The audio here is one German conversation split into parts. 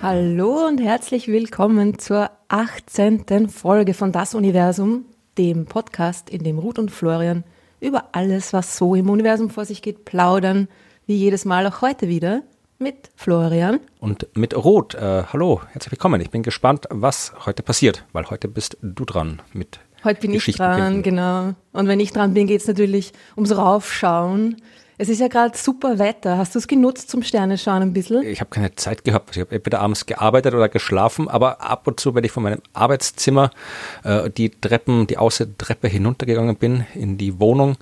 Hallo und herzlich willkommen zur 18. Folge von Das Universum, dem Podcast, in dem Ruth und Florian über alles, was so im Universum vor sich geht, plaudern, wie jedes Mal auch heute wieder mit Florian. Und mit Ruth. Äh, hallo, herzlich willkommen. Ich bin gespannt, was heute passiert, weil heute bist du dran mit Heute bin ich dran, genau. Und wenn ich dran bin, geht es natürlich ums Raufschauen es ist ja gerade super Wetter. Hast du es genutzt zum Sterneschauen ein bisschen? Ich habe keine Zeit gehabt. Ich habe entweder abends gearbeitet oder geschlafen, aber ab und zu, wenn ich von meinem Arbeitszimmer äh, die Treppen, die Außentreppe hinuntergegangen bin in die Wohnung,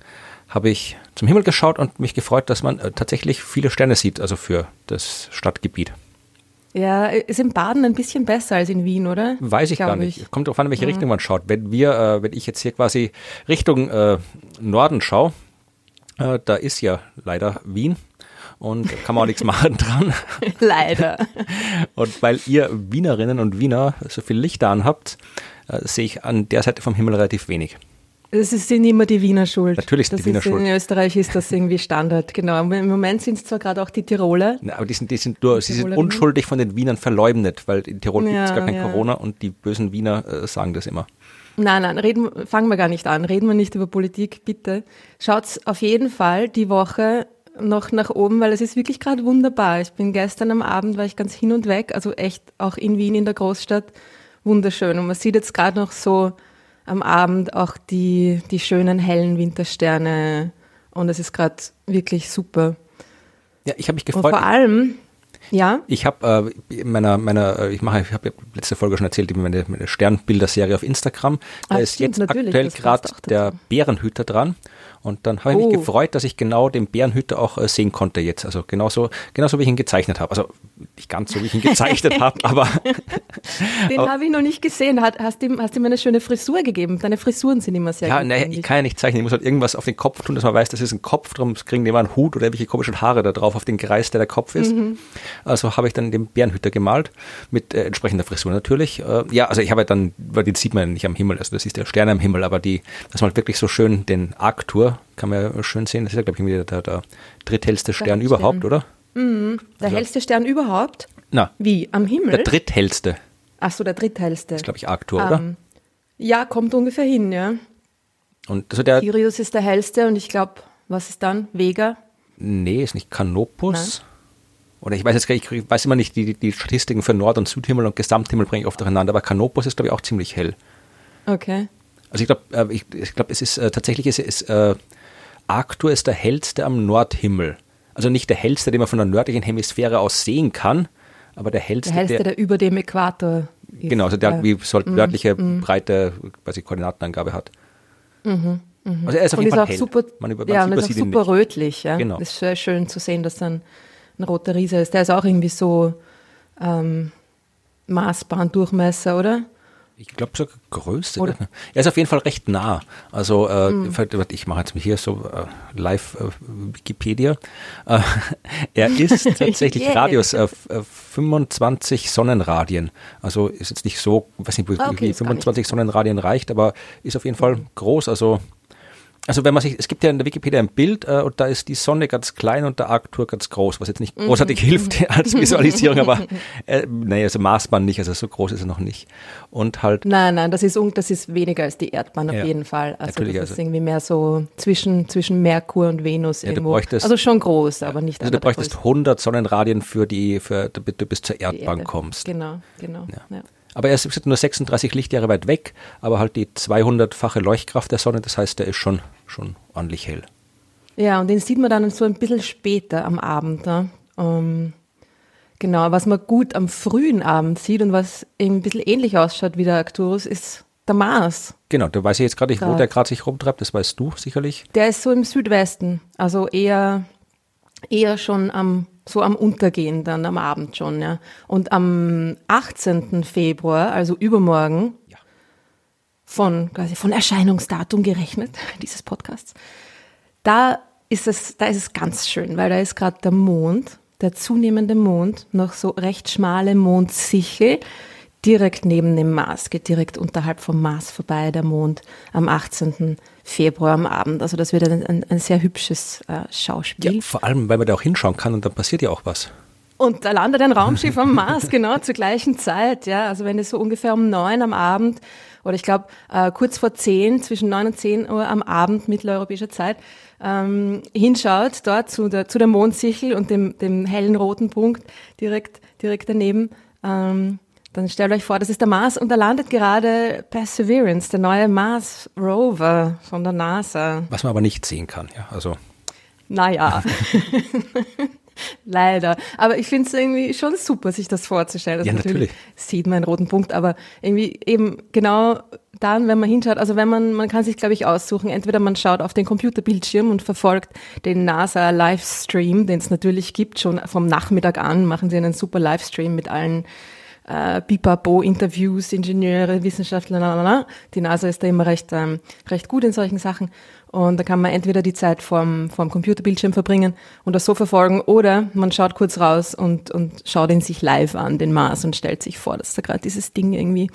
habe ich zum Himmel geschaut und mich gefreut, dass man äh, tatsächlich viele Sterne sieht, also für das Stadtgebiet. Ja, ist im Baden ein bisschen besser als in Wien, oder? Weiß ich Glaube gar nicht. Ich. Kommt darauf an, in welche. Richtung man schaut. Wenn wir, äh, wenn ich jetzt hier quasi Richtung äh, Norden schaue, äh, da ist ja leider Wien und kann man auch nichts machen dran. Leider. Und weil ihr Wienerinnen und Wiener so viel Licht anhabt, äh, sehe ich an der Seite vom Himmel relativ wenig. Das sind immer die Wiener Schuld. Natürlich sind das die Wiener ist, Schuld. In Österreich ist das irgendwie Standard, genau. Im Moment sind es zwar gerade auch die Tiroler. Na, aber die sind, die sind nur, sie sind unschuldig von den Wienern verleumdet, weil in Tirol ja, gibt es gar kein ja. Corona und die bösen Wiener äh, sagen das immer. Nein, nein, reden, fangen wir gar nicht an. Reden wir nicht über Politik, bitte. Schaut auf jeden Fall die Woche noch nach oben, weil es ist wirklich gerade wunderbar. Ich bin gestern am Abend, war ich ganz hin und weg, also echt auch in Wien in der Großstadt, wunderschön. Und man sieht jetzt gerade noch so am Abend auch die, die schönen hellen Wintersterne und es ist gerade wirklich super. Ja, ich habe mich gefreut. Und vor allem, ja. Ich habe äh, meiner, meiner, äh, ich mache, ich habe ja letzte Folge schon erzählt, meine, meine Sternbilder-Serie auf Instagram. Da ah, ist stimmt, jetzt aktuell gerade der Bärenhüter dran. Und dann habe ich oh. mich gefreut, dass ich genau den Bärenhüter auch äh, sehen konnte jetzt. Also genauso, genauso wie ich ihn gezeichnet habe. Also nicht ganz so, wie ich ihn gezeichnet habe, aber. Den habe ich noch nicht gesehen. Hat, hast, ihm, hast ihm eine schöne Frisur gegeben? Deine Frisuren sind immer sehr Ja, naja, ich kann ja nicht zeichnen. Ich muss halt irgendwas auf den Kopf tun, dass man weiß, das ist ein Kopf. Darum kriegen die immer einen Hut oder irgendwelche komischen Haare da drauf auf den Kreis, der der Kopf ist. Mhm. Also habe ich dann den Bärenhüter gemalt. Mit äh, entsprechender Frisur natürlich. Äh, ja, also ich habe dann, weil den sieht man nicht am Himmel. Also das ist der Stern am Himmel, aber die, dass man halt wirklich so schön den Arctur kann man ja schön sehen. Das ist ja, glaube ich, der, der dritthellste Stern der überhaupt, Stern. oder? Mhm. Der also, hellste Stern überhaupt? Na. Wie? Am Himmel? Der dritthellste. Ach so, der dritthellste. Das ist, glaube ich, Arctur, um, oder? Ähm, ja, kommt ungefähr hin, ja. Und also der Sirius ist der hellste und ich glaube, was ist dann? Vega? Nee, ist nicht Canopus. Nein. Oder ich weiß jetzt gar nicht, ich weiß immer nicht, die, die Statistiken für Nord- und Südhimmel und Gesamthimmel bringe ich oft durcheinander, aber Canopus ist, glaube ich, auch ziemlich hell. Okay. Also ich glaube, äh, ich, ich glaube, es ist äh, tatsächlich, es ist, äh, Arctur ist der hellste am Nordhimmel. Also nicht der hellste, den man von der nördlichen Hemisphäre aus sehen kann, aber der hellste. Der hellste, der, der über dem Äquator ist. Genau, also der wie so mhm. nördliche mm. breite quasi Koordinatenangabe hat. Mhm. Mhm. Also er ist auf und jeden Fall hell. Super, man über, man ja, und ist auch super rötlich. Ja? Genau. Das ist sehr schön zu sehen, dass dann ein roter Riese ist. Der ist auch irgendwie so ähm, Maßbahndurchmesser, oder? Ich glaube sogar größte. Oder? Er ist auf jeden Fall recht nah. Also äh, hm. ich mache jetzt hier so äh, live äh, Wikipedia. Äh, er ist tatsächlich yeah. Radius 25 äh, Sonnenradien. Also ist jetzt nicht so, weiß nicht, wie, okay, 25 Sonnenradien reicht, aber ist auf jeden Fall groß. Also also wenn man sich, es gibt ja in der Wikipedia ein Bild äh, und da ist die Sonne ganz klein und der Arctur ganz groß, was jetzt nicht mhm. großartig mhm. hilft als Visualisierung, aber äh, naja, also Maßbahn nicht, also so groß ist er noch nicht. Und halt. Nein, nein, das ist, das ist weniger als die Erdbahn auf ja, jeden Fall. Also das ist also. irgendwie mehr so zwischen, zwischen Merkur und Venus ja, irgendwo. also schon groß, aber nicht Also du bräuchtest 100 Sonnenradien für die, für, damit du bis zur Erdbahn Erde. kommst. Genau, genau. Ja. Aber er ist nur 36 Lichtjahre weit weg, aber halt die 200-fache Leuchtkraft der Sonne, das heißt, er ist schon, schon ordentlich hell. Ja, und den sieht man dann so ein bisschen später am Abend. Ne? Um, genau, was man gut am frühen Abend sieht und was eben ein bisschen ähnlich ausschaut wie der Arcturus, ist der Mars. Genau, da weiß ich jetzt gerade nicht, wo der gerade sich rumtreibt, das weißt du sicherlich. Der ist so im Südwesten, also eher, eher schon am so am Untergehen dann am Abend schon, ja. Und am 18. Februar, also übermorgen, ja. von quasi von Erscheinungsdatum gerechnet dieses Podcasts, da ist es, da ist es ganz schön, weil da ist gerade der Mond, der zunehmende Mond, noch so recht schmale Mondsichel, direkt neben dem Mars, geht direkt unterhalb vom Mars vorbei, der Mond am 18. Februar am Abend. Also das wird ein, ein, ein sehr hübsches äh, Schauspiel. Ja, vor allem, weil man da auch hinschauen kann und dann passiert ja auch was. Und da landet ein Raumschiff am Mars, genau zur gleichen Zeit. Ja, also wenn es so ungefähr um neun am Abend oder ich glaube äh, kurz vor zehn, zwischen neun und zehn Uhr am Abend mitteleuropäischer Zeit, ähm, hinschaut, dort zu der, zu der Mondsichel und dem, dem hellen roten Punkt direkt, direkt daneben, ähm, dann stellt euch vor, das ist der Mars und da landet gerade Perseverance, der neue Mars Rover von der NASA. Was man aber nicht sehen kann, ja. Also. Naja. Leider. Aber ich finde es irgendwie schon super, sich das vorzustellen. Also ja, natürlich. natürlich. Sieht man einen roten Punkt, aber irgendwie eben genau dann, wenn man hinschaut, also wenn man, man kann sich, glaube ich, aussuchen, entweder man schaut auf den Computerbildschirm und verfolgt den NASA-Livestream, den es natürlich gibt, schon vom Nachmittag an machen sie einen super Livestream mit allen äh, Bipapo-Interviews, Ingenieure, Wissenschaftler, lalala. die NASA ist da immer recht, ähm, recht gut in solchen Sachen. Und da kann man entweder die Zeit vorm, vorm Computerbildschirm verbringen und das so verfolgen oder man schaut kurz raus und, und schaut ihn sich live an, den Mars, und stellt sich vor, dass da gerade dieses Ding irgendwie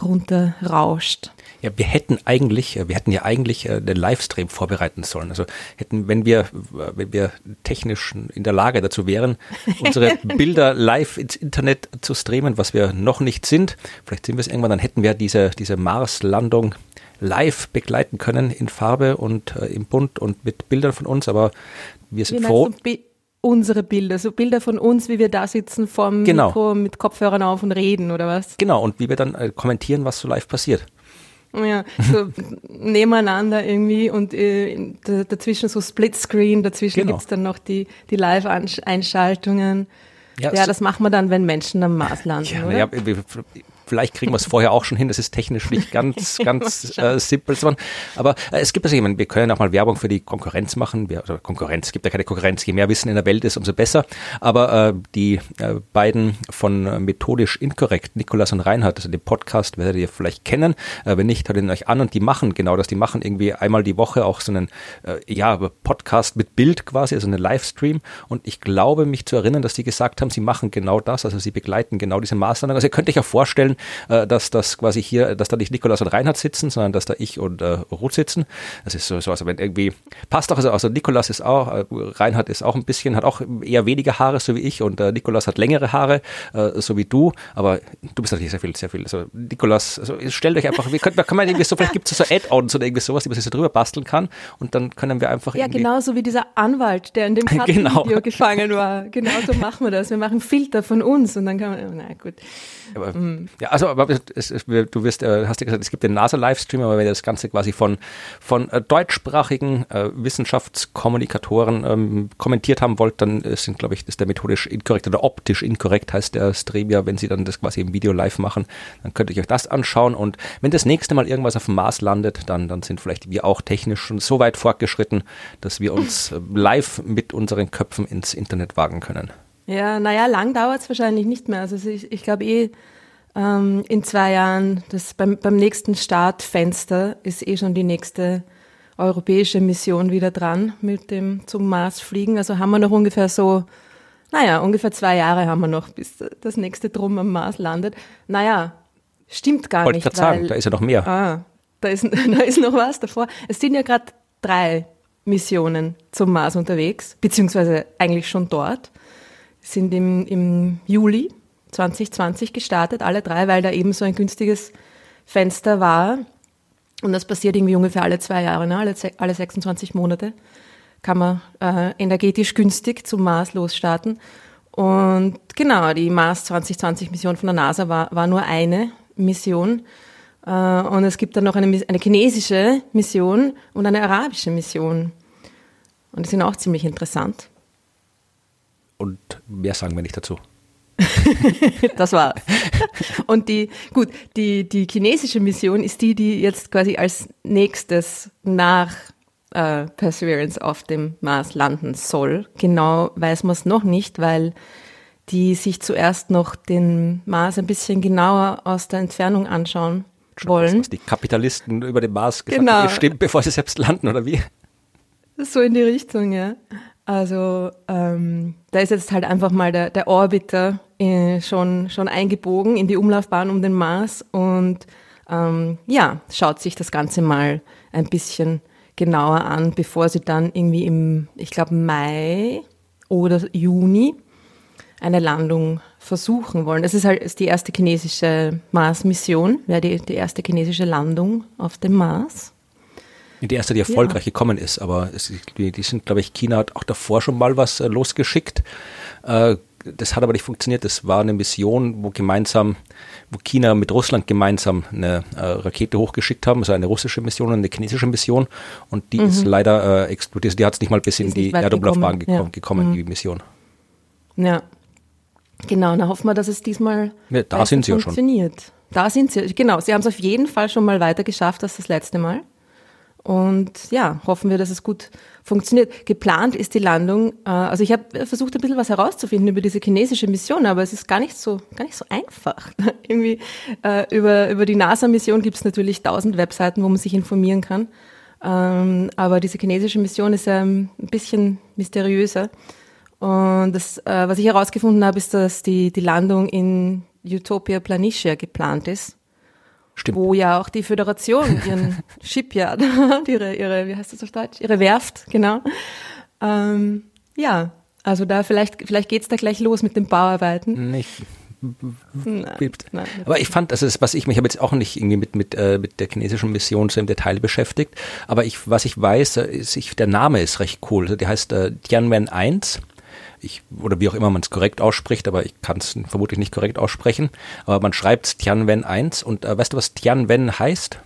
runterrauscht. Ja, wir hätten eigentlich, äh, wir hätten ja eigentlich äh, den Livestream vorbereiten sollen. Also hätten, wenn wir, wenn wir technisch in der Lage dazu wären, unsere Bilder live ins Internet zu streamen, was wir noch nicht sind, vielleicht sind wir es irgendwann, dann hätten wir diese, diese Mars-Landung live begleiten können in Farbe und äh, im Bunt und mit Bildern von uns, aber wir sind froh. unsere Bilder, so Bilder von uns, wie wir da sitzen vorm genau. Mikro mit Kopfhörern auf und reden oder was? Genau, und wie wir dann äh, kommentieren, was so live passiert. Ja, so nebeneinander irgendwie und äh, dazwischen so Splitscreen, dazwischen genau. gibt's dann noch die, die Live-Einschaltungen. Ja, ja, das machen wir dann, wenn Menschen am Mars landen, ja? Ja, Vielleicht kriegen wir es vorher auch schon hin. Das ist technisch nicht ganz, ganz äh, simpel. Aber äh, es gibt also jemanden, wir können auch mal Werbung für die Konkurrenz machen. Wir, also Konkurrenz, es gibt ja keine Konkurrenz. Je mehr Wissen in der Welt ist, umso besser. Aber äh, die äh, beiden von äh, Methodisch Inkorrekt, Nikolas und Reinhard, also den Podcast werdet ihr vielleicht kennen. Äh, wenn nicht, hört ihn euch an. Und die machen genau das. Die machen irgendwie einmal die Woche auch so einen äh, ja, Podcast mit Bild quasi, also einen Livestream. Und ich glaube, mich zu erinnern, dass die gesagt haben, sie machen genau das. Also sie begleiten genau diese Maßnahmen. Also ihr könnt euch ja vorstellen, äh, dass das quasi hier, dass da nicht Nikolaus und Reinhard sitzen, sondern dass da ich und äh, Ruth sitzen. Das ist so, so also wenn irgendwie, passt auch, also, also Nikolaus ist auch, äh, Reinhard ist auch ein bisschen, hat auch eher weniger Haare, so wie ich, und äh, Nikolaus hat längere Haare, äh, so wie du, aber du bist natürlich sehr viel, sehr viel. Also Nikolaus, also stellt euch einfach, wir können, kann man irgendwie so, vielleicht gibt es so Add-ons oder irgendwie sowas, die man sich so drüber basteln kann und dann können wir einfach Ja, genauso wie dieser Anwalt, der in dem genau. Video gefangen war. Genau so machen wir das. Wir machen Filter von uns und dann kann man, na gut. Aber, mhm. Ja, also aber es, es, du wirst, äh, hast ja gesagt, es gibt den NASA-Livestream, aber wenn ihr das Ganze quasi von, von äh, deutschsprachigen äh, Wissenschaftskommunikatoren ähm, kommentiert haben wollt, dann äh, sind, glaube ich, das ist der methodisch inkorrekt oder optisch inkorrekt heißt der Stream ja, wenn sie dann das quasi im Video live machen, dann könnt ihr euch das anschauen und wenn das nächste Mal irgendwas auf dem Mars landet, dann, dann sind vielleicht wir auch technisch schon so weit fortgeschritten, dass wir uns äh, live mit unseren Köpfen ins Internet wagen können. Ja, naja, lang dauert es wahrscheinlich nicht mehr. Also ich, ich glaube eh, ähm, in zwei Jahren, das beim, beim nächsten Startfenster ist eh schon die nächste europäische Mission wieder dran mit dem zum Mars fliegen. Also haben wir noch ungefähr so, naja, ungefähr zwei Jahre haben wir noch, bis das nächste Drum am Mars landet. Naja, stimmt gar Wollte nicht. Wollte gerade sagen, da ist ja noch mehr. Ah, da ist, da ist noch was davor. Es sind ja gerade drei Missionen zum Mars unterwegs, beziehungsweise eigentlich schon dort sind im, im Juli 2020 gestartet, alle drei, weil da eben so ein günstiges Fenster war. Und das passiert irgendwie ungefähr alle zwei Jahre, ne? alle, alle 26 Monate kann man äh, energetisch günstig zum Mars losstarten. Und genau, die Mars 2020 Mission von der NASA war, war nur eine Mission. Äh, und es gibt dann noch eine, eine chinesische Mission und eine arabische Mission. Und die sind auch ziemlich interessant. Und mehr sagen wir nicht dazu. das war. Und die, gut, die, die chinesische Mission ist die, die jetzt quasi als nächstes nach äh, Perseverance auf dem Mars landen soll. Genau weiß man es noch nicht, weil die sich zuerst noch den Mars ein bisschen genauer aus der Entfernung anschauen wollen. Was die Kapitalisten über den Mars gesagt genau. haben, stimmt, bevor sie selbst landen, oder wie? So in die Richtung, ja. Also ähm, da ist jetzt halt einfach mal der, der Orbiter äh, schon, schon eingebogen in die Umlaufbahn um den Mars und ähm, ja, schaut sich das Ganze mal ein bisschen genauer an, bevor sie dann irgendwie im, ich glaube, Mai oder Juni eine Landung versuchen wollen. Das ist halt ist die erste chinesische Mars-Mission, wäre die, die erste chinesische Landung auf dem Mars. Die erste, die erfolgreich ja. gekommen ist, aber es, die, die, sind, glaube ich, China hat auch davor schon mal was äh, losgeschickt. Äh, das hat aber nicht funktioniert. Das war eine Mission, wo gemeinsam, wo China mit Russland gemeinsam eine äh, Rakete hochgeschickt haben, also eine russische Mission und eine chinesische Mission. Und die mhm. ist leider äh, explodiert. Die hat es nicht mal bis in die Erdumlaufbahn gekommen, ja. gekommen mhm. die Mission. Ja, genau. Dann hoffen wir, dass es diesmal ja, da sind sie funktioniert. Ja schon. Da sind sie, genau. Sie haben es auf jeden Fall schon mal weiter geschafft als das letzte Mal. Und ja, hoffen wir, dass es gut funktioniert. Geplant ist die Landung, äh, also ich habe versucht, ein bisschen was herauszufinden über diese chinesische Mission, aber es ist gar nicht so, gar nicht so einfach. Irgendwie äh, über, über die NASA-Mission gibt es natürlich tausend Webseiten, wo man sich informieren kann. Ähm, aber diese chinesische Mission ist ja ein bisschen mysteriöser. Und das, äh, was ich herausgefunden habe, ist, dass die, die Landung in Utopia Planitia geplant ist. Stimmt. Wo ja auch die Föderation ihren Shipyard ihre, ihre, wie heißt das auf Deutsch? Ihre Werft, genau. Ähm, ja, also da vielleicht, vielleicht geht's da gleich los mit den Bauarbeiten. Nicht. Nein, nein, aber ich fand, also das, was ich mich habe jetzt auch nicht irgendwie mit mit äh, mit der chinesischen Mission so im Detail beschäftigt, aber ich was ich weiß, äh, ist ich, der Name ist recht cool. Also der heißt äh, Tianwen 1 ich, oder wie auch immer man es korrekt ausspricht, aber ich kann es vermutlich nicht korrekt aussprechen. Aber man schreibt Tianwen 1 und äh, weißt du, was Tianwen heißt?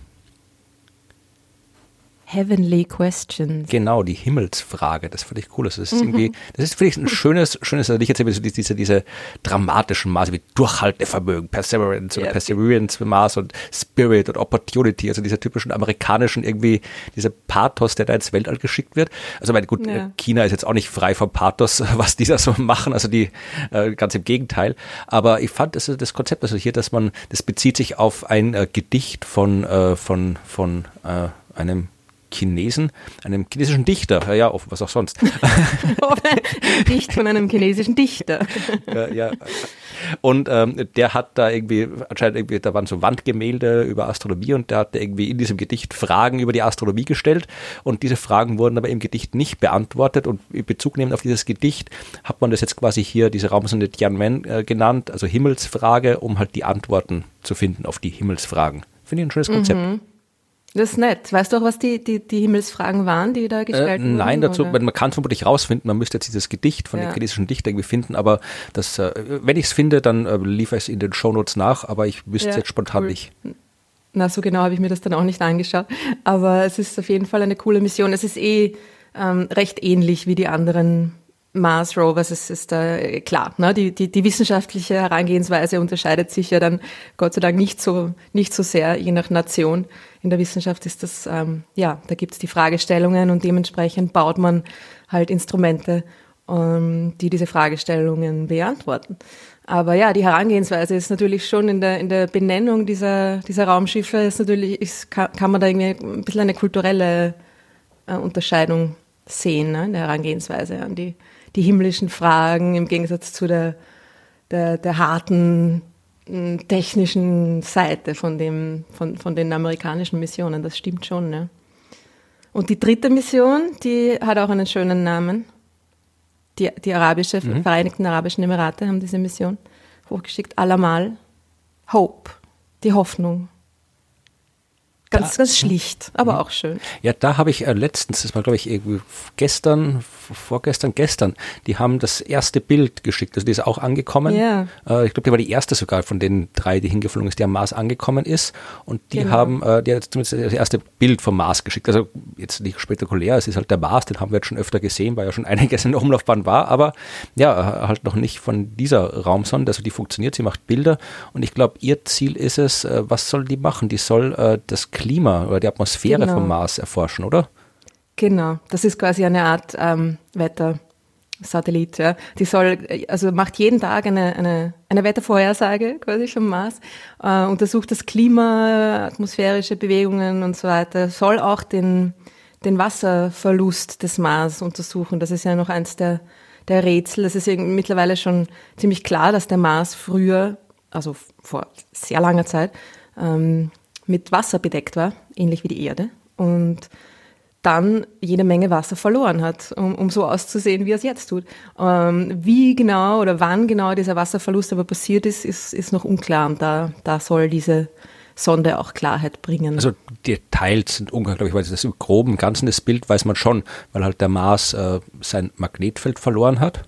Heavenly Questions. Genau, die Himmelsfrage. Das finde ich cool. Das ist mhm. irgendwie, das ist finde ich ein schönes, schönes, also ich erzähle so diese, diese dramatischen Maße wie Durchhaltevermögen, Perseverance oder Perseverance Maß und Spirit und Opportunity, also diese typischen amerikanischen irgendwie, dieser Pathos, der da ins Weltall geschickt wird. Also meine, gut, ja. China ist jetzt auch nicht frei vom Pathos, was die da so machen, also die, äh, ganz im Gegenteil. Aber ich fand das, das Konzept, also hier, dass man, das bezieht sich auf ein äh, Gedicht von, äh, von, von äh, einem Chinesen, einem chinesischen Dichter, ja, ja was auch sonst. Dicht von einem chinesischen Dichter. ja, ja. Und ähm, der hat da irgendwie, anscheinend irgendwie, da waren so Wandgemälde über Astronomie und der hat irgendwie in diesem Gedicht Fragen über die Astronomie gestellt und diese Fragen wurden aber im Gedicht nicht beantwortet und in Bezug nehmend auf dieses Gedicht hat man das jetzt quasi hier, diese Raumsonde Tianwen äh, genannt, also Himmelsfrage, um halt die Antworten zu finden auf die Himmelsfragen. Finde ich ein schönes Konzept. Mhm. Das ist nett. Weißt du auch, was die, die, die Himmelsfragen waren, die da gestellt äh, wurden? Nein, dazu, oder? man kann es vermutlich rausfinden, man müsste jetzt dieses Gedicht von ja. den chinesischen Dichter irgendwie finden, aber das, äh, wenn ich es finde, dann äh, liefere ich es in den Shownotes nach, aber ich wüsste ja, jetzt spontan cool. nicht. Na, so genau habe ich mir das dann auch nicht angeschaut. Aber es ist auf jeden Fall eine coole Mission. Es ist eh ähm, recht ähnlich wie die anderen Mars Rovers, es ist da äh, klar, ne? die, die, die wissenschaftliche Herangehensweise unterscheidet sich ja dann Gott sei Dank nicht so, nicht so sehr, je nach Nation. In der Wissenschaft ist das, ähm, ja, da gibt es die Fragestellungen und dementsprechend baut man halt Instrumente, ähm, die diese Fragestellungen beantworten. Aber ja, die Herangehensweise ist natürlich schon in der, in der Benennung dieser, dieser Raumschiffe, ist natürlich, ist, kann, kann man da irgendwie ein bisschen eine kulturelle äh, Unterscheidung sehen, ne, in der Herangehensweise an die, die himmlischen Fragen im Gegensatz zu der, der, der harten hm, technischen Seite von, dem, von, von den amerikanischen Missionen. Das stimmt schon. Ne? Und die dritte Mission, die hat auch einen schönen Namen. Die, die arabische, mhm. Vereinigten Arabischen Emirate haben diese Mission hochgeschickt. Alamal. Hope. Die Hoffnung. Ganz, da, ganz schlicht, aber mhm. auch schön. Ja, da habe ich äh, letztens, das war glaube ich irgendwie gestern, vorgestern, gestern, die haben das erste Bild geschickt, also die ist auch angekommen. Ja. Äh, ich glaube, die war die erste sogar von den drei, die hingeflogen ist, die am Mars angekommen ist. Und die genau. haben, äh, die hat zumindest das erste Bild vom Mars geschickt. Also jetzt nicht spektakulär, es ist halt der Mars, den haben wir jetzt schon öfter gesehen, weil ja schon einiges in der Umlaufbahn war, aber ja, halt noch nicht von dieser Raumsonde. Also die funktioniert, sie macht Bilder und ich glaube, ihr Ziel ist es, äh, was soll die machen? Die soll äh, das Klima oder die Atmosphäre genau. vom Mars erforschen, oder? Genau, das ist quasi eine Art ähm, Wettersatellit. Ja. Die soll, also macht jeden Tag eine, eine, eine Wettervorhersage quasi vom Mars, äh, untersucht das Klima, atmosphärische Bewegungen und so weiter, soll auch den, den Wasserverlust des Mars untersuchen. Das ist ja noch eins der, der Rätsel. Es ist mittlerweile schon ziemlich klar, dass der Mars früher, also vor sehr langer Zeit, ähm, mit Wasser bedeckt war, ähnlich wie die Erde. Und dann jede Menge Wasser verloren hat, um, um so auszusehen, wie er es jetzt tut. Ähm, wie genau oder wann genau dieser Wasserverlust aber passiert ist, ist, ist noch unklar. Und da, da soll diese Sonde auch Klarheit bringen. Also Details sind unglaublich, weil das im groben Ganzen das Bild weiß man schon, weil halt der Mars äh, sein Magnetfeld verloren hat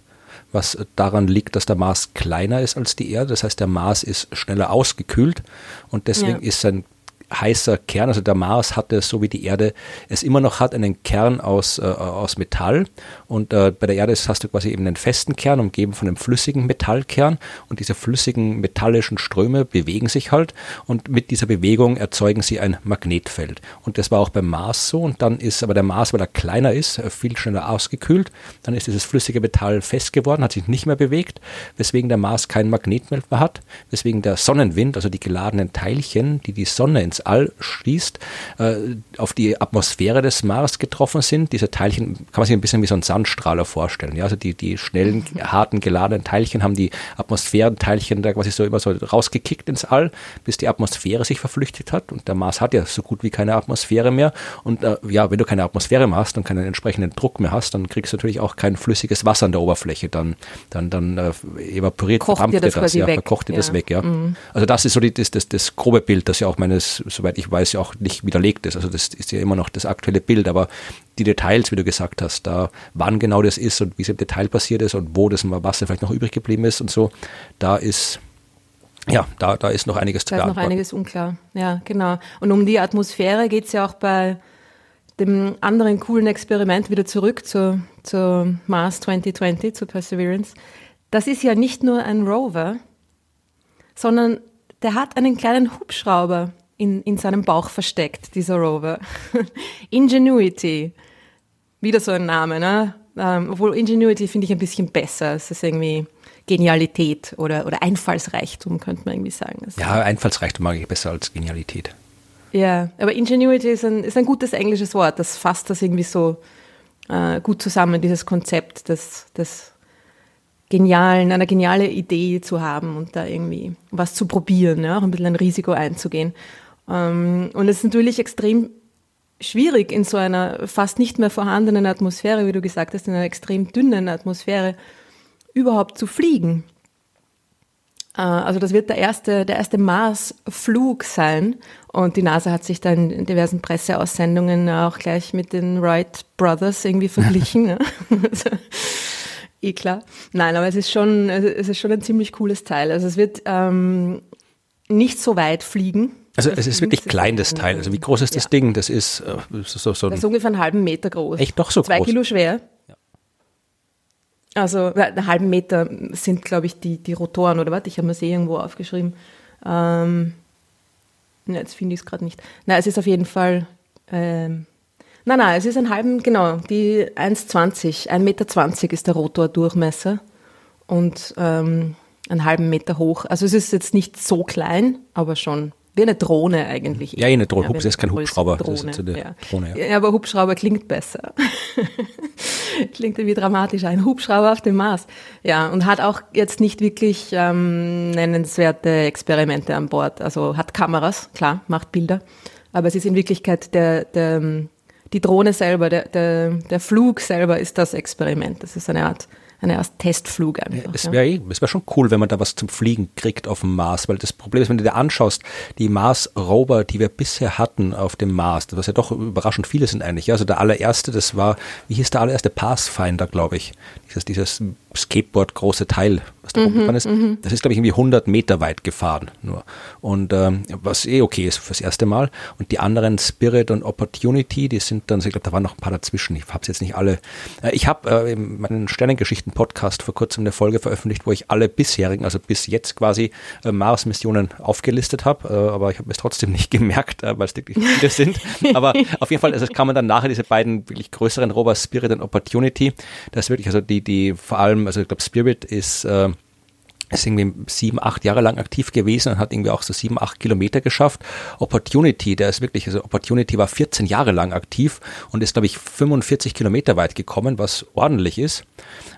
was daran liegt, dass der Mars kleiner ist als die Erde. Das heißt, der Mars ist schneller ausgekühlt und deswegen ja. ist sein heißer Kern, also der Mars hatte, so wie die Erde es immer noch hat, einen Kern aus, äh, aus Metall. Und äh, bei der Erde hast du quasi eben einen festen Kern, umgeben von einem flüssigen Metallkern. Und diese flüssigen metallischen Ströme bewegen sich halt. Und mit dieser Bewegung erzeugen sie ein Magnetfeld. Und das war auch beim Mars so. Und dann ist aber der Mars, weil er kleiner ist, äh, viel schneller ausgekühlt. Dann ist dieses flüssige Metall fest geworden, hat sich nicht mehr bewegt, weswegen der Mars kein Magnetfeld mehr hat, weswegen der Sonnenwind, also die geladenen Teilchen, die die Sonne ins All schließt, äh, auf die Atmosphäre des Mars getroffen sind. Diese Teilchen kann man sich ein bisschen wie so ein Sandstrahler vorstellen. Ja? Also die, die schnellen, harten, geladenen Teilchen haben die Atmosphärenteilchen da quasi so immer so rausgekickt ins All, bis die Atmosphäre sich verflüchtigt hat. Und der Mars hat ja so gut wie keine Atmosphäre mehr. Und äh, ja, wenn du keine Atmosphäre mehr hast und keinen entsprechenden Druck mehr hast, dann kriegst du natürlich auch kein flüssiges Wasser an der Oberfläche. Dann, dann, dann äh, evaporiert, Kocht dir das, das ja, weg. verkocht dir ja. das weg. Ja. Mhm. Also das ist so die, das, das, das grobe Bild, das ja auch meines, soweit ich weiß, ja auch nicht widerlegt ist. Also das ist ja immer noch das aktuelle Bild, aber die Details, wie du gesagt hast, da wann genau das ist und wie es im Detail passiert ist und wo das Wasser vielleicht noch übrig geblieben ist und so, da ist ja, da, da ist noch einiges zu beantworten. Da ist noch einiges unklar. Ja, genau. Und um die Atmosphäre geht es ja auch bei dem anderen coolen Experiment wieder zurück zu, zu Mars 2020, zu Perseverance. Das ist ja nicht nur ein Rover, sondern der hat einen kleinen Hubschrauber in, in seinem Bauch versteckt, dieser Rover. Ingenuity. Wieder so ein Name, ne? Ähm, obwohl Ingenuity finde ich ein bisschen besser. Es ist irgendwie Genialität oder, oder Einfallsreichtum, könnte man irgendwie sagen. Also, ja, Einfallsreichtum mag ich besser als Genialität. Ja, aber Ingenuity ist ein, ist ein gutes englisches Wort. Das fasst das irgendwie so äh, gut zusammen, dieses Konzept des, des genialen, eine geniale Idee zu haben und da irgendwie was zu probieren, ja, auch ein bisschen ein Risiko einzugehen. Ähm, und es ist natürlich extrem schwierig in so einer fast nicht mehr vorhandenen Atmosphäre, wie du gesagt hast, in einer extrem dünnen Atmosphäre überhaupt zu fliegen. Äh, also das wird der erste, der erste Marsflug sein. Und die NASA hat sich dann in diversen Presseaussendungen auch gleich mit den Wright Brothers irgendwie verglichen. also, eh klar. Nein, aber es ist schon, es ist schon ein ziemlich cooles Teil. Also es wird ähm, nicht so weit fliegen. Also es ist wirklich klein, das Teil. Also wie groß ist das ja. Ding? Das ist, äh, so, so das ist ungefähr einen halben Meter groß. Echt doch so Zwei groß? Zwei Kilo schwer. Ja. Also einen halben Meter sind, glaube ich, die, die Rotoren oder was? Ich habe mir sie irgendwo aufgeschrieben. Ähm, na, jetzt finde ich es gerade nicht. Nein, es ist auf jeden Fall ähm, Nein, nein, es ist ein halben, genau, die 1,20, 1,20 Meter ist der Rotordurchmesser und ähm, einen halben Meter hoch. Also es ist jetzt nicht so klein, aber schon wie eine Drohne eigentlich. Ja, eine Drohne. Ja, Hubs ist kein Hubschrauber. Drohne. Das ist eine ja. Drohne, ja. ja. aber Hubschrauber klingt besser. klingt irgendwie dramatischer. Ein Hubschrauber auf dem Mars. Ja, und hat auch jetzt nicht wirklich ähm, nennenswerte Experimente an Bord. Also hat Kameras, klar, macht Bilder. Aber es ist in Wirklichkeit der, der die Drohne selber, der, der, der Flug selber ist das Experiment. Das ist eine Art eine Art Testflug einfach. Es wäre ja. wär schon cool, wenn man da was zum Fliegen kriegt auf dem Mars, weil das Problem ist, wenn du dir anschaust, die Mars-Rover, die wir bisher hatten auf dem Mars, was ja doch überraschend viele sind eigentlich. Ja? Also der allererste, das war, wie hieß der allererste Pathfinder, glaube ich. Dieses, dieses Skateboard große Teil, was da rumgefahren mhm, ist. Mhm. Das ist, glaube ich, irgendwie 100 Meter weit gefahren nur. Und ähm, was eh okay ist fürs erste Mal. Und die anderen Spirit und Opportunity, die sind dann, ich glaube, da waren noch ein paar dazwischen. Ich habe es jetzt nicht alle. Äh, ich habe äh, meinen Sternengeschichten-Podcast vor kurzem eine Folge veröffentlicht, wo ich alle bisherigen, also bis jetzt quasi äh, Mars-Missionen aufgelistet habe. Äh, aber ich habe es trotzdem nicht gemerkt, äh, weil es wirklich viele sind. aber auf jeden Fall, also kann man dann nachher diese beiden wirklich größeren Rover Spirit und Opportunity, das ist wirklich, also die, die vor allem, also ich glaube, Spirit ist äh, ist irgendwie sieben, acht Jahre lang aktiv gewesen und hat irgendwie auch so sieben, acht Kilometer geschafft. Opportunity, der ist wirklich, also Opportunity war 14 Jahre lang aktiv und ist, glaube ich, 45 Kilometer weit gekommen, was ordentlich ist.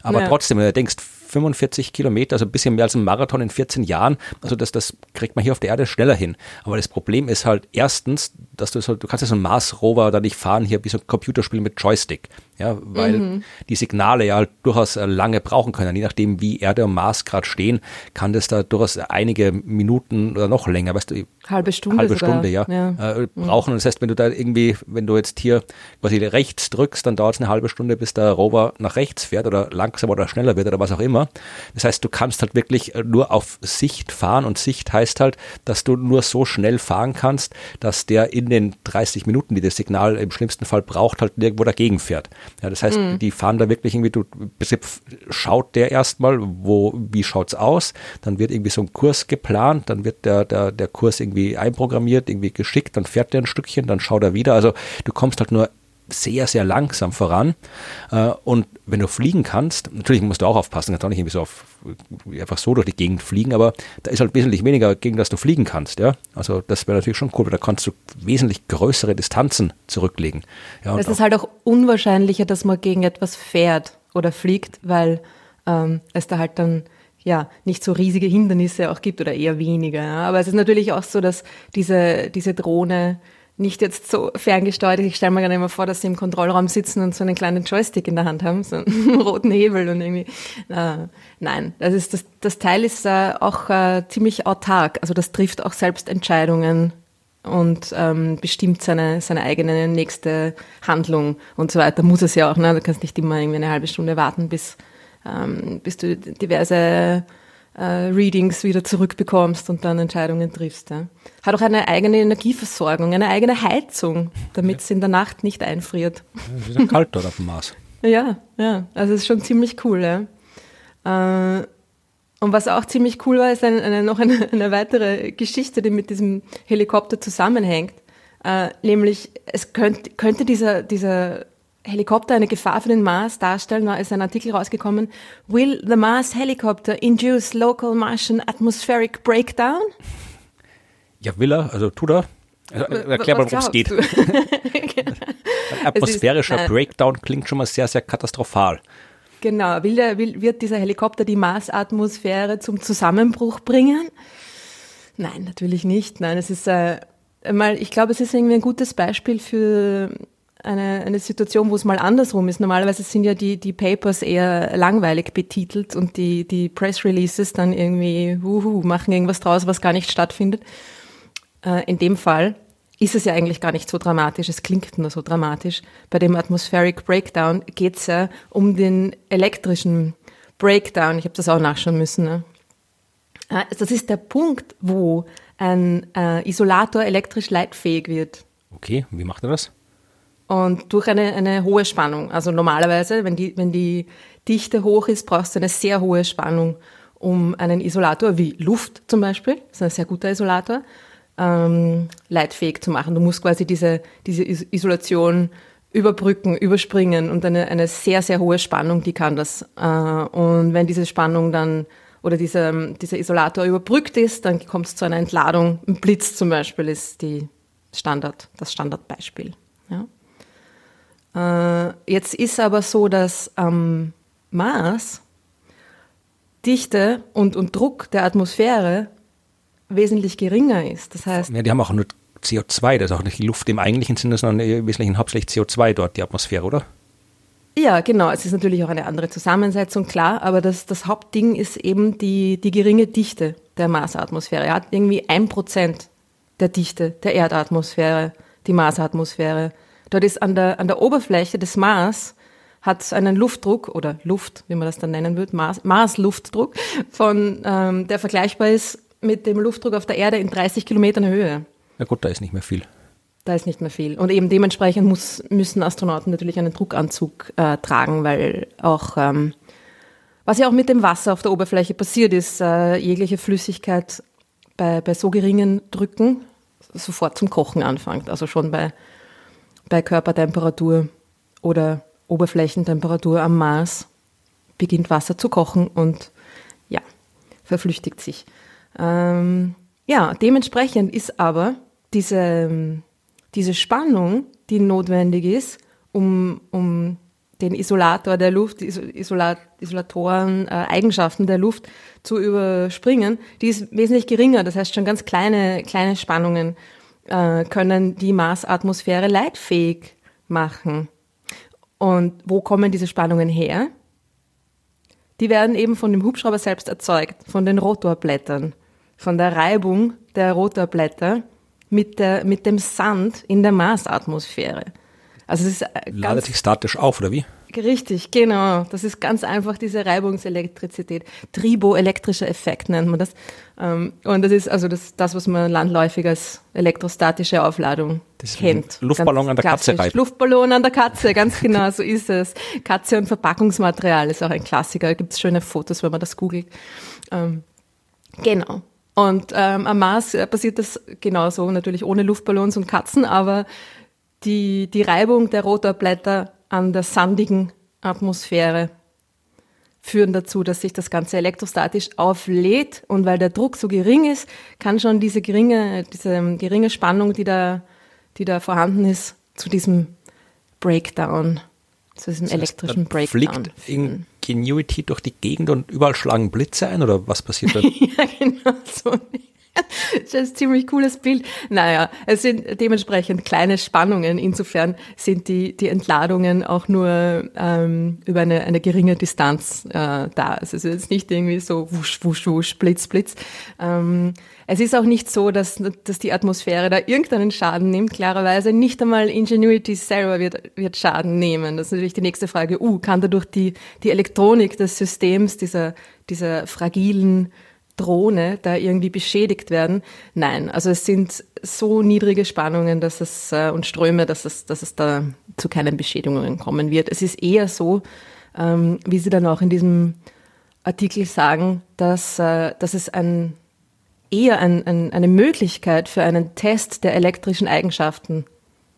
Aber ja. trotzdem, wenn du denkst, 45 Kilometer, also ein bisschen mehr als ein Marathon in 14 Jahren. Also das, das kriegt man hier auf der Erde schneller hin. Aber das Problem ist halt erstens, dass du so, du kannst ja so einen Mars-Rover da nicht fahren hier wie so ein Computerspiel mit Joystick ja, weil mhm. die Signale ja durchaus äh, lange brauchen können. Je nachdem, wie Erde und Mars gerade stehen, kann das da durchaus einige Minuten oder noch länger, weißt du, halbe Stunde, halbe Stunde, ja, ja. Äh, mhm. brauchen. Und das heißt, wenn du da irgendwie, wenn du jetzt hier quasi rechts drückst, dann dauert es eine halbe Stunde, bis der Rover nach rechts fährt oder langsamer oder schneller wird oder was auch immer. Das heißt, du kannst halt wirklich äh, nur auf Sicht fahren und Sicht heißt halt, dass du nur so schnell fahren kannst, dass der in den 30 Minuten, die das Signal im schlimmsten Fall braucht, halt irgendwo dagegen fährt. Ja, das heißt, mhm. die fahren da wirklich irgendwie, du schaut der erstmal, wo, wie schaut's aus, dann wird irgendwie so ein Kurs geplant, dann wird der, der, der Kurs irgendwie einprogrammiert, irgendwie geschickt, dann fährt der ein Stückchen, dann schaut er wieder. Also du kommst halt nur sehr, sehr langsam voran. Äh, und wenn du fliegen kannst, natürlich musst du auch aufpassen, kannst auch nicht irgendwie so auf, einfach so durch die Gegend fliegen, aber da ist halt wesentlich weniger, gegen das du fliegen kannst. Ja? Also das wäre natürlich schon cool, da kannst du wesentlich größere Distanzen zurücklegen. Ja, es ist halt auch unwahrscheinlicher, dass man gegen etwas fährt oder fliegt, weil ähm, es da halt dann ja, nicht so riesige Hindernisse auch gibt oder eher weniger. Ja. Aber es ist natürlich auch so, dass diese, diese Drohne nicht jetzt so ferngesteuert. Ich stelle mir nicht mehr vor, dass sie im Kontrollraum sitzen und so einen kleinen Joystick in der Hand haben, so einen roten Hebel und irgendwie. Äh, nein, das, ist, das, das Teil ist äh, auch äh, ziemlich autark. Also das trifft auch selbst Entscheidungen und ähm, bestimmt seine, seine eigene nächste Handlung und so weiter. Muss es ja auch, ne? Du kannst nicht immer irgendwie eine halbe Stunde warten, bis, ähm, bis du diverse äh, Readings wieder zurückbekommst und dann Entscheidungen triffst. Ja. Hat auch eine eigene Energieversorgung, eine eigene Heizung, damit es in der Nacht nicht einfriert. Es ist ja kalt dort auf dem Mars. Ja, ja, also es ist schon ziemlich cool. Ja. Äh, und was auch ziemlich cool war, ist eine, eine, noch eine, eine, weitere Geschichte, die mit diesem Helikopter zusammenhängt. Äh, nämlich, es könnt, könnte dieser, dieser Helikopter eine Gefahr für den Mars darstellen, da ist ein Artikel rausgekommen. Will the Mars helicopter induce local Martian atmospheric breakdown? Ja, will er, also tut er. Also, erklär mal, worum es geht. ein atmosphärischer ist, Breakdown klingt schon mal sehr, sehr katastrophal. Genau, will der, will, wird dieser Helikopter die Marsatmosphäre zum Zusammenbruch bringen? Nein, natürlich nicht. Nein, es ist äh, mal, ich glaube, es ist irgendwie ein gutes Beispiel für eine, eine Situation, wo es mal andersrum ist. Normalerweise sind ja die, die Papers eher langweilig betitelt und die, die Press Releases dann irgendwie, wuhu, machen irgendwas draus, was gar nicht stattfindet. Äh, in dem Fall ist es ja eigentlich gar nicht so dramatisch, es klingt nur so dramatisch. Bei dem Atmospheric Breakdown geht es ja um den elektrischen Breakdown. Ich habe das auch nachschauen müssen. Ne? Äh, das ist der Punkt, wo ein äh, Isolator elektrisch leitfähig wird. Okay, wie macht er das? Und durch eine, eine hohe Spannung. Also normalerweise, wenn die, wenn die Dichte hoch ist, brauchst du eine sehr hohe Spannung, um einen Isolator wie Luft zum Beispiel, das ist ein sehr guter Isolator, ähm, leitfähig zu machen. Du musst quasi diese, diese Isolation überbrücken, überspringen und eine, eine sehr, sehr hohe Spannung, die kann das. Äh, und wenn diese Spannung dann oder dieser, dieser Isolator überbrückt ist, dann kommt es zu einer Entladung. Ein Blitz zum Beispiel ist die Standard, das Standardbeispiel. Ja. Äh, jetzt ist aber so, dass am Mars Dichte und, und Druck der Atmosphäre wesentlich geringer ist. Das heißt. Ja, die haben auch nur CO2, das ist auch nicht die Luft im eigentlichen Sinne, sondern im Wesentlichen hauptsächlich CO2 dort, die Atmosphäre, oder? Ja, genau. Es ist natürlich auch eine andere Zusammensetzung, klar, aber das, das Hauptding ist eben die, die geringe Dichte der Marsatmosphäre. Er hat irgendwie ein Prozent der Dichte der Erdatmosphäre, die Marsatmosphäre. Dort ist an der, an der Oberfläche des Mars hat einen Luftdruck oder Luft, wie man das dann nennen würde, Mars, Mars-Luftdruck, von, ähm, der vergleichbar ist mit dem Luftdruck auf der Erde in 30 Kilometern Höhe. Ja gut, da ist nicht mehr viel. Da ist nicht mehr viel. Und eben dementsprechend muss, müssen Astronauten natürlich einen Druckanzug äh, tragen, weil auch, ähm, was ja auch mit dem Wasser auf der Oberfläche passiert ist, äh, jegliche Flüssigkeit bei, bei so geringen Drücken sofort zum Kochen anfängt. Also schon bei bei Körpertemperatur oder Oberflächentemperatur am Mars beginnt Wasser zu kochen und ja, verflüchtigt sich. Ähm, ja, dementsprechend ist aber diese, diese Spannung, die notwendig ist, um, um den Isolator der Luft, die Isolat, Isolatoren, äh, Eigenschaften der Luft zu überspringen, die ist wesentlich geringer. Das heißt, schon ganz kleine, kleine Spannungen äh, können die Marsatmosphäre leitfähig machen. Und wo kommen diese Spannungen her? Die werden eben von dem Hubschrauber selbst erzeugt, von den Rotorblättern, von der Reibung der Rotorblätter mit, der, mit dem Sand in der Marsatmosphäre. Also es ist äh, Ladet sich statisch auf, oder wie? Richtig, genau. Das ist ganz einfach diese Reibungselektrizität. Triboelektrischer Effekt nennt man das. Ähm, und das ist also das, das was man landläufig als elektrostatische Aufladung das kennt. Luftballon an der Katze reiben. Luftballon an der Katze, ganz genau, so ist es. Katze und Verpackungsmaterial ist auch ein Klassiker. Da gibt es schöne Fotos, wenn man das googelt. Ähm, genau. Und ähm, am Mars passiert das genauso, natürlich ohne Luftballons und Katzen, aber die, die Reibung der Rotorblätter an der sandigen Atmosphäre führen dazu, dass sich das Ganze elektrostatisch auflädt und weil der Druck so gering ist, kann schon diese geringe, diese geringe Spannung, die da, die da vorhanden ist, zu diesem Breakdown, zu diesem das heißt, elektrischen Breakdown. Fliegt Ingenuity durch die Gegend und überall schlagen Blitze ein oder was passiert da? ja, genau so. das ist ein ziemlich cooles Bild. Naja, es sind dementsprechend kleine Spannungen. Insofern sind die, die Entladungen auch nur ähm, über eine, eine geringe Distanz äh, da. Also es ist jetzt nicht irgendwie so wusch, wusch, wusch, blitz, blitz. Ähm, es ist auch nicht so, dass, dass die Atmosphäre da irgendeinen Schaden nimmt. Klarerweise nicht einmal Ingenuity selber wird, wird Schaden nehmen. Das ist natürlich die nächste Frage. Uh, kann dadurch die, die Elektronik des Systems, dieser, dieser fragilen Drohne da irgendwie beschädigt werden. Nein, also es sind so niedrige Spannungen dass es, äh, und Ströme, dass es, dass es da zu keinen Beschädigungen kommen wird. Es ist eher so, ähm, wie Sie dann auch in diesem Artikel sagen, dass, äh, dass es ein, eher ein, ein, eine Möglichkeit für einen Test der elektrischen Eigenschaften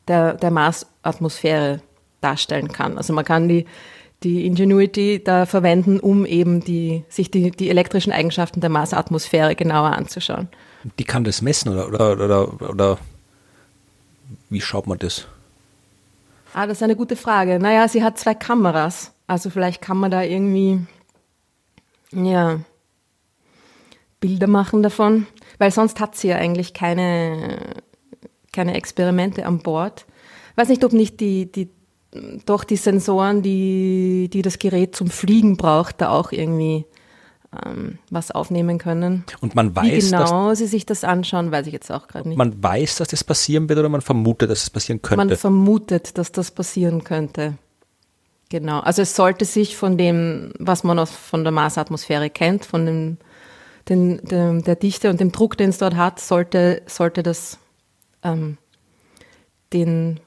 der, der Marsatmosphäre darstellen kann. Also man kann die die Ingenuity da verwenden, um eben die, sich die, die elektrischen Eigenschaften der Marsatmosphäre genauer anzuschauen. Die kann das messen oder, oder, oder, oder wie schaut man das? Ah, das ist eine gute Frage. Naja, sie hat zwei Kameras. Also vielleicht kann man da irgendwie, ja, Bilder machen davon. Weil sonst hat sie ja eigentlich keine, keine Experimente an Bord. Ich weiß nicht, ob nicht die, die doch die Sensoren, die, die das Gerät zum Fliegen braucht, da auch irgendwie ähm, was aufnehmen können. Und man weiß, Wie genau dass, sie sich das anschauen, weiß ich jetzt auch gerade nicht. Man weiß, dass das passieren wird oder man vermutet, dass es passieren könnte? Man vermutet, dass das passieren könnte. Genau. Also es sollte sich von dem, was man aus, von der Marsatmosphäre kennt, von dem, den, dem, der Dichte und dem Druck, den es dort hat, sollte, sollte das ähm, den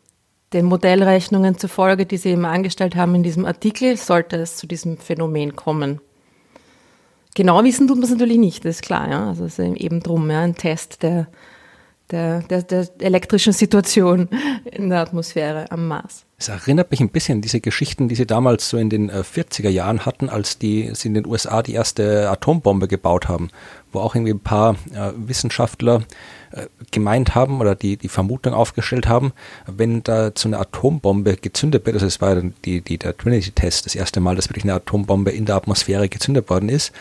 den Modellrechnungen zufolge, die Sie eben angestellt haben in diesem Artikel, sollte es zu diesem Phänomen kommen. Genau wissen tut man es natürlich nicht, das ist klar. Ja? Also es ist eben drum, ja, ein Test der, der, der, der elektrischen Situation in der Atmosphäre am Mars. Es erinnert mich ein bisschen an diese Geschichten, die sie damals so in den 40er äh, Jahren hatten, als die, sie in den USA die erste Atombombe gebaut haben, wo auch irgendwie ein paar äh, Wissenschaftler gemeint haben oder die, die Vermutung aufgestellt haben, wenn da so eine Atombombe gezündet wird, also es war die, die, der Trinity-Test, das erste Mal, dass wirklich eine Atombombe in der Atmosphäre gezündet worden ist,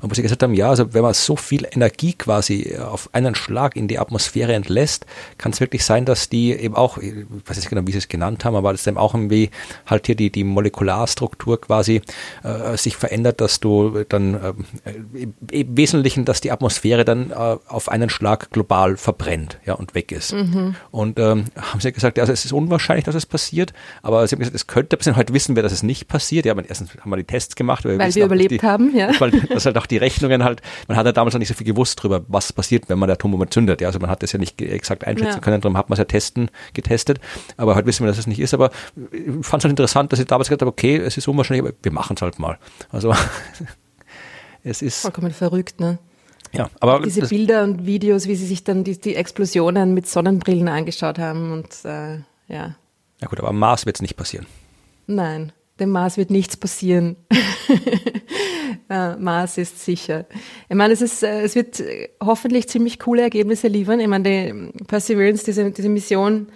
und wo sie gesagt haben, ja, also wenn man so viel Energie quasi auf einen Schlag in die Atmosphäre entlässt, kann es wirklich sein, dass die eben auch, ich weiß nicht genau, wie sie es genannt haben, aber dass eben auch irgendwie halt hier die, die Molekularstruktur quasi äh, sich verändert, dass du dann äh, im Wesentlichen, dass die Atmosphäre dann äh, auf einen Schlag global verbrennt ja, und weg ist. Mhm. Und ähm, haben sie gesagt, ja, also es ist unwahrscheinlich, dass es passiert, aber sie haben gesagt, es könnte passieren. Heute wissen wir, dass es nicht passiert. Ja, man, erstens haben wir die Tests gemacht. Weil, weil wir, wir überlebt die, haben, ja. Weil das halt auch die Rechnungen halt, man hat ja damals noch nicht so viel gewusst darüber, was passiert, wenn man der Atombombe zündet. Ja, also man hat das ja nicht exakt einschätzen ja. können, darum hat man es ja testen, getestet. Aber heute wissen wir, dass es nicht ist. Aber ich fand es halt interessant, dass sie damals gesagt haben, okay, es ist unwahrscheinlich, aber wir machen es halt mal. Also es ist. Vollkommen verrückt, ne? Ja, aber diese Bilder und Videos, wie sie sich dann die, die Explosionen mit Sonnenbrillen angeschaut haben und äh, ja. Ja gut, aber am Mars wird es nicht passieren. Nein, dem Mars wird nichts passieren. Mars ist sicher. Ich meine, es, ist, äh, es wird hoffentlich ziemlich coole Ergebnisse liefern. Ich meine, die Perseverance, diese, diese Mission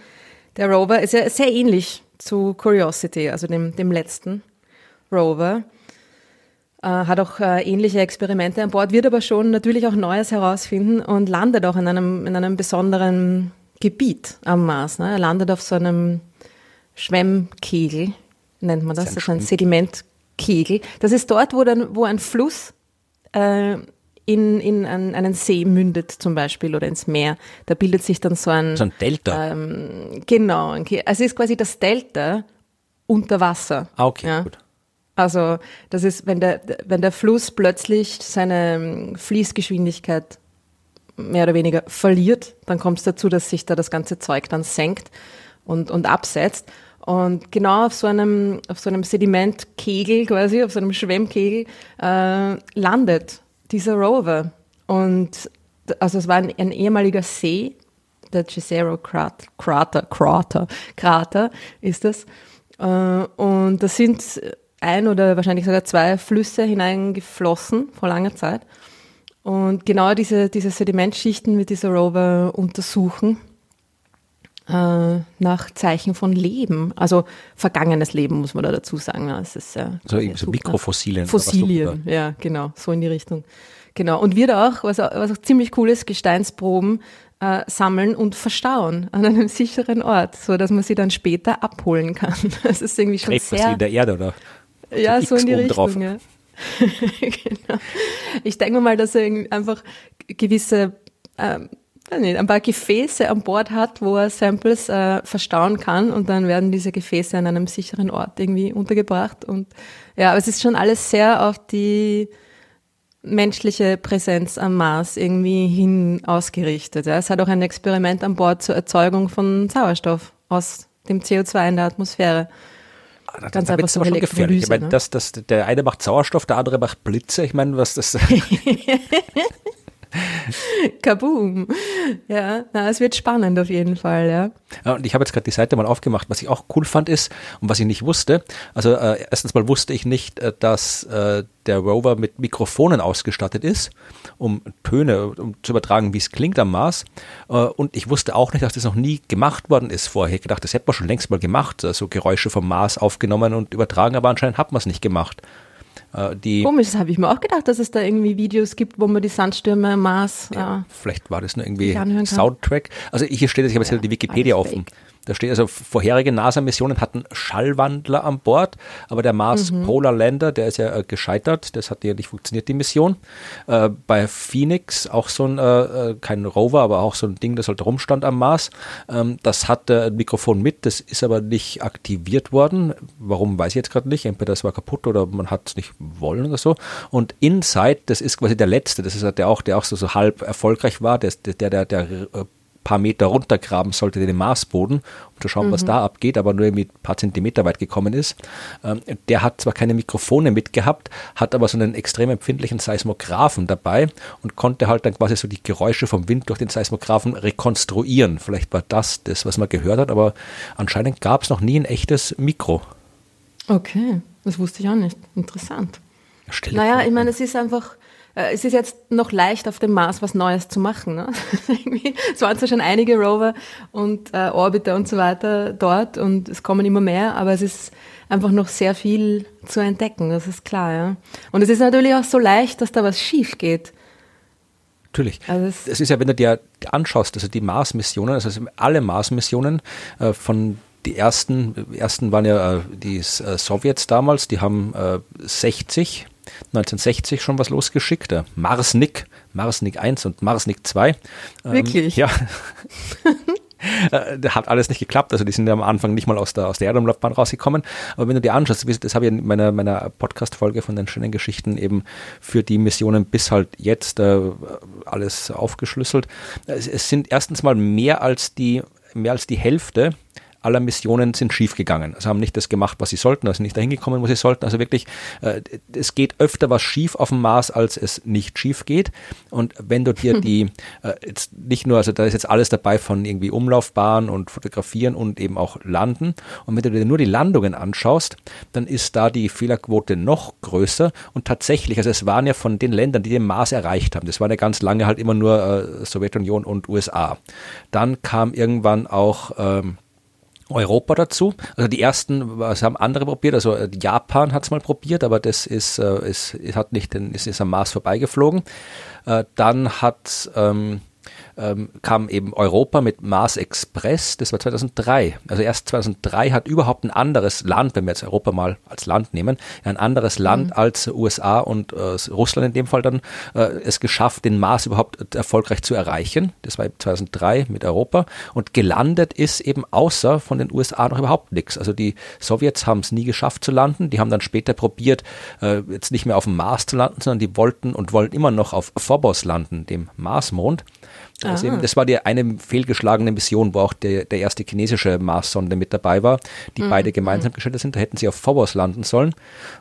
der Rover, ist ja sehr ähnlich zu Curiosity, also dem, dem letzten Rover. Äh, hat auch äh, ähnliche Experimente an Bord, wird aber schon natürlich auch Neues herausfinden und landet auch in einem, in einem besonderen Gebiet am Mars. Ne? Er landet auf so einem Schwemmkegel, nennt man das, das ist ein Sedimentkegel. Das ist dort, wo, dann, wo ein Fluss äh, in, in einen, einen, See mündet zum Beispiel oder ins Meer. Da bildet sich dann so ein... So ein Delta. Ähm, genau. Also es ist quasi das Delta unter Wasser. Ah, okay, ja. gut. Also das ist, wenn der, wenn der Fluss plötzlich seine ähm, Fließgeschwindigkeit mehr oder weniger verliert, dann kommt es dazu, dass sich da das ganze Zeug dann senkt und, und absetzt. Und genau auf so einem, auf so einem Sedimentkegel quasi, auf so einem Schwemmkegel, äh, landet dieser Rover. Und also es war ein, ein ehemaliger See, der Cicero Krater, Krater, Krater, Krater ist das. Äh, und da sind ein oder wahrscheinlich sogar zwei Flüsse hineingeflossen vor langer Zeit. Und genau diese, diese Sedimentschichten wird dieser Rover untersuchen äh, nach Zeichen von Leben. Also vergangenes Leben, muss man da dazu sagen. Es ist, äh, so, so Mikrofossilien. Fossilien, ja, genau, so in die Richtung. Genau. Und wird auch, was, was auch ziemlich cool ist, Gesteinsproben äh, sammeln und verstauen an einem sicheren Ort, so dass man sie dann später abholen kann. Das ist irgendwie schon Gräbt sehr... sie in der Erde, oder? Ja, so in die Richtung, ja. genau. Ich denke mal, dass er einfach gewisse ähm, nicht, ein paar Gefäße an Bord hat, wo er Samples äh, verstauen kann und dann werden diese Gefäße an einem sicheren Ort irgendwie untergebracht. Und ja, aber es ist schon alles sehr auf die menschliche Präsenz am Mars irgendwie hin ausgerichtet. Ja. Es hat auch ein Experiment an Bord zur Erzeugung von Sauerstoff aus dem CO2 in der Atmosphäre. Ah, Ganz da einfach so schon gefährlich. Ich meine, ne? das, das, der eine macht Sauerstoff, der andere macht Blitze. Ich meine, was das. Kaboom. Ja, na, es wird spannend auf jeden Fall, ja. ja und ich habe jetzt gerade die Seite mal aufgemacht. Was ich auch cool fand ist und was ich nicht wusste, also äh, erstens mal wusste ich nicht, äh, dass äh, der Rover mit Mikrofonen ausgestattet ist, um Töne um zu übertragen, wie es klingt am Mars. Äh, und ich wusste auch nicht, dass das noch nie gemacht worden ist vorher. Ich gedacht, das hätte man schon längst mal gemacht, so also Geräusche vom Mars aufgenommen und übertragen, aber anscheinend hat man es nicht gemacht. Äh, die Komisch, das habe ich mir auch gedacht, dass es da irgendwie Videos gibt, wo man die Sandstürme am Mars. Ja, äh, vielleicht war das nur irgendwie Soundtrack. Also hier steht, ich habe jetzt ja, die Wikipedia offen. Fake. Da steht also, vorherige NASA-Missionen hatten Schallwandler an Bord, aber der Mars mhm. Polar Lander, der ist ja äh, gescheitert, das hat ja nicht funktioniert, die Mission. Äh, bei Phoenix auch so ein, äh, äh kein Rover, aber auch so ein Ding, das halt rumstand am Mars. Ähm, das hatte ein Mikrofon mit, das ist aber nicht aktiviert worden. Warum, weiß ich jetzt gerade nicht. Entweder das war kaputt oder man hat es nicht wollen oder so. Und Inside, das ist quasi der letzte, das ist halt der auch, der auch so, so halb erfolgreich war, der, der, der, der äh, paar Meter runtergraben sollte, den Marsboden, um zu schauen, mhm. was da abgeht, aber nur irgendwie ein paar Zentimeter weit gekommen ist. Ähm, der hat zwar keine Mikrofone mitgehabt, hat aber so einen extrem empfindlichen Seismographen dabei und konnte halt dann quasi so die Geräusche vom Wind durch den Seismographen rekonstruieren. Vielleicht war das das, was man gehört hat, aber anscheinend gab es noch nie ein echtes Mikro. Okay, das wusste ich auch nicht. Interessant. Ja, naja, ich meine, es ist einfach es ist jetzt noch leicht auf dem Mars was Neues zu machen. Ne? es waren zwar schon einige Rover und äh, Orbiter und so weiter dort und es kommen immer mehr, aber es ist einfach noch sehr viel zu entdecken, das ist klar. Ja? Und es ist natürlich auch so leicht, dass da was schief geht. Natürlich. Also es ist ja, wenn du dir anschaust, also die Mars-Missionen, also alle Mars-Missionen äh, von die ersten, ersten waren ja äh, die äh, Sowjets damals, die haben äh, 60 1960 schon was losgeschickt. Der Marsnik, Marsnik 1 und Marsnik 2. Ähm, Wirklich? Ja. äh, hat alles nicht geklappt. Also die sind ja am Anfang nicht mal aus der, aus der Erdumlaufbahn rausgekommen. Aber wenn du dir anschaust, das habe ich in meiner, meiner Podcast-Folge von den schönen Geschichten eben für die Missionen bis halt jetzt äh, alles aufgeschlüsselt. Es, es, sind erstens mal mehr als die, mehr als die Hälfte aller Missionen sind schiefgegangen. Also haben nicht das gemacht, was sie sollten, also nicht dahin gekommen, wo sie sollten. Also wirklich, äh, es geht öfter was schief auf dem Mars, als es nicht schief geht. Und wenn du dir die, äh, jetzt nicht nur, also da ist jetzt alles dabei von irgendwie Umlaufbahn und Fotografieren und eben auch Landen. Und wenn du dir nur die Landungen anschaust, dann ist da die Fehlerquote noch größer. Und tatsächlich, also es waren ja von den Ländern, die den Mars erreicht haben, das waren ja ganz lange halt immer nur äh, Sowjetunion und USA. Dann kam irgendwann auch ähm, Europa dazu. Also die ersten, was haben andere probiert, also äh, Japan hat es mal probiert, aber das ist, äh, ist, hat nicht, den, ist, ist am Mars vorbeigeflogen. Äh, dann hat ähm, ähm, kam eben Europa mit Mars Express, das war 2003. Also erst 2003 hat überhaupt ein anderes Land, wenn wir jetzt Europa mal als Land nehmen, ein anderes Land mhm. als USA und äh, Russland in dem Fall dann äh, es geschafft, den Mars überhaupt erfolgreich zu erreichen. Das war 2003 mit Europa und gelandet ist eben außer von den USA noch überhaupt nichts. Also die Sowjets haben es nie geschafft zu landen. Die haben dann später probiert, äh, jetzt nicht mehr auf dem Mars zu landen, sondern die wollten und wollen immer noch auf Phobos landen, dem Marsmond. Also eben, das war die eine fehlgeschlagene Mission, wo auch der, der erste chinesische Mars-Sonde mit dabei war, die mhm. beide gemeinsam gestellt sind. Da hätten sie auf Phobos landen sollen.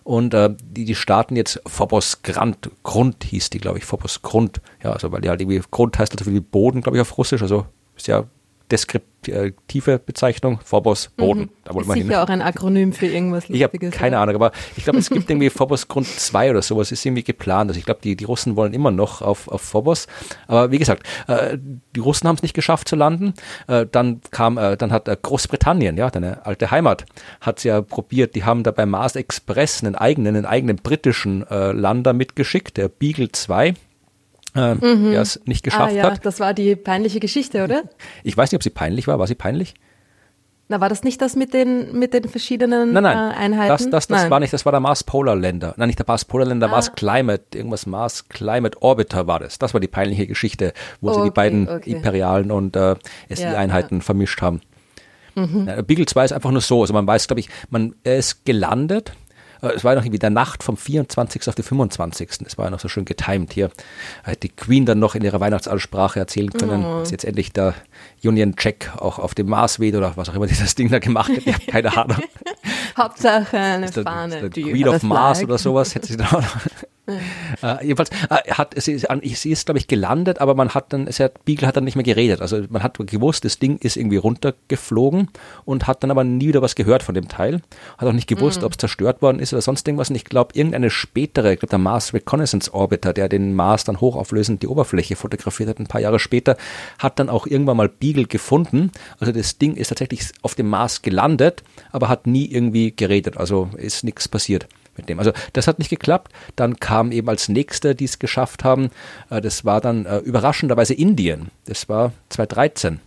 Und äh, die, die starten jetzt Phobos Grund, Grund hieß die, glaube ich, Phobos Grund. Ja, also weil die halt irgendwie Grund heißt also wie Boden, glaube ich, auf Russisch. Also ist ja deskriptive Bezeichnung, Phobos, Boden. Mhm. Da wollen wir sicher hin. auch ein Akronym für irgendwas Lustiges. Ich habe keine oder? Ahnung, aber ich glaube, es gibt irgendwie Phobos Grund 2 oder sowas, ist irgendwie geplant. Also ich glaube, die, die Russen wollen immer noch auf, auf Phobos. Aber wie gesagt, äh, die Russen haben es nicht geschafft zu landen. Äh, dann kam, äh, dann hat äh, Großbritannien, ja, deine alte Heimat, hat es ja probiert. Die haben da beim Mars Express einen eigenen, einen eigenen britischen äh, Lander mitgeschickt, der Beagle 2 äh, mhm. der es nicht geschafft ah, ja, hat. Das war die peinliche Geschichte, oder? Ich weiß nicht, ob sie peinlich war. War sie peinlich? Na, war das nicht das mit den, mit den verschiedenen nein, nein, äh, Einheiten? Das, das, das nein. war nicht, das war der Mars Polar Länder. Nein, nicht der Mars Polar Länder, ah. Mars Climate, irgendwas Mars Climate Orbiter war das. Das war die peinliche Geschichte, wo okay, sie die beiden okay. imperialen und äh, SI-Einheiten ja, ja. vermischt haben. Mhm. Beagle 2 ist einfach nur so, also man weiß, glaube ich, man, er ist gelandet, es war noch irgendwie der Nacht vom 24. auf den 25. Es war ja noch so schön getimed hier. Hat die Queen dann noch in ihrer Weihnachtsansprache erzählen können, oh. dass jetzt endlich der Union Jack auch auf dem Mars weht oder was auch immer dieses Ding da gemacht hat. Ich habe keine Ahnung. Hauptsache eine Fahne. Der, Queen of Mars oder sowas hätte sie da auch noch. Äh, jedenfalls äh, hat sie ist, sie ist glaube ich gelandet, aber man hat dann, es hat, Beagle hat dann nicht mehr geredet. Also man hat gewusst, das Ding ist irgendwie runtergeflogen und hat dann aber nie wieder was gehört von dem Teil. Hat auch nicht gewusst, mhm. ob es zerstört worden ist oder sonst irgendwas. Und ich glaube, irgendeine spätere, ich glaube der Mars Reconnaissance Orbiter, der den Mars dann hochauflösend die Oberfläche fotografiert hat, ein paar Jahre später, hat dann auch irgendwann mal Beagle gefunden. Also das Ding ist tatsächlich auf dem Mars gelandet, aber hat nie irgendwie geredet. Also ist nichts passiert mit dem. Also das hat nicht geklappt. Dann kam eben als nächster, die es geschafft haben, äh, das war dann äh, überraschenderweise Indien. Das war 2013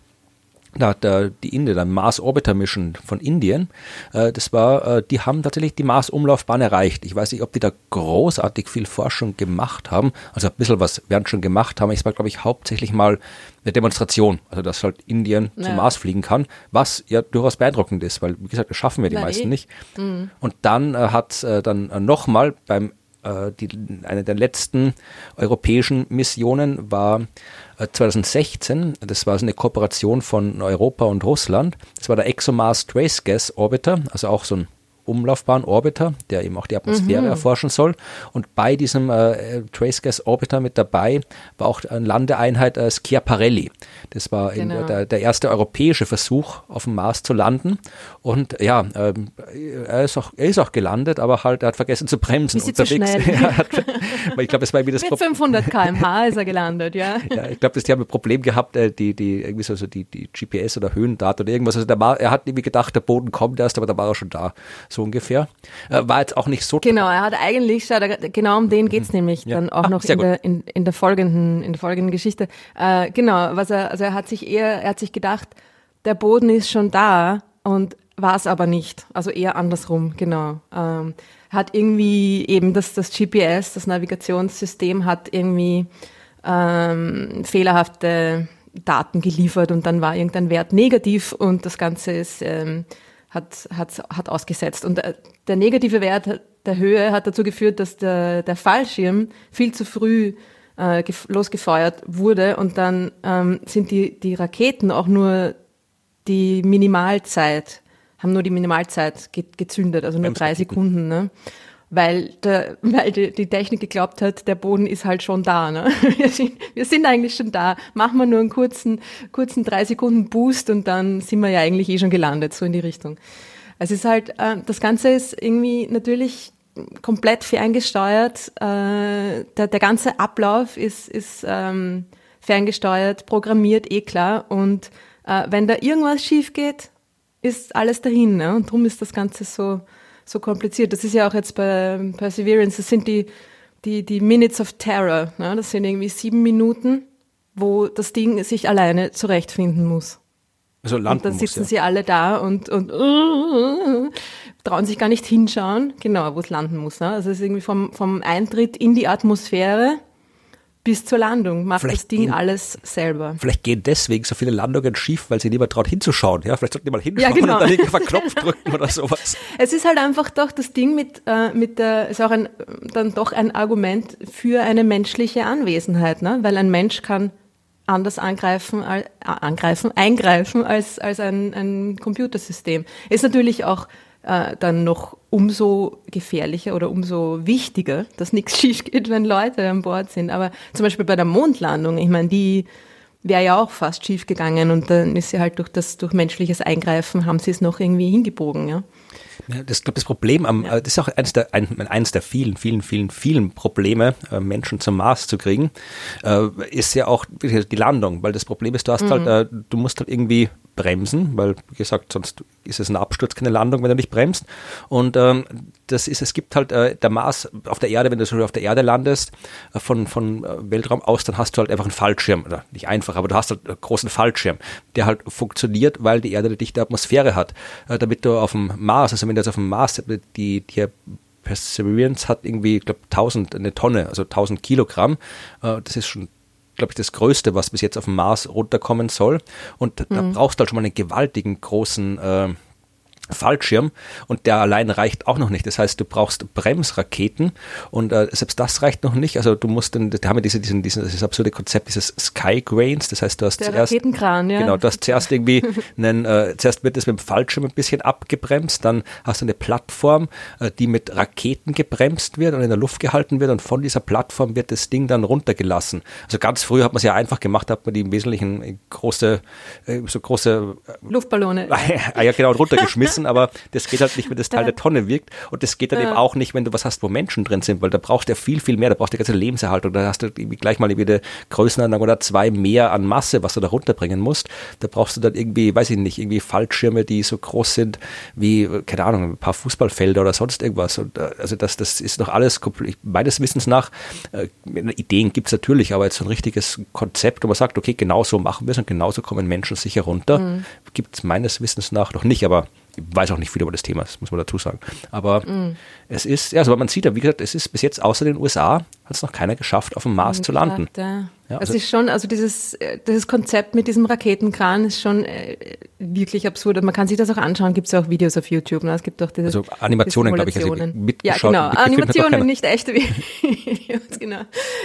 da hat der, die Indien, der Mars Orbiter Mission von Indien, äh, das war, äh, die haben tatsächlich die Mars-Umlaufbahn erreicht. Ich weiß nicht, ob die da großartig viel Forschung gemacht haben. Also ein bisschen was werden schon gemacht haben. Es war, glaube ich, hauptsächlich mal eine Demonstration. Also, dass halt Indien ja. zum Mars fliegen kann, was ja durchaus beeindruckend ist, weil, wie gesagt, das schaffen wir die Na, meisten eh. nicht. Mhm. Und dann äh, hat äh, dann äh, nochmal beim äh, die, eine der letzten europäischen Missionen war 2016, äh, das war so eine Kooperation von Europa und Russland. Das war der ExoMars Trace Gas Orbiter, also auch so ein Umlaufbahn-Orbiter, der eben auch die Atmosphäre mhm. erforschen soll. Und bei diesem äh, Trace Gas Orbiter mit dabei war auch eine Landeeinheit äh, Schiaparelli. Das war genau. der, der, erste europäische Versuch, auf dem Mars zu landen. Und ja, ähm, er, ist auch, er ist auch gelandet, aber halt, er hat vergessen zu bremsen Bisschen unterwegs. Zu schnell. hat, ich glaube, es war irgendwie das Mit 500 km/h ist er gelandet, ja. ja ich glaube, die haben ein Problem gehabt, äh, die, die, irgendwie so, so die, die GPS oder Höhendaten oder irgendwas. Also der war, er hat irgendwie gedacht, der Boden kommt erst, aber da war er schon da so ungefähr. Äh, war jetzt auch nicht so. Genau, er hat eigentlich, genau um den geht's mhm. nämlich ja. dann auch ah, noch in der, in, in, der folgenden, in der folgenden Geschichte. Äh, genau, was er, also er hat sich eher, er hat sich gedacht, der Boden ist schon da und war es aber nicht. Also eher andersrum, genau. Ähm, hat irgendwie eben das, das GPS, das Navigationssystem hat irgendwie ähm, fehlerhafte Daten geliefert und dann war irgendein Wert negativ und das Ganze ist ähm, hat, hat, hat ausgesetzt. Und der, der negative Wert der Höhe hat dazu geführt, dass der, der Fallschirm viel zu früh äh, losgefeuert wurde und dann ähm, sind die, die Raketen auch nur die Minimalzeit, haben nur die Minimalzeit gezündet, also nur drei Sekunden, ne? weil, der, weil die, die Technik geglaubt hat, der Boden ist halt schon da. Ne? Wir, sind, wir sind eigentlich schon da. Machen wir nur einen kurzen, kurzen drei Sekunden Boost und dann sind wir ja eigentlich eh schon gelandet, so in die Richtung. Es ist halt, äh, das Ganze ist irgendwie natürlich komplett ferngesteuert. Äh, der, der ganze Ablauf ist, ist ähm, ferngesteuert, programmiert, eh klar. Und äh, wenn da irgendwas schief geht, ist alles dahin. Ne? Und darum ist das Ganze so, so kompliziert. Das ist ja auch jetzt bei Perseverance, das sind die, die, die Minutes of Terror. Ne? Das sind irgendwie sieben Minuten, wo das Ding sich alleine zurechtfinden muss. Also landen und dann sitzen muss, ja. sie alle da und, und uh, trauen sich gar nicht hinschauen, genau, wo es landen muss. Ne? Also es ist irgendwie vom, vom Eintritt in die Atmosphäre bis zur Landung macht vielleicht das Ding gehen, alles selber. Vielleicht gehen deswegen so viele Landungen schief, weil sie niemand traut hinzuschauen. Ja, vielleicht sollten die mal hinschauen ja, genau. und dann irgendwie auf Knopf drücken oder sowas. Es ist halt einfach doch das Ding mit, äh, mit der, ist auch ein, dann doch ein Argument für eine menschliche Anwesenheit, ne? weil ein Mensch kann anders angreifen, äh, angreifen, eingreifen als, als ein, ein Computersystem. Ist natürlich auch äh, dann noch umso gefährlicher oder umso wichtiger, dass nichts schief geht, wenn Leute an Bord sind. Aber zum Beispiel bei der Mondlandung, ich meine, die wäre ja auch fast schief gegangen und dann ist sie halt durch das, durch menschliches Eingreifen haben sie es noch irgendwie hingebogen, ja. Ja, das, glaube das Problem am, ja. das ist auch eines der, ein, eines der vielen, vielen, vielen, vielen Probleme, äh, Menschen zum Mars zu kriegen, äh, ist ja auch die Landung, weil das Problem ist, du hast halt, mhm. halt, äh, du musst halt irgendwie bremsen, weil, wie gesagt, sonst ist es ein Absturz, keine Landung, wenn du nicht bremst. Und ähm, das ist, es gibt halt äh, der Mars auf der Erde, wenn du so auf der Erde landest, äh, von, von äh, Weltraum aus, dann hast du halt einfach einen Fallschirm, oder nicht einfach, aber du hast halt einen großen Fallschirm, der halt funktioniert, weil die Erde eine dichte Atmosphäre hat. Äh, damit du auf dem Mars, also wenn du jetzt auf dem Mars, die, die Perseverance hat irgendwie, ich glaube, 1000, eine Tonne, also 1000 Kilogramm. Äh, das ist schon glaube ich, das Größte, was bis jetzt auf dem Mars runterkommen soll. Und mhm. da brauchst du halt schon mal einen gewaltigen großen äh, Fallschirm und der allein reicht auch noch nicht. Das heißt, du brauchst Bremsraketen und äh, selbst das reicht noch nicht. Also du musst dann, da haben wir diese, diesen, diesen, dieses absurde Konzept dieses Sky Grains. Das heißt, du hast der zuerst Raketenkran, ja. genau, du hast zuerst irgendwie einen, äh, zuerst wird es mit dem Fallschirm ein bisschen abgebremst, dann hast du eine Plattform, äh, die mit Raketen gebremst wird und in der Luft gehalten wird und von dieser Plattform wird das Ding dann runtergelassen. Also ganz früh hat man es ja einfach gemacht, hat man die im Wesentlichen große, äh, so große äh, Luftballone. ja, genau, runtergeschmissen lassen, aber das geht halt nicht, wenn das Teil der Tonne wirkt. Und das geht dann eben auch nicht, wenn du was hast, wo Menschen drin sind, weil da brauchst du ja viel, viel mehr. Da brauchst du die ganze Lebenserhaltung. Da hast du gleich mal wieder Größenordnung oder zwei mehr an Masse, was du da runterbringen musst. Da brauchst du dann irgendwie, weiß ich nicht, irgendwie Fallschirme, die so groß sind wie, keine Ahnung, ein paar Fußballfelder oder sonst irgendwas. Und äh, also das, das ist noch alles, meines Wissens nach, äh, Ideen gibt es natürlich, aber jetzt so ein richtiges Konzept, wo man sagt, okay, genau so machen wir es und genauso kommen Menschen sicher runter, mhm. gibt es meines Wissens nach noch nicht. Aber ich weiß auch nicht viel über das Thema, das muss man dazu sagen. Aber mm. Es ist, ja, also man sieht ja, wie gesagt, es ist bis jetzt außer den USA, hat es noch keiner geschafft, auf dem Mars mhm, zu landen. Ja. Ja, also das ist schon, also dieses, äh, dieses Konzept mit diesem Raketenkran ist schon äh, wirklich absurd. Man kann sich das auch anschauen, gibt es auch Videos auf YouTube. Ne? Es gibt auch diese Also Animationen, glaube ich, also Ja, genau, Animationen, nicht echte Videos, genau.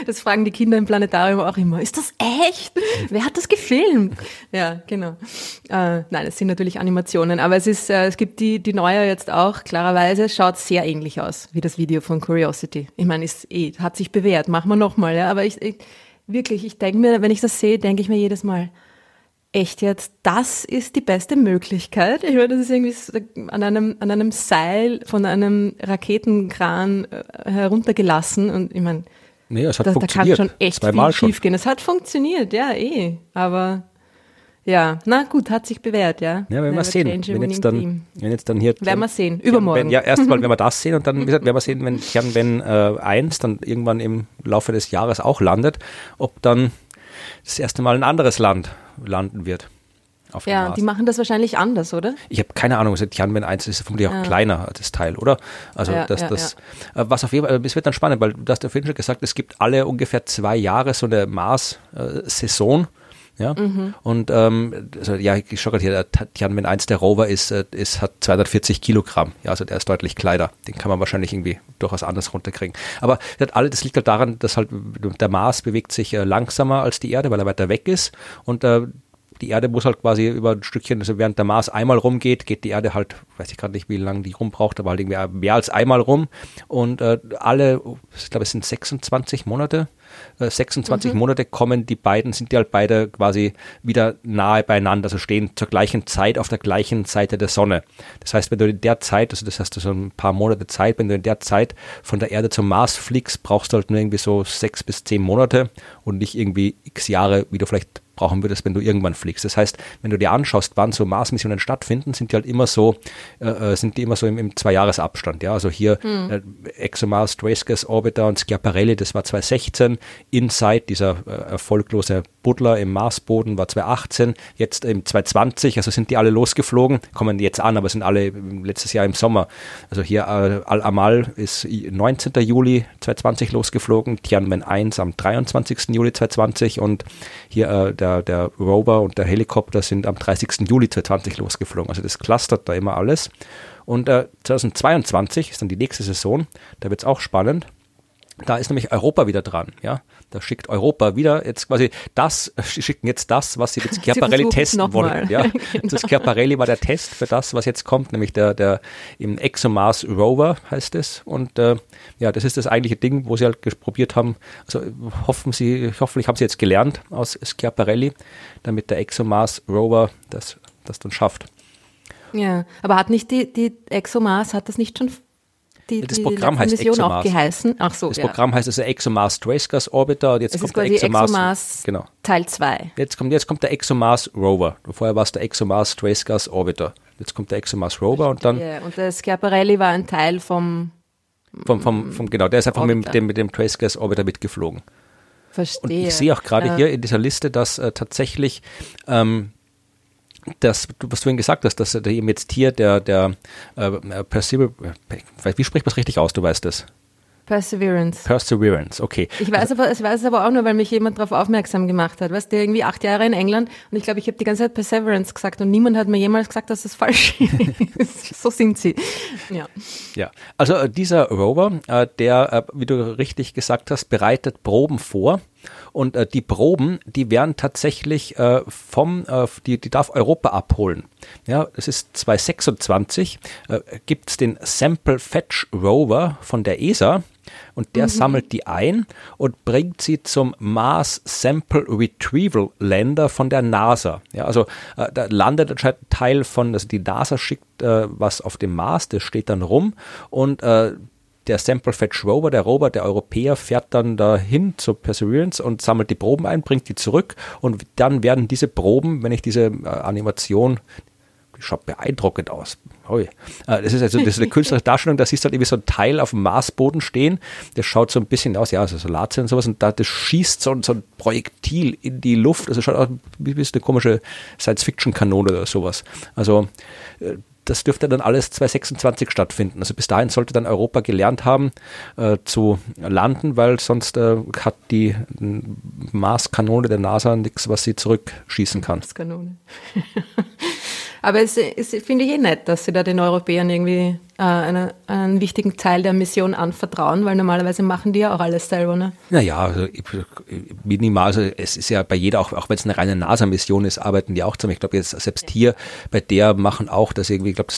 Das fragen die Kinder im Planetarium auch immer. Ist das echt? Wer hat das gefilmt? Ja, genau. Äh, nein, es sind natürlich Animationen, aber es ist, äh, es gibt die, die neue jetzt auch, klarerweise, schaut sehr ähnlich aus, wie das Video von Curiosity. Ich meine, ist eh, hat sich bewährt, machen wir nochmal, ja, aber ich, ich wirklich, ich denke mir, wenn ich das sehe, denke ich mir jedes Mal, echt jetzt, das ist die beste Möglichkeit. Ich meine, das ist irgendwie an einem, an einem Seil von einem Raketenkran äh, heruntergelassen und ich meine, nee, es hat da, da kann schon echt Zweimal viel schief gehen. Es hat funktioniert, ja, eh, aber ja, na gut, hat sich bewährt, ja. Ja, werden wir sehen. Wenn jetzt, dann, wenn jetzt dann hier. Werden wir sehen, übermorgen. Wenn, ja, erstmal werden wir das sehen und dann, wie gesagt, werden wir sehen, wenn Tianwen äh, 1 dann irgendwann im Laufe des Jahres auch landet, ob dann das erste Mal ein anderes Land landen wird. ja, die machen das wahrscheinlich anders, oder? Ich habe keine Ahnung, Tianwen 1 ist vermutlich auch ja. kleiner, das Teil, oder? Also ja, das, ja, das, äh, was auf jeden Fall, es wird dann spannend, weil du hast ja vorhin schon gesagt, es gibt alle ungefähr zwei Jahre so eine Mars-Saison. Ja? Mhm. Und ähm, also, ja, ich schaue gerade hier, der Tianwen 1, der Rover ist, äh, ist, hat 240 Kilogramm. Ja, also der ist deutlich kleiner. Den kann man wahrscheinlich irgendwie durchaus anders runterkriegen. Aber das, alle, das liegt halt daran, dass halt der Mars bewegt sich äh, langsamer als die Erde, weil er weiter weg ist. Und äh, die Erde muss halt quasi über ein Stückchen, also während der Mars einmal rumgeht, geht die Erde halt, weiß ich gerade nicht, wie lange die rumbraucht, aber halt irgendwie mehr als einmal rum. Und äh, alle, ich glaube, es sind 26 Monate, 26 äh, mhm. Monate kommen die beiden, sind die halt beide quasi wieder nahe beieinander, also stehen zur gleichen Zeit auf der gleichen Seite der Sonne. Das heißt, wenn du in der Zeit, also das hast du so ein paar Monate Zeit, wenn du in der Zeit von der Erde zum Mars fliegst, brauchst du halt nur irgendwie so sechs bis zehn Monate und nicht irgendwie x Jahre, wie du vielleicht brauchen würdest, wenn du irgendwann fliegst. Das heißt, wenn du dir anschaust, wann so Mars-Missionen stattfinden, sind die halt immer so, äh, äh sind die immer so im, im Zwei-Jahres-Abstand. Ja, also hier hm. äh, ExoMars, Trace Gas Orbiter und Schiaparelli, das war 2016. InSight, dieser äh, erfolglose Buddler im Marsboden, war 2018. Jetzt im 2020, also sind die alle losgeflogen, kommen jetzt an, aber sind alle letztes Jahr im Sommer. Also hier äh, Al-Amal ist 19. Juli 2020 losgeflogen, Tianwen 1 am 23. Juli 2020 und hier äh, der der, der Rover und der Helikopter sind am 30. Juli 2020 losgeflogen. Also das clustert da immer alles. Und äh, 2022 ist dann die nächste Saison. Da wird es auch spannend. Da ist nämlich Europa wieder dran, ja. Da schickt Europa wieder jetzt quasi das, sie schicken jetzt das, was sie mit Schiaparelli testen wollen. Ja. genau. Das Schiaparelli war der Test für das, was jetzt kommt, nämlich der, der im ExoMars Rover heißt es. Und äh, ja, das ist das eigentliche Ding, wo sie halt probiert haben. Also hoffen sie, hoffentlich haben sie jetzt gelernt aus Schiaparelli, damit der ExoMars Rover das, das dann schafft. Ja, aber hat nicht die, die ExoMars, hat das nicht schon die, das Programm die heißt Mission ExoMars. auch geheißen. Ach so, das ja. Programm heißt also ExoMars Tracegas Orbiter und jetzt es kommt der ExoMars, ExoMars genau. Teil 2. Jetzt kommt, jetzt kommt der ExoMars Rover. Vorher war es der ExoMars Tracegas Orbiter. Jetzt kommt der ExoMars Rover und dann. Yeah. Und der Schiaparelli war ein Teil vom. Vom, vom, vom genau, der ist einfach mit dem, mit dem Tracegas Orbiter mitgeflogen. Verstehe. Und ich sehe auch gerade ja. hier in dieser Liste, dass äh, tatsächlich ähm, das, was du vorhin gesagt hast, dass der eben jetzt hier der, der äh, Persever wie spricht man es richtig aus, du weißt das? Perseverance. Perseverance, okay. Ich weiß, aber, ich weiß es aber auch nur, weil mich jemand darauf aufmerksam gemacht hat. Weißt du, irgendwie acht Jahre in England und ich glaube, ich habe die ganze Zeit Perseverance gesagt und niemand hat mir jemals gesagt, dass das falsch ist. so sind sie. Ja. Ja, also äh, dieser Rover, äh, der, äh, wie du richtig gesagt hast, bereitet Proben vor und äh, die Proben, die werden tatsächlich äh, vom, äh, die, die darf Europa abholen. Ja, es ist 2026, äh, gibt es den Sample Fetch Rover von der ESA und der mhm. sammelt die ein und bringt sie zum Mars Sample Retrieval Lander von der NASA. Ja, also äh, da landet anscheinend ein Teil von, also die NASA schickt äh, was auf dem Mars, das steht dann rum und äh, der Sample Fetch Rover, der Rover, der Europäer, fährt dann dahin zur Perseverance und sammelt die Proben ein, bringt die zurück und dann werden diese Proben, wenn ich diese äh, Animation, die schaut beeindruckend aus. Äh, das ist also das ist eine künstlerische Darstellung, da siehst du halt irgendwie so ein Teil auf dem Marsboden stehen, das schaut so ein bisschen aus, ja, also Solate und sowas und da das schießt so, so ein Projektil in die Luft, also schaut aus wie, wie eine komische Science-Fiction-Kanone oder sowas. Also äh, das dürfte dann alles 2026 stattfinden. Also bis dahin sollte dann Europa gelernt haben äh, zu landen, weil sonst äh, hat die Marskanone der NASA nichts, was sie zurückschießen kann. Marskanone. Aber es, es finde ich eh nett, dass sie da den Europäern irgendwie äh, eine, einen wichtigen Teil der Mission anvertrauen, weil normalerweise machen die ja auch alles selber, ne? Naja, also minimal, also es ist ja bei jeder, auch, auch wenn es eine reine NASA-Mission ist, arbeiten die auch zusammen. Ich glaube jetzt selbst hier bei der machen auch, dass irgendwie, ich glaube,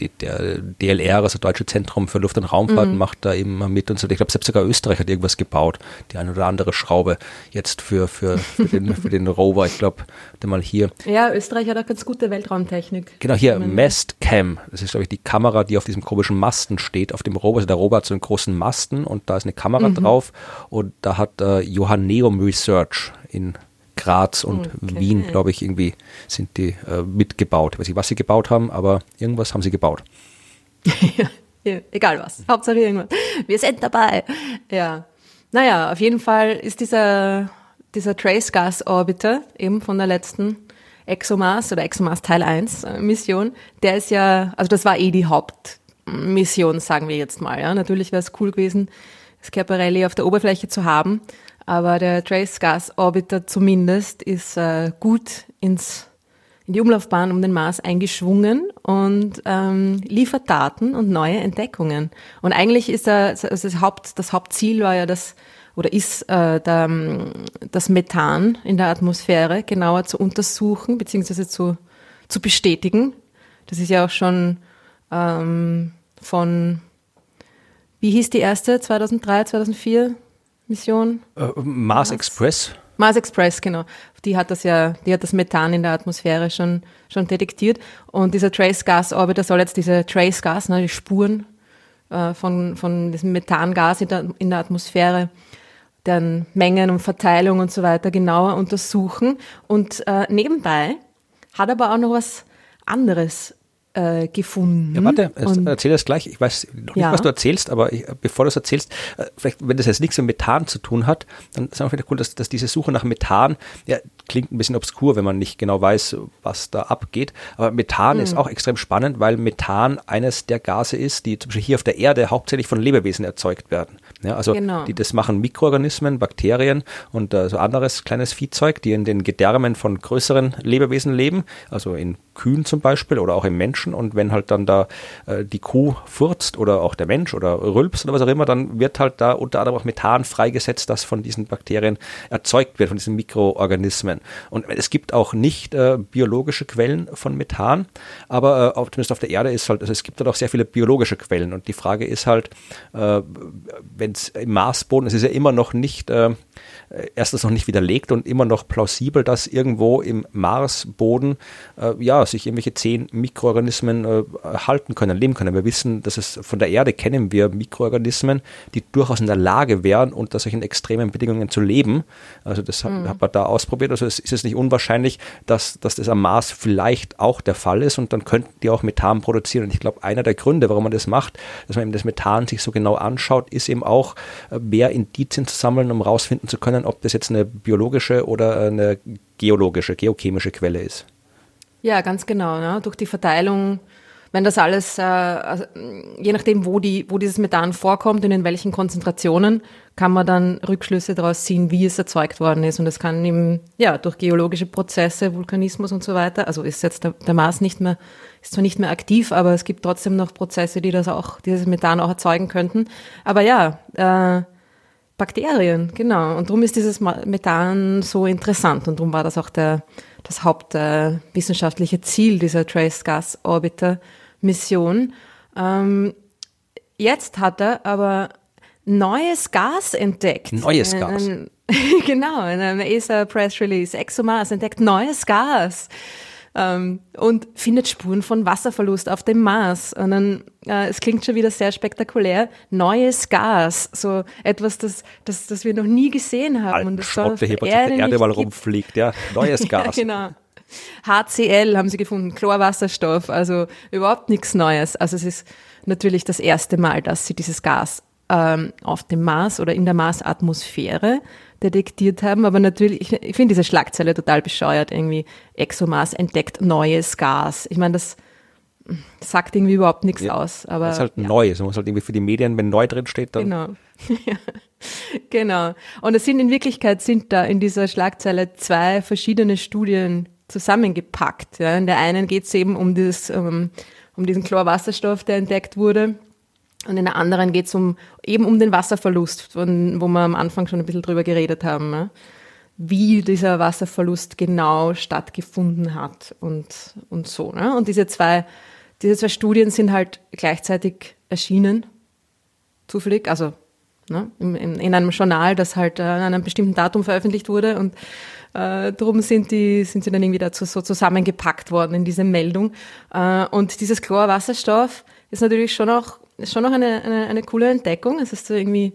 der DLR, also Deutsche Zentrum für Luft- und Raumfahrt, mhm. macht da eben mit und so. Ich glaube, selbst sogar Österreich hat irgendwas gebaut, die eine oder andere Schraube jetzt für, für, für, den, für den Rover. Ich glaube, mal hier. Ja, Österreich hat auch ganz gute Weltraumtechnik. Genau, hier Mastcam. Das ist, glaube ich, die Kamera, die auf diesem komischen Masten steht, auf dem Rover. Also der Rover hat so einen großen Masten und da ist eine Kamera mhm. drauf und da hat äh, Johanneum Research in Graz und okay. Wien, glaube ich, irgendwie sind die äh, mitgebaut. Ich weiß nicht, was sie gebaut haben, aber irgendwas haben sie gebaut. ja, egal was. Hauptsache irgendwas. Wir sind dabei. Ja. Naja, auf jeden Fall ist dieser, dieser Trace Gas Orbiter eben von der letzten ExoMars oder ExoMars Teil 1 äh, Mission, der ist ja, also das war eh die Hauptmission, sagen wir jetzt mal. Ja. Natürlich wäre es cool gewesen, Schiaparelli auf der Oberfläche zu haben, aber der Trace Gas Orbiter zumindest ist äh, gut ins, in die Umlaufbahn um den Mars eingeschwungen und ähm, liefert Daten und neue Entdeckungen. Und eigentlich ist er, also das, Haupt, das Hauptziel war ja das oder ist äh, der, das Methan in der Atmosphäre genauer zu untersuchen bzw. zu, zu bestätigen. Das ist ja auch schon ähm, von, wie hieß die erste, 2003, 2004 Mission? Äh, Mars, Mars Express. Mars Express, genau. Die hat das ja, die hat das Methan in der Atmosphäre schon, schon detektiert. Und dieser Trace Gas Orbiter soll jetzt diese Trace Gas, ne, die Spuren äh, von, von diesem Methangas in der, in der Atmosphäre, deren Mengen und Verteilung und so weiter genauer untersuchen. Und äh, nebenbei hat aber auch noch was anderes äh, gefunden. Ja, warte, und, erzähl das gleich. Ich weiß noch nicht, ja. was du erzählst, aber ich, bevor du es erzählst, äh, vielleicht, wenn das jetzt nichts mit Methan zu tun hat, dann ist es einfach cool, dass, dass diese Suche nach Methan, ja, klingt ein bisschen obskur, wenn man nicht genau weiß, was da abgeht. Aber Methan mhm. ist auch extrem spannend, weil Methan eines der Gase ist, die zum Beispiel hier auf der Erde hauptsächlich von Lebewesen erzeugt werden. Ja, also genau. die, das machen Mikroorganismen, Bakterien und äh, so anderes kleines Viehzeug, die in den Gedärmen von größeren Lebewesen leben, also in Kühen zum Beispiel oder auch im Menschen. Und wenn halt dann da äh, die Kuh furzt oder auch der Mensch oder rülpst oder was auch immer, dann wird halt da unter anderem auch Methan freigesetzt, das von diesen Bakterien erzeugt wird, von diesen Mikroorganismen. Und es gibt auch nicht äh, biologische Quellen von Methan, aber äh, zumindest auf der Erde ist halt, also es gibt halt auch sehr viele biologische Quellen. Und die Frage ist halt, äh, wenn es im Marsboden, es ist ja immer noch nicht äh, erstens noch nicht widerlegt und immer noch plausibel, dass irgendwo im Marsboden äh, ja, sich irgendwelche zehn Mikroorganismen äh, halten können, leben können. Wir wissen, dass es von der Erde kennen wir Mikroorganismen, die durchaus in der Lage wären, unter solchen extremen Bedingungen zu leben. Also das mhm. hat man da ausprobiert. Also es ist es nicht unwahrscheinlich, dass, dass das am Mars vielleicht auch der Fall ist und dann könnten die auch Methan produzieren. Und ich glaube, einer der Gründe, warum man das macht, dass man eben das Methan sich so genau anschaut, ist eben auch, äh, mehr Indizien zu sammeln, um rausfinden zu können, ob das jetzt eine biologische oder eine geologische, geochemische Quelle ist. Ja, ganz genau. Ne? Durch die Verteilung, wenn das alles, äh, also, je nachdem, wo, die, wo dieses Methan vorkommt und in welchen Konzentrationen, kann man dann Rückschlüsse daraus ziehen, wie es erzeugt worden ist. Und das kann eben, ja, durch geologische Prozesse, Vulkanismus und so weiter, also ist jetzt der, der Mars nicht mehr, ist zwar nicht mehr aktiv, aber es gibt trotzdem noch Prozesse, die das auch, dieses Methan auch erzeugen könnten. Aber ja, äh, Bakterien, genau. Und darum ist dieses Methan so interessant und darum war das auch der, das hauptwissenschaftliche äh, Ziel dieser Trace Gas Orbiter Mission. Ähm, jetzt hat er aber neues Gas entdeckt. Neues Gas. Ein, genau, in einem ESA Press Release. ExoMars entdeckt neues Gas ähm, und findet Spuren von Wasserverlust auf dem Mars. Und dann, äh, es klingt schon wieder sehr spektakulär, neues Gas, so etwas, das, das, das wir noch nie gesehen haben. Alten und das Schrotte, auf der Erde, Erde mal rumfliegt, ja, neues Gas. ja, genau. HCl haben sie gefunden, Chlorwasserstoff, also überhaupt nichts Neues. Also es ist natürlich das erste Mal, dass sie dieses Gas ähm, auf dem Mars oder in der Marsatmosphäre detektiert haben. Aber natürlich, ich, ich finde diese Schlagzeile total bescheuert. Irgendwie ExoMars entdeckt neues Gas. Ich meine, das sagt irgendwie überhaupt nichts ja, aus. Aber, das ist halt ja. neu. Es muss halt irgendwie für die Medien, wenn neu drin steht, dann. Genau. genau. Und es sind in Wirklichkeit sind da in dieser Schlagzeile zwei verschiedene Studien zusammengepackt. Ja. In der einen geht es eben um, dieses, um, um diesen Chlorwasserstoff, der entdeckt wurde. Und in der anderen geht es um, eben um den Wasserverlust, von, wo wir am Anfang schon ein bisschen drüber geredet haben, ne? wie dieser Wasserverlust genau stattgefunden hat und, und so. Ne? Und diese zwei, diese zwei Studien sind halt gleichzeitig erschienen, zufällig, also ne? in, in, einem Journal, das halt äh, an einem bestimmten Datum veröffentlicht wurde und äh, darum sind die, sind sie dann irgendwie dazu so zusammengepackt worden in diese Meldung. Äh, und dieses Chlorwasserstoff ist natürlich schon auch ist schon noch eine, eine, eine coole Entdeckung. Es ist so irgendwie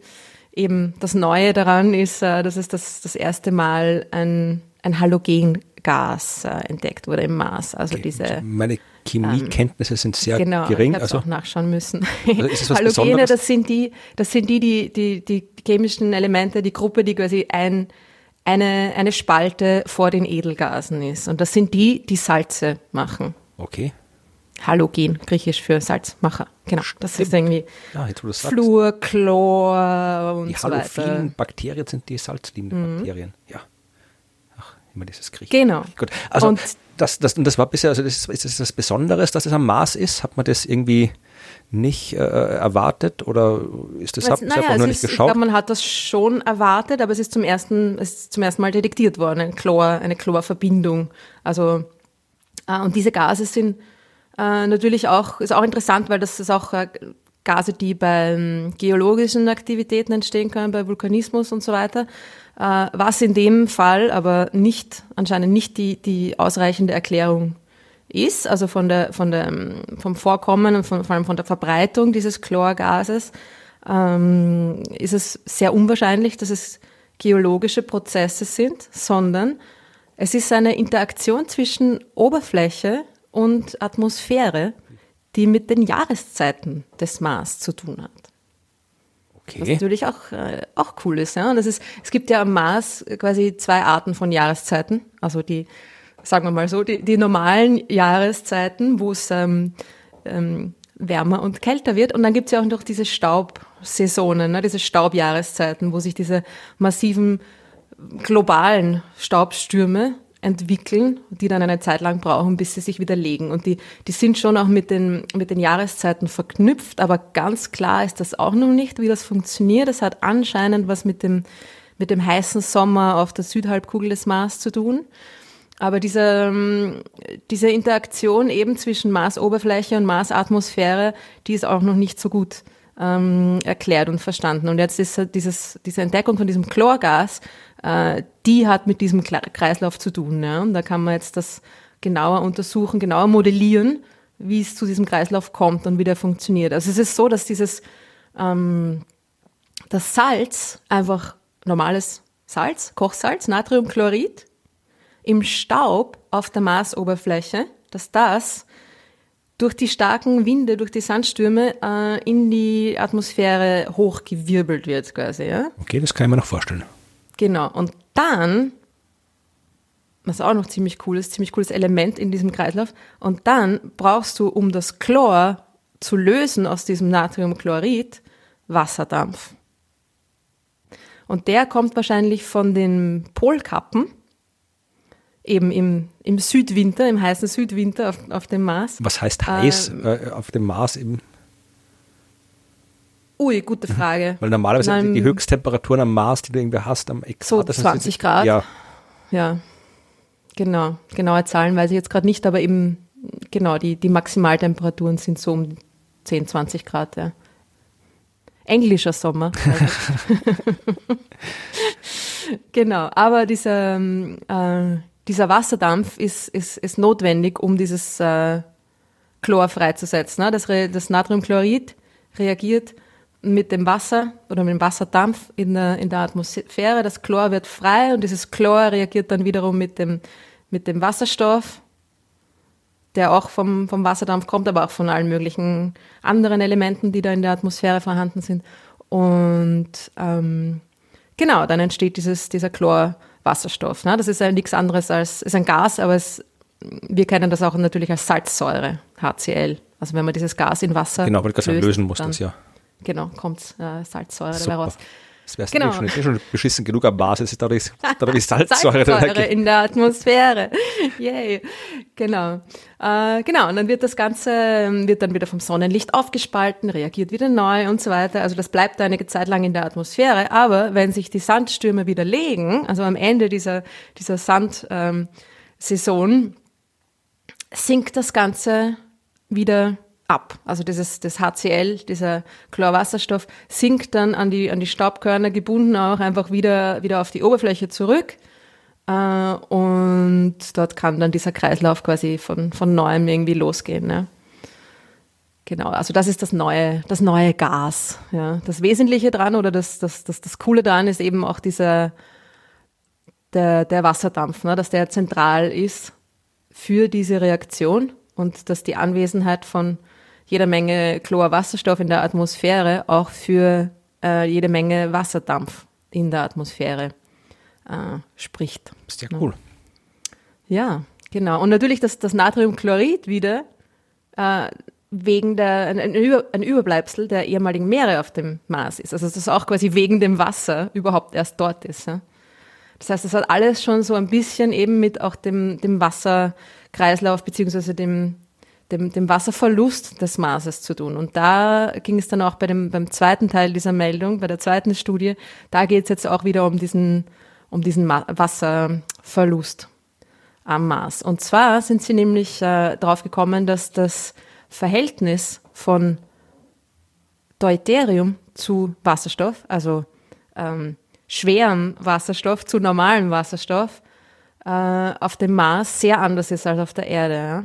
eben das Neue daran ist, äh, dass es das, das erste Mal ein, ein Halogengas äh, entdeckt wurde im Mars. Also okay. diese. Meine Chemiekenntnisse ähm, sind sehr genau, gering. Ich also auch nachschauen müssen. Also ist das Halogene, das sind die, das sind die, die, die, die chemischen Elemente, die Gruppe, die quasi ein, eine, eine Spalte vor den Edelgasen ist. Und das sind die, die Salze machen. Okay. Halogen, griechisch für Salzmacher. Genau, das ist irgendwie ja, Fluor, Chlor und die so weiter. Die halophilen Bakterien sind die salzliebenden mhm. Bakterien, ja. immer dieses Krieg. Genau. Gut. Also und das, das, das war bisher, also das ist das, das Besondere, dass es am Mars ist. Hat man das irgendwie nicht äh, erwartet oder ist das, hat naja, einfach nur nicht ist, geschaut? Ich glaube, man hat das schon erwartet, aber es ist zum ersten, es ist zum ersten Mal detektiert worden, ein Chlor, eine Chlorverbindung. Also äh, und diese Gase sind äh, natürlich auch, ist auch interessant, weil das ist auch äh, Gase, die bei ähm, geologischen Aktivitäten entstehen können, bei Vulkanismus und so weiter. Äh, was in dem Fall aber nicht, anscheinend nicht die, die ausreichende Erklärung ist, also von der, von der, ähm, vom Vorkommen und von, vor allem von der Verbreitung dieses Chlorgases, ähm, ist es sehr unwahrscheinlich, dass es geologische Prozesse sind, sondern es ist eine Interaktion zwischen Oberfläche und Atmosphäre, die mit den Jahreszeiten des Mars zu tun hat. Okay. Was natürlich auch, äh, auch cool ist. Ja? Und das ist, es gibt ja am Mars quasi zwei Arten von Jahreszeiten. Also die, sagen wir mal so, die, die normalen Jahreszeiten, wo es ähm, ähm, wärmer und kälter wird. Und dann gibt es ja auch noch diese Staubsaisonen, ne? diese Staubjahreszeiten, wo sich diese massiven globalen Staubstürme entwickeln, die dann eine Zeit lang brauchen, bis sie sich widerlegen. Und die, die sind schon auch mit den, mit den Jahreszeiten verknüpft, aber ganz klar ist das auch noch nicht, wie das funktioniert. Das hat anscheinend was mit dem, mit dem heißen Sommer auf der Südhalbkugel des Mars zu tun. Aber diese, diese Interaktion eben zwischen Marsoberfläche und Marsatmosphäre, die ist auch noch nicht so gut ähm, erklärt und verstanden. Und jetzt ist dieses, diese Entdeckung von diesem Chlorgas, äh, die hat mit diesem Kreislauf zu tun. Ja? Und da kann man jetzt das genauer untersuchen, genauer modellieren, wie es zu diesem Kreislauf kommt und wie der funktioniert. Also es ist so, dass dieses ähm, das Salz, einfach normales Salz, Kochsalz, Natriumchlorid, im Staub auf der Marsoberfläche, dass das durch die starken Winde, durch die Sandstürme äh, in die Atmosphäre hochgewirbelt wird quasi. Ja? Okay, das kann ich mir noch vorstellen. Genau. Und dann, was auch noch ziemlich cool ist, ziemlich cooles Element in diesem Kreislauf, und dann brauchst du, um das Chlor zu lösen aus diesem Natriumchlorid, Wasserdampf. Und der kommt wahrscheinlich von den Polkappen, eben im, im Südwinter, im heißen Südwinter auf, auf dem Mars. Was heißt heiß ähm, äh, auf dem Mars eben? Ui, gute Frage. Weil normalerweise Nein, die Höchsttemperaturen am Mars, die du irgendwie hast, am Äquator. So 20 Grad. Ja. Ja. Genau. Genaue Zahlen weiß ich jetzt gerade nicht, aber eben, genau, die, die Maximaltemperaturen sind so um 10, 20 Grad, ja. Englischer Sommer. genau, aber dieser, ähm, äh, dieser Wasserdampf ist, ist, ist notwendig, um dieses äh, Chlor freizusetzen. Ne? Das, das Natriumchlorid reagiert mit dem Wasser oder mit dem Wasserdampf in der, in der Atmosphäre. Das Chlor wird frei und dieses Chlor reagiert dann wiederum mit dem, mit dem Wasserstoff, der auch vom, vom Wasserdampf kommt, aber auch von allen möglichen anderen Elementen, die da in der Atmosphäre vorhanden sind. Und ähm, genau, dann entsteht dieses, dieser Chlorwasserstoff. Ne? Das ist ja nichts anderes als, ist ein Gas, aber es, wir kennen das auch natürlich als Salzsäure, HCl. Also wenn man dieses Gas in Wasser genau, weil löst, lösen muss das ja genau, kommt äh, Salzsäure dabei raus. Das wäre genau. schon, schon beschissen genug am Basis, da ist, da ist Salzsäure, Salzsäure in der Atmosphäre. Yay. Genau. Äh, genau, und dann wird das Ganze, wird dann wieder vom Sonnenlicht aufgespalten, reagiert wieder neu und so weiter. Also das bleibt einige Zeit lang in der Atmosphäre, aber wenn sich die Sandstürme wieder legen, also am Ende dieser, dieser Sandsaison, ähm, sinkt das Ganze wieder ab. Also dieses, das HCl, dieser Chlorwasserstoff, sinkt dann an die, an die Staubkörner gebunden auch einfach wieder, wieder auf die Oberfläche zurück. Äh, und dort kann dann dieser Kreislauf quasi von, von neuem irgendwie losgehen. Ne? Genau, also das ist das neue, das neue Gas. Ja. Das Wesentliche dran oder das, das, das, das Coole dran ist eben auch dieser, der, der Wasserdampf, ne, dass der zentral ist für diese Reaktion und dass die Anwesenheit von jede Menge Chlorwasserstoff in der Atmosphäre auch für äh, jede Menge Wasserdampf in der Atmosphäre äh, spricht. Ist ja cool. Ja, genau. Und natürlich das, das Natriumchlorid wieder äh, wegen der, ein, ein, Über, ein, Überbleibsel der ehemaligen Meere auf dem Mars ist. Also dass das auch quasi wegen dem Wasser überhaupt erst dort ist. Ja? Das heißt, es hat alles schon so ein bisschen eben mit auch dem, dem Wasserkreislauf beziehungsweise dem, dem, dem Wasserverlust des Marses zu tun. Und da ging es dann auch bei dem, beim zweiten Teil dieser Meldung, bei der zweiten Studie, da geht es jetzt auch wieder um diesen, um diesen Wasserverlust am Mars. Und zwar sind sie nämlich äh, darauf gekommen, dass das Verhältnis von Deuterium zu Wasserstoff, also ähm, schwerem Wasserstoff zu normalem Wasserstoff, äh, auf dem Mars sehr anders ist als auf der Erde. Ja?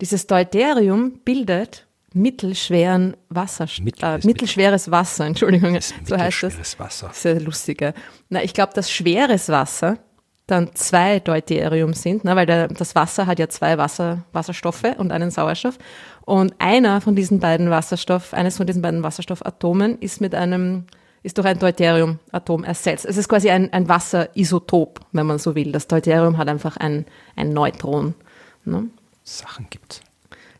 Dieses Deuterium bildet mittelschweren Wasserstoff, Mittel, äh, mittelschweres Wasser, Entschuldigung, so heißt das. Wasser. Sehr lustiger. Na, ich glaube, dass schweres Wasser dann zwei Deuterium sind, ne, weil der, das Wasser hat ja zwei Wasser, Wasserstoffe und einen Sauerstoff. Und einer von diesen beiden Wasserstoff, eines von diesen beiden Wasserstoffatomen ist mit einem, ist durch ein Deuteriumatom ersetzt. Es ist quasi ein, ein Wasserisotop, wenn man so will. Das Deuterium hat einfach ein, ein Neutron. Ne? Sachen gibt's.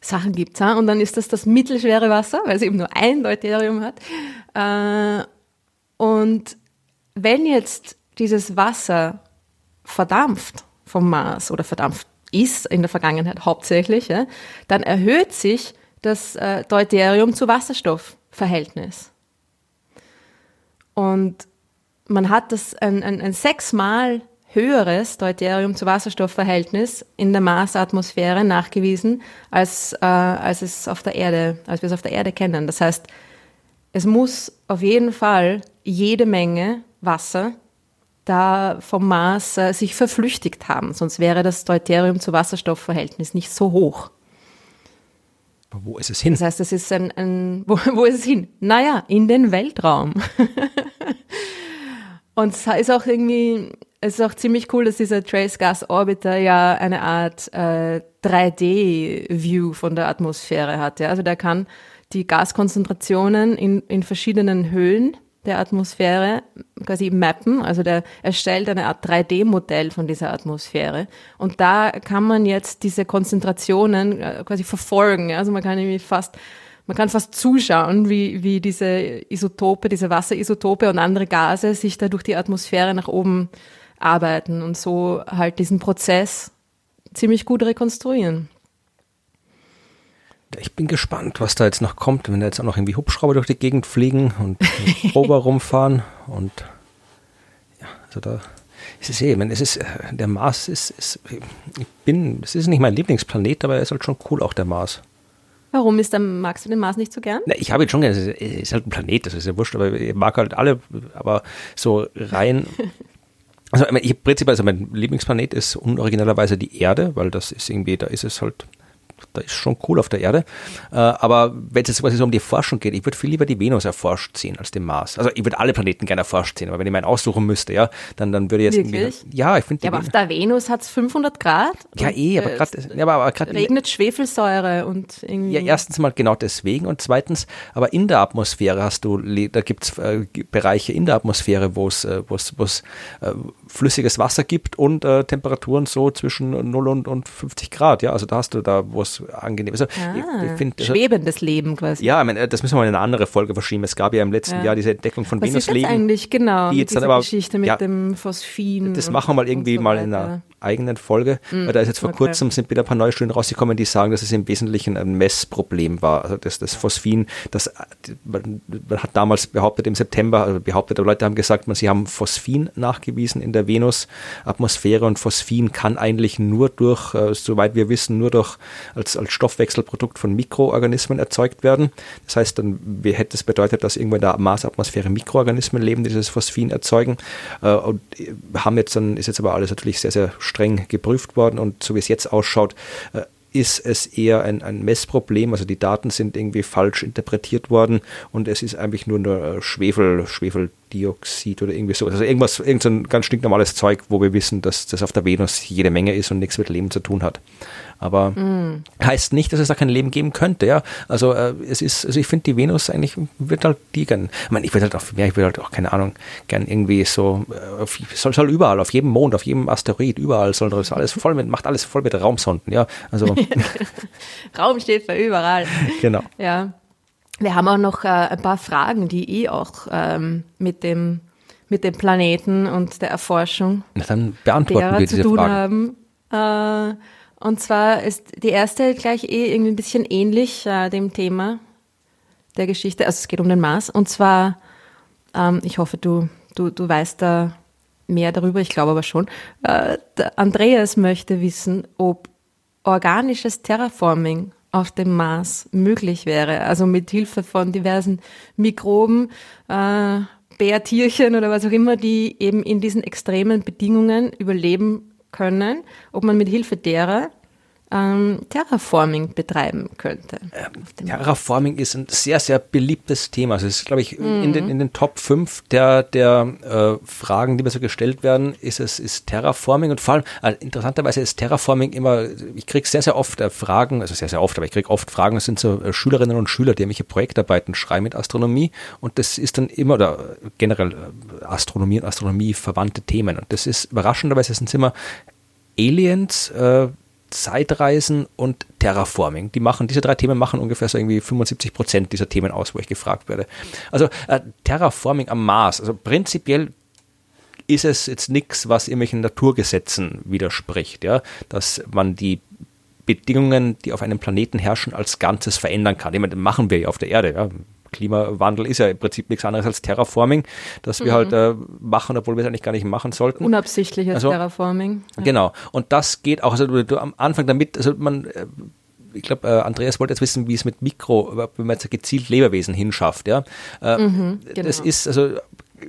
Sachen gibt's, ja? und dann ist das das mittelschwere Wasser, weil es eben nur ein Deuterium hat. Äh, und wenn jetzt dieses Wasser verdampft vom Mars oder verdampft ist in der Vergangenheit hauptsächlich, dann erhöht sich das äh, Deuterium zu Wasserstoffverhältnis. Und man hat das ein, ein, ein sechsmal höheres Deuterium zu Wasserstoffverhältnis in der Marsatmosphäre nachgewiesen, als, äh, als es auf der Erde, als wir es auf der Erde kennen. Das heißt, es muss auf jeden Fall jede Menge Wasser da vom Mars äh, sich verflüchtigt haben, sonst wäre das Deuterium zu Wasserstoffverhältnis nicht so hoch. Aber wo ist es hin? Das heißt, es ist ein, ein wo, wo ist es hin? Naja, in den Weltraum. Und es ist auch irgendwie, es ist auch ziemlich cool, dass dieser Trace Gas Orbiter ja eine Art äh, 3D-View von der Atmosphäre hat. Ja? Also der kann die Gaskonzentrationen in, in verschiedenen Höhen der Atmosphäre quasi mappen. Also der erstellt eine Art 3D-Modell von dieser Atmosphäre. Und da kann man jetzt diese Konzentrationen äh, quasi verfolgen. Also man kann irgendwie fast man kann fast zuschauen, wie, wie diese Isotope, diese Wasserisotope und andere Gase sich da durch die Atmosphäre nach oben arbeiten und so halt diesen Prozess ziemlich gut rekonstruieren. Ich bin gespannt, was da jetzt noch kommt, wenn da jetzt auch noch irgendwie Hubschrauber durch die Gegend fliegen und Rover rumfahren und ja, also da ist es eh, ich es ist, äh, der Mars ist, ist, ich bin, es ist nicht mein Lieblingsplanet, aber er ist halt schon cool, auch der Mars. Warum ist der, magst du den Mars nicht so gern? Na, ich habe ihn schon gern, es ist, ist, halt ein Planet, das ist ja wurscht, aber ich mag halt alle, aber so rein. Also ich prinzipiell, also mein Lieblingsplanet ist unoriginellerweise die Erde, weil das ist irgendwie, da ist es halt da ist schon cool auf der Erde. Äh, aber wenn es jetzt quasi so um die Forschung geht, ich würde viel lieber die Venus erforscht sehen als den Mars. Also ich würde alle Planeten gerne erforscht sehen, aber wenn ich meinen aussuchen müsste, ja, dann, dann würde ich jetzt Wirklich? irgendwie. Ja, ich finde. Ja, aber auf der Venus hat es 500 Grad. Ja, eh, aber gerade. Ja, aber, aber grad regnet Schwefelsäure und irgendwie. Ja, erstens mal genau deswegen und zweitens, aber in der Atmosphäre hast du, da gibt es äh, Bereiche in der Atmosphäre, wo es äh, äh, flüssiges Wasser gibt und äh, Temperaturen so zwischen 0 und, und 50 Grad. Ja, also da hast du da, wo es angenehm ist. Also, ah, ich, ich find, also, schwebendes Leben quasi. Ja, ich meine, das müssen wir mal in eine andere Folge verschieben. Es gab ja im letzten ja. Jahr diese Entdeckung von Was Venusleben. Was ist eigentlich genau? Die jetzt dann aber, Geschichte mit ja, dem Phosphin. Das machen wir mal irgendwie so mal in einer eigenen Folge. Mhm. Weil da ist jetzt vor okay. kurzem sind wieder ein paar neue Studien rausgekommen, die sagen, dass es im Wesentlichen ein Messproblem war. Also das, das Phosphin, das man, man hat damals behauptet im September, also behauptet, Leute haben gesagt, man, sie haben Phosphin nachgewiesen in der Venus-Atmosphäre und Phosphin kann eigentlich nur durch, äh, soweit wir wissen, nur durch als, als Stoffwechselprodukt von Mikroorganismen erzeugt werden. Das heißt, dann hätte es bedeutet, dass irgendwo in der Marsatmosphäre Mikroorganismen leben, die dieses Phosphin erzeugen. Äh, und haben jetzt dann, ist jetzt aber alles natürlich sehr, sehr streng geprüft worden und so wie es jetzt ausschaut, äh, ist es eher ein, ein Messproblem. Also die Daten sind irgendwie falsch interpretiert worden und es ist eigentlich nur nur Schwefel, Schwefeldioxid oder irgendwie so. Also irgendwas, irgendein ganz stinknormales Zeug, wo wir wissen, dass das auf der Venus jede Menge ist und nichts mit Leben zu tun hat. Aber mm. heißt nicht, dass es da kein Leben geben könnte, ja. Also äh, es ist, also ich finde die Venus eigentlich wird halt die gern. Ich meine, ich würde halt auch, ja, ich würde halt auch, keine Ahnung, gern irgendwie so, äh, soll, soll überall, auf jedem Mond, auf jedem Asteroid, überall soll das alles voll mit, macht alles voll mit Raumsonden, ja. Also. Raum steht für überall. Genau. Ja. Wir haben auch noch äh, ein paar Fragen, die eh auch ähm, mit dem mit dem Planeten und der Erforschung Na, dann beantworten wir diese zu tun Fragen. haben. Äh, und zwar ist die erste gleich eh irgendwie ein bisschen ähnlich äh, dem Thema der Geschichte. Also es geht um den Mars. Und zwar, ähm, ich hoffe, du, du, du weißt da mehr darüber, ich glaube aber schon. Äh, Andreas möchte wissen, ob organisches Terraforming auf dem Mars möglich wäre. Also mit Hilfe von diversen Mikroben, äh, Bärtierchen oder was auch immer, die eben in diesen extremen Bedingungen überleben können, ob man mit Hilfe derer ähm, Terraforming betreiben könnte. Ähm, Terraforming ist ein sehr, sehr beliebtes Thema. Also es ist, glaube ich, mhm. in, den, in den Top 5 der, der äh, Fragen, die mir so gestellt werden, ist es ist Terraforming und vor allem, äh, interessanterweise ist Terraforming immer, ich kriege sehr, sehr oft äh, Fragen, also sehr, sehr oft, aber ich kriege oft Fragen, das sind so äh, Schülerinnen und Schüler, die irgendwelche Projektarbeiten schreiben mit Astronomie und das ist dann immer, oder generell äh, Astronomie und Astronomie verwandte Themen und das ist überraschenderweise sind es immer Aliens, äh, Zeitreisen und Terraforming. Die machen, diese drei Themen machen ungefähr so irgendwie 75 Prozent dieser Themen aus, wo ich gefragt werde. Also äh, Terraforming am Mars, also prinzipiell ist es jetzt nichts, was irgendwelchen Naturgesetzen widerspricht, ja, dass man die Bedingungen, die auf einem Planeten herrschen, als Ganzes verändern kann. Ich meine, das machen wir ja auf der Erde. Ja. Klimawandel ist ja im Prinzip nichts anderes als Terraforming, das wir halt, mhm. halt äh, machen, obwohl wir es eigentlich gar nicht machen sollten. Unabsichtliches also, Terraforming. Ja. Genau. Und das geht auch, also du, du am Anfang damit, also man, äh, ich glaube, äh, Andreas wollte jetzt wissen, wie es mit Mikro, wenn man jetzt gezielt Lebewesen hinschafft, ja. Äh, mhm, genau. Das ist, also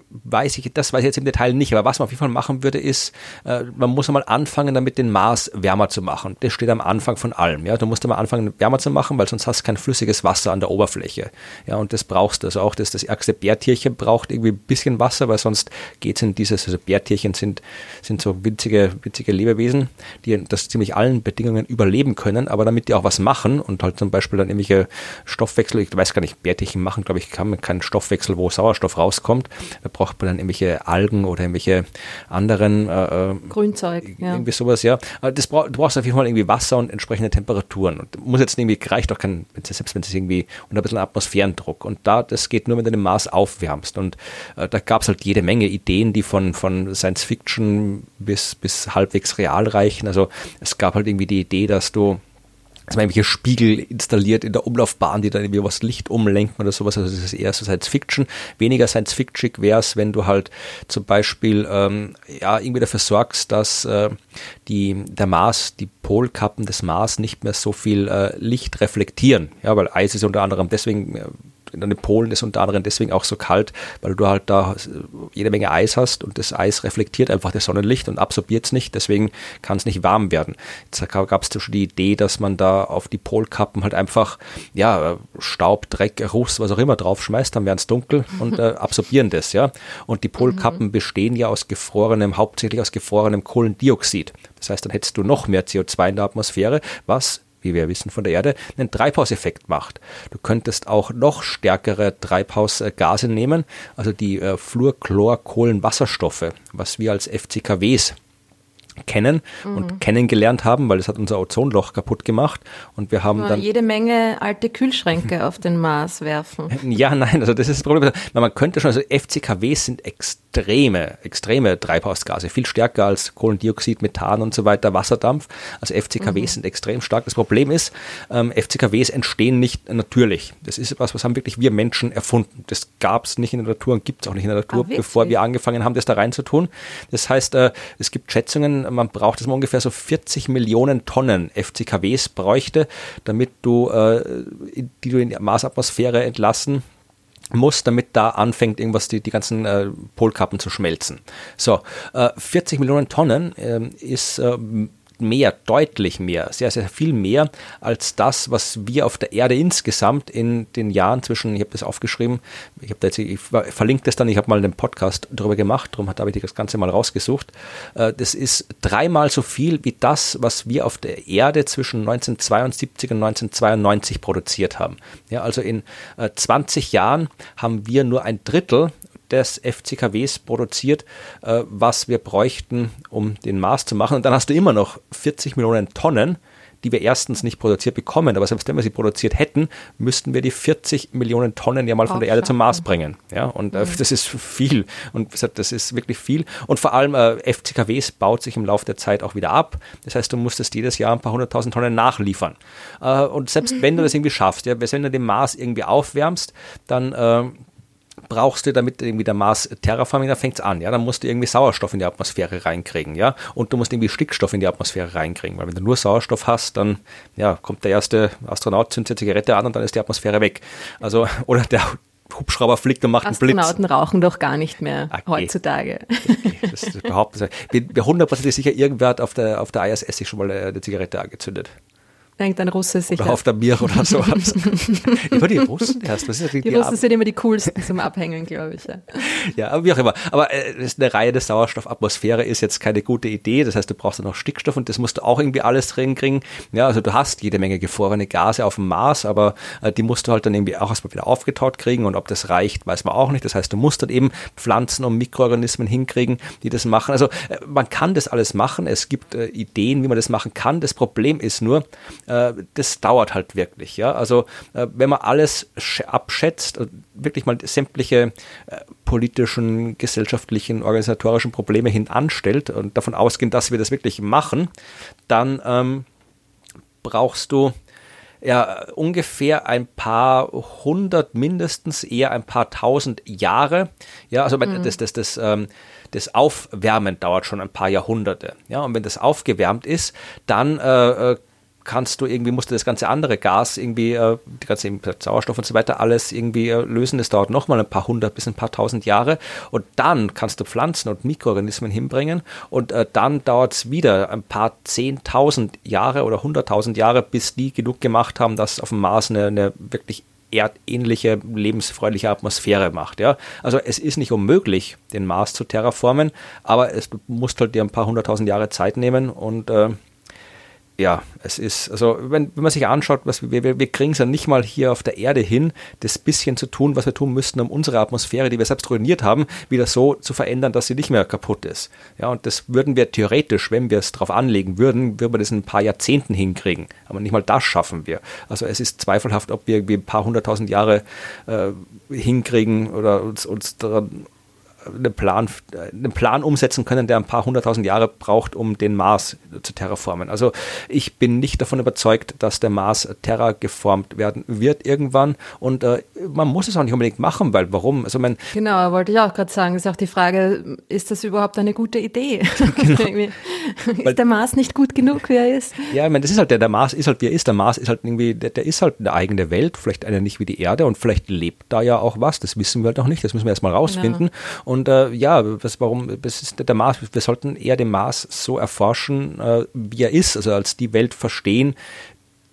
weiß ich, das weiß ich jetzt im Detail nicht, aber was man auf jeden Fall machen würde, ist, äh, man muss einmal anfangen, damit den Mars wärmer zu machen. Das steht am Anfang von allem. Ja, du musst einmal anfangen, wärmer zu machen, weil sonst hast du kein flüssiges Wasser an der Oberfläche. Ja, und das brauchst du. Also auch das, das ärgste Bärtierchen braucht irgendwie ein bisschen Wasser, weil sonst geht es in dieses, also Bärtierchen sind, sind so winzige, winzige Lebewesen, die das ziemlich allen Bedingungen überleben können, aber damit die auch was machen und halt zum Beispiel dann irgendwelche Stoffwechsel, ich weiß gar nicht, Bärtierchen machen, glaube ich, kann keinen Stoffwechsel, wo Sauerstoff rauskommt. Da braucht man dann irgendwelche Algen oder irgendwelche anderen äh, äh Grünzeug, ja. irgendwie sowas, ja. Das brauch, du brauchst auf jeden Fall irgendwie Wasser und entsprechende Temperaturen. Und muss jetzt irgendwie, reicht auch kein, selbst wenn es irgendwie unter ein bisschen Atmosphärendruck. Und da, das geht nur, wenn du den Mars aufwärmst. Und äh, da gab es halt jede Menge Ideen, die von, von Science Fiction bis, bis halbwegs real reichen. Also es gab halt irgendwie die Idee, dass du man irgendwelche Spiegel installiert in der Umlaufbahn, die dann irgendwie was Licht umlenken oder sowas. Also das ist eher so Science Fiction. Weniger Science Fiction wäre es, wenn du halt zum Beispiel ähm, ja irgendwie dafür sorgst, dass äh, die, der Mars, die Polkappen des Mars nicht mehr so viel äh, Licht reflektieren. Ja, weil Eis ist unter anderem deswegen äh, in den Polen ist unter anderem deswegen auch so kalt, weil du halt da jede Menge Eis hast und das Eis reflektiert einfach das Sonnenlicht und absorbiert es nicht, deswegen kann es nicht warm werden. Jetzt gab es schon die Idee, dass man da auf die Polkappen halt einfach ja, Staub, Dreck, Ruß, was auch immer draufschmeißt, dann werden es dunkel und äh, absorbieren das, ja. Und die Polkappen mhm. bestehen ja aus gefrorenem, hauptsächlich aus gefrorenem Kohlendioxid. Das heißt, dann hättest du noch mehr CO2 in der Atmosphäre, was wie wir wissen von der Erde, einen Treibhauseffekt macht. Du könntest auch noch stärkere Treibhausgase nehmen, also die äh, Fluor, Chlor, Kohlen, Wasserstoffe, was wir als FCKWs kennen mhm. und kennengelernt haben, weil es hat unser Ozonloch kaputt gemacht und wir haben dann jede Menge alte Kühlschränke auf den Mars werfen. Ja, nein, also das ist das Problem. Man könnte schon, also FCKWs sind extreme, extreme Treibhausgase, viel stärker als Kohlendioxid, Methan und so weiter, Wasserdampf. Also FCKWs mhm. sind extrem stark. Das Problem ist, ähm, FCKWs entstehen nicht natürlich. Das ist etwas, was haben wirklich wir Menschen erfunden. Das gab es nicht in der Natur und gibt es auch nicht in der Natur, ah, bevor wir angefangen haben, das da reinzutun. Das heißt, äh, es gibt Schätzungen, man braucht, dass man ungefähr so 40 Millionen Tonnen FCKWs bräuchte, damit du, äh, die du in die Marsatmosphäre entlassen musst, damit da anfängt, irgendwas, die, die ganzen äh, Polkappen zu schmelzen. So, äh, 40 Millionen Tonnen äh, ist mehr, deutlich mehr, sehr, sehr viel mehr als das, was wir auf der Erde insgesamt in den Jahren zwischen, ich habe das aufgeschrieben, ich habe jetzt, ich verlinke das dann, ich habe mal einen Podcast darüber gemacht, darum habe ich das Ganze mal rausgesucht. Äh, das ist dreimal so viel wie das, was wir auf der Erde zwischen 1972 und 1992 produziert haben. Ja, also in 20 äh, Jahren haben wir nur ein Drittel des FCKWs produziert, äh, was wir bräuchten, um den Mars zu machen. Und dann hast du immer noch 40 Millionen Tonnen, die wir erstens nicht produziert bekommen, aber selbst wenn wir sie produziert hätten, müssten wir die 40 Millionen Tonnen ja mal von der Erde zum Mars bringen. Ja, und äh, mhm. das ist viel. Und das ist wirklich viel. Und vor allem äh, FCKWs baut sich im Laufe der Zeit auch wieder ab. Das heißt, du musstest jedes Jahr ein paar hunderttausend Tonnen nachliefern. Äh, und selbst wenn du das irgendwie schaffst, ja, wenn du den Mars irgendwie aufwärmst, dann äh, brauchst du, damit irgendwie der Mars Terraforming, da fängt es an, ja, dann musst du irgendwie Sauerstoff in die Atmosphäre reinkriegen, ja, und du musst irgendwie Stickstoff in die Atmosphäre reinkriegen, weil wenn du nur Sauerstoff hast, dann, ja, kommt der erste Astronaut, zündet die Zigarette an und dann ist die Atmosphäre weg. Also, oder der Hubschrauber fliegt und macht einen Blitz. Astronauten rauchen doch gar nicht mehr okay. heutzutage. Okay. Das ist überhaupt, ich bin hundertprozentig sicher, irgendwer hat auf der, auf der ISS sich schon mal eine Zigarette angezündet. Irgendein Russe sicher. Oder auf der Mir oder sowas. immer die Russen erst. Was ist die, die, die Russen sind immer die coolsten zum Abhängen, glaube ich. Ja. ja, aber wie auch immer. Aber äh, eine reine Sauerstoffatmosphäre ist jetzt keine gute Idee. Das heißt, du brauchst dann noch Stickstoff und das musst du auch irgendwie alles drin kriegen. Ja, also du hast jede Menge gefrorene Gase auf dem Mars, aber äh, die musst du halt dann irgendwie auch erstmal wieder aufgetaut kriegen und ob das reicht, weiß man auch nicht. Das heißt, du musst dann eben Pflanzen und Mikroorganismen hinkriegen, die das machen. Also äh, man kann das alles machen. Es gibt äh, Ideen, wie man das machen kann. Das Problem ist nur, äh, das dauert halt wirklich. Ja? Also äh, wenn man alles abschätzt, und wirklich mal sämtliche äh, politischen, gesellschaftlichen, organisatorischen Probleme hinanstellt und davon ausgehen, dass wir das wirklich machen, dann ähm, brauchst du ja ungefähr ein paar hundert mindestens, eher ein paar tausend Jahre. Ja, also mhm. das, das, das, ähm, das Aufwärmen dauert schon ein paar Jahrhunderte. Ja, und wenn das aufgewärmt ist, dann äh, äh kannst du irgendwie, musst du das ganze andere Gas irgendwie, äh, die ganze Sauerstoff und so weiter, alles irgendwie äh, lösen. Das dauert nochmal ein paar hundert bis ein paar tausend Jahre. Und dann kannst du Pflanzen und Mikroorganismen hinbringen. Und äh, dann dauert es wieder ein paar zehntausend Jahre oder hunderttausend Jahre, bis die genug gemacht haben, dass auf dem Mars eine, eine wirklich erdähnliche, lebensfreudige Atmosphäre macht. Ja? Also es ist nicht unmöglich, den Mars zu terraformen, aber es musst halt dir ein paar hunderttausend Jahre Zeit nehmen und äh, ja, es ist, also wenn, wenn man sich anschaut, was wir, wir, wir kriegen es ja nicht mal hier auf der Erde hin, das bisschen zu tun, was wir tun müssten, um unsere Atmosphäre, die wir selbst ruiniert haben, wieder so zu verändern, dass sie nicht mehr kaputt ist. Ja, und das würden wir theoretisch, wenn wir es drauf anlegen würden, würden wir das in ein paar Jahrzehnten hinkriegen. Aber nicht mal das schaffen wir. Also es ist zweifelhaft, ob wir irgendwie ein paar hunderttausend Jahre äh, hinkriegen oder uns, uns daran einen Plan, einen Plan umsetzen können, der ein paar hunderttausend Jahre braucht, um den Mars zu terraformen. Also ich bin nicht davon überzeugt, dass der Mars terrageformt werden wird irgendwann und äh, man muss es auch nicht unbedingt machen, weil warum? Also mein, genau, wollte ich auch gerade sagen, ist auch die Frage, ist das überhaupt eine gute Idee? Genau. ist der Mars nicht gut genug, wie er ist? Ja, ich meine, das ist halt der, der Mars ist halt wie er ist. Der Mars ist halt irgendwie, der, der ist halt eine eigene Welt, vielleicht eine nicht wie die Erde und vielleicht lebt da ja auch was, das wissen wir halt noch nicht, das müssen wir erstmal rausfinden. Genau. Und äh, ja, was, warum, das ist der Mars, wir sollten eher den Mars so erforschen, äh, wie er ist, also als die Welt verstehen,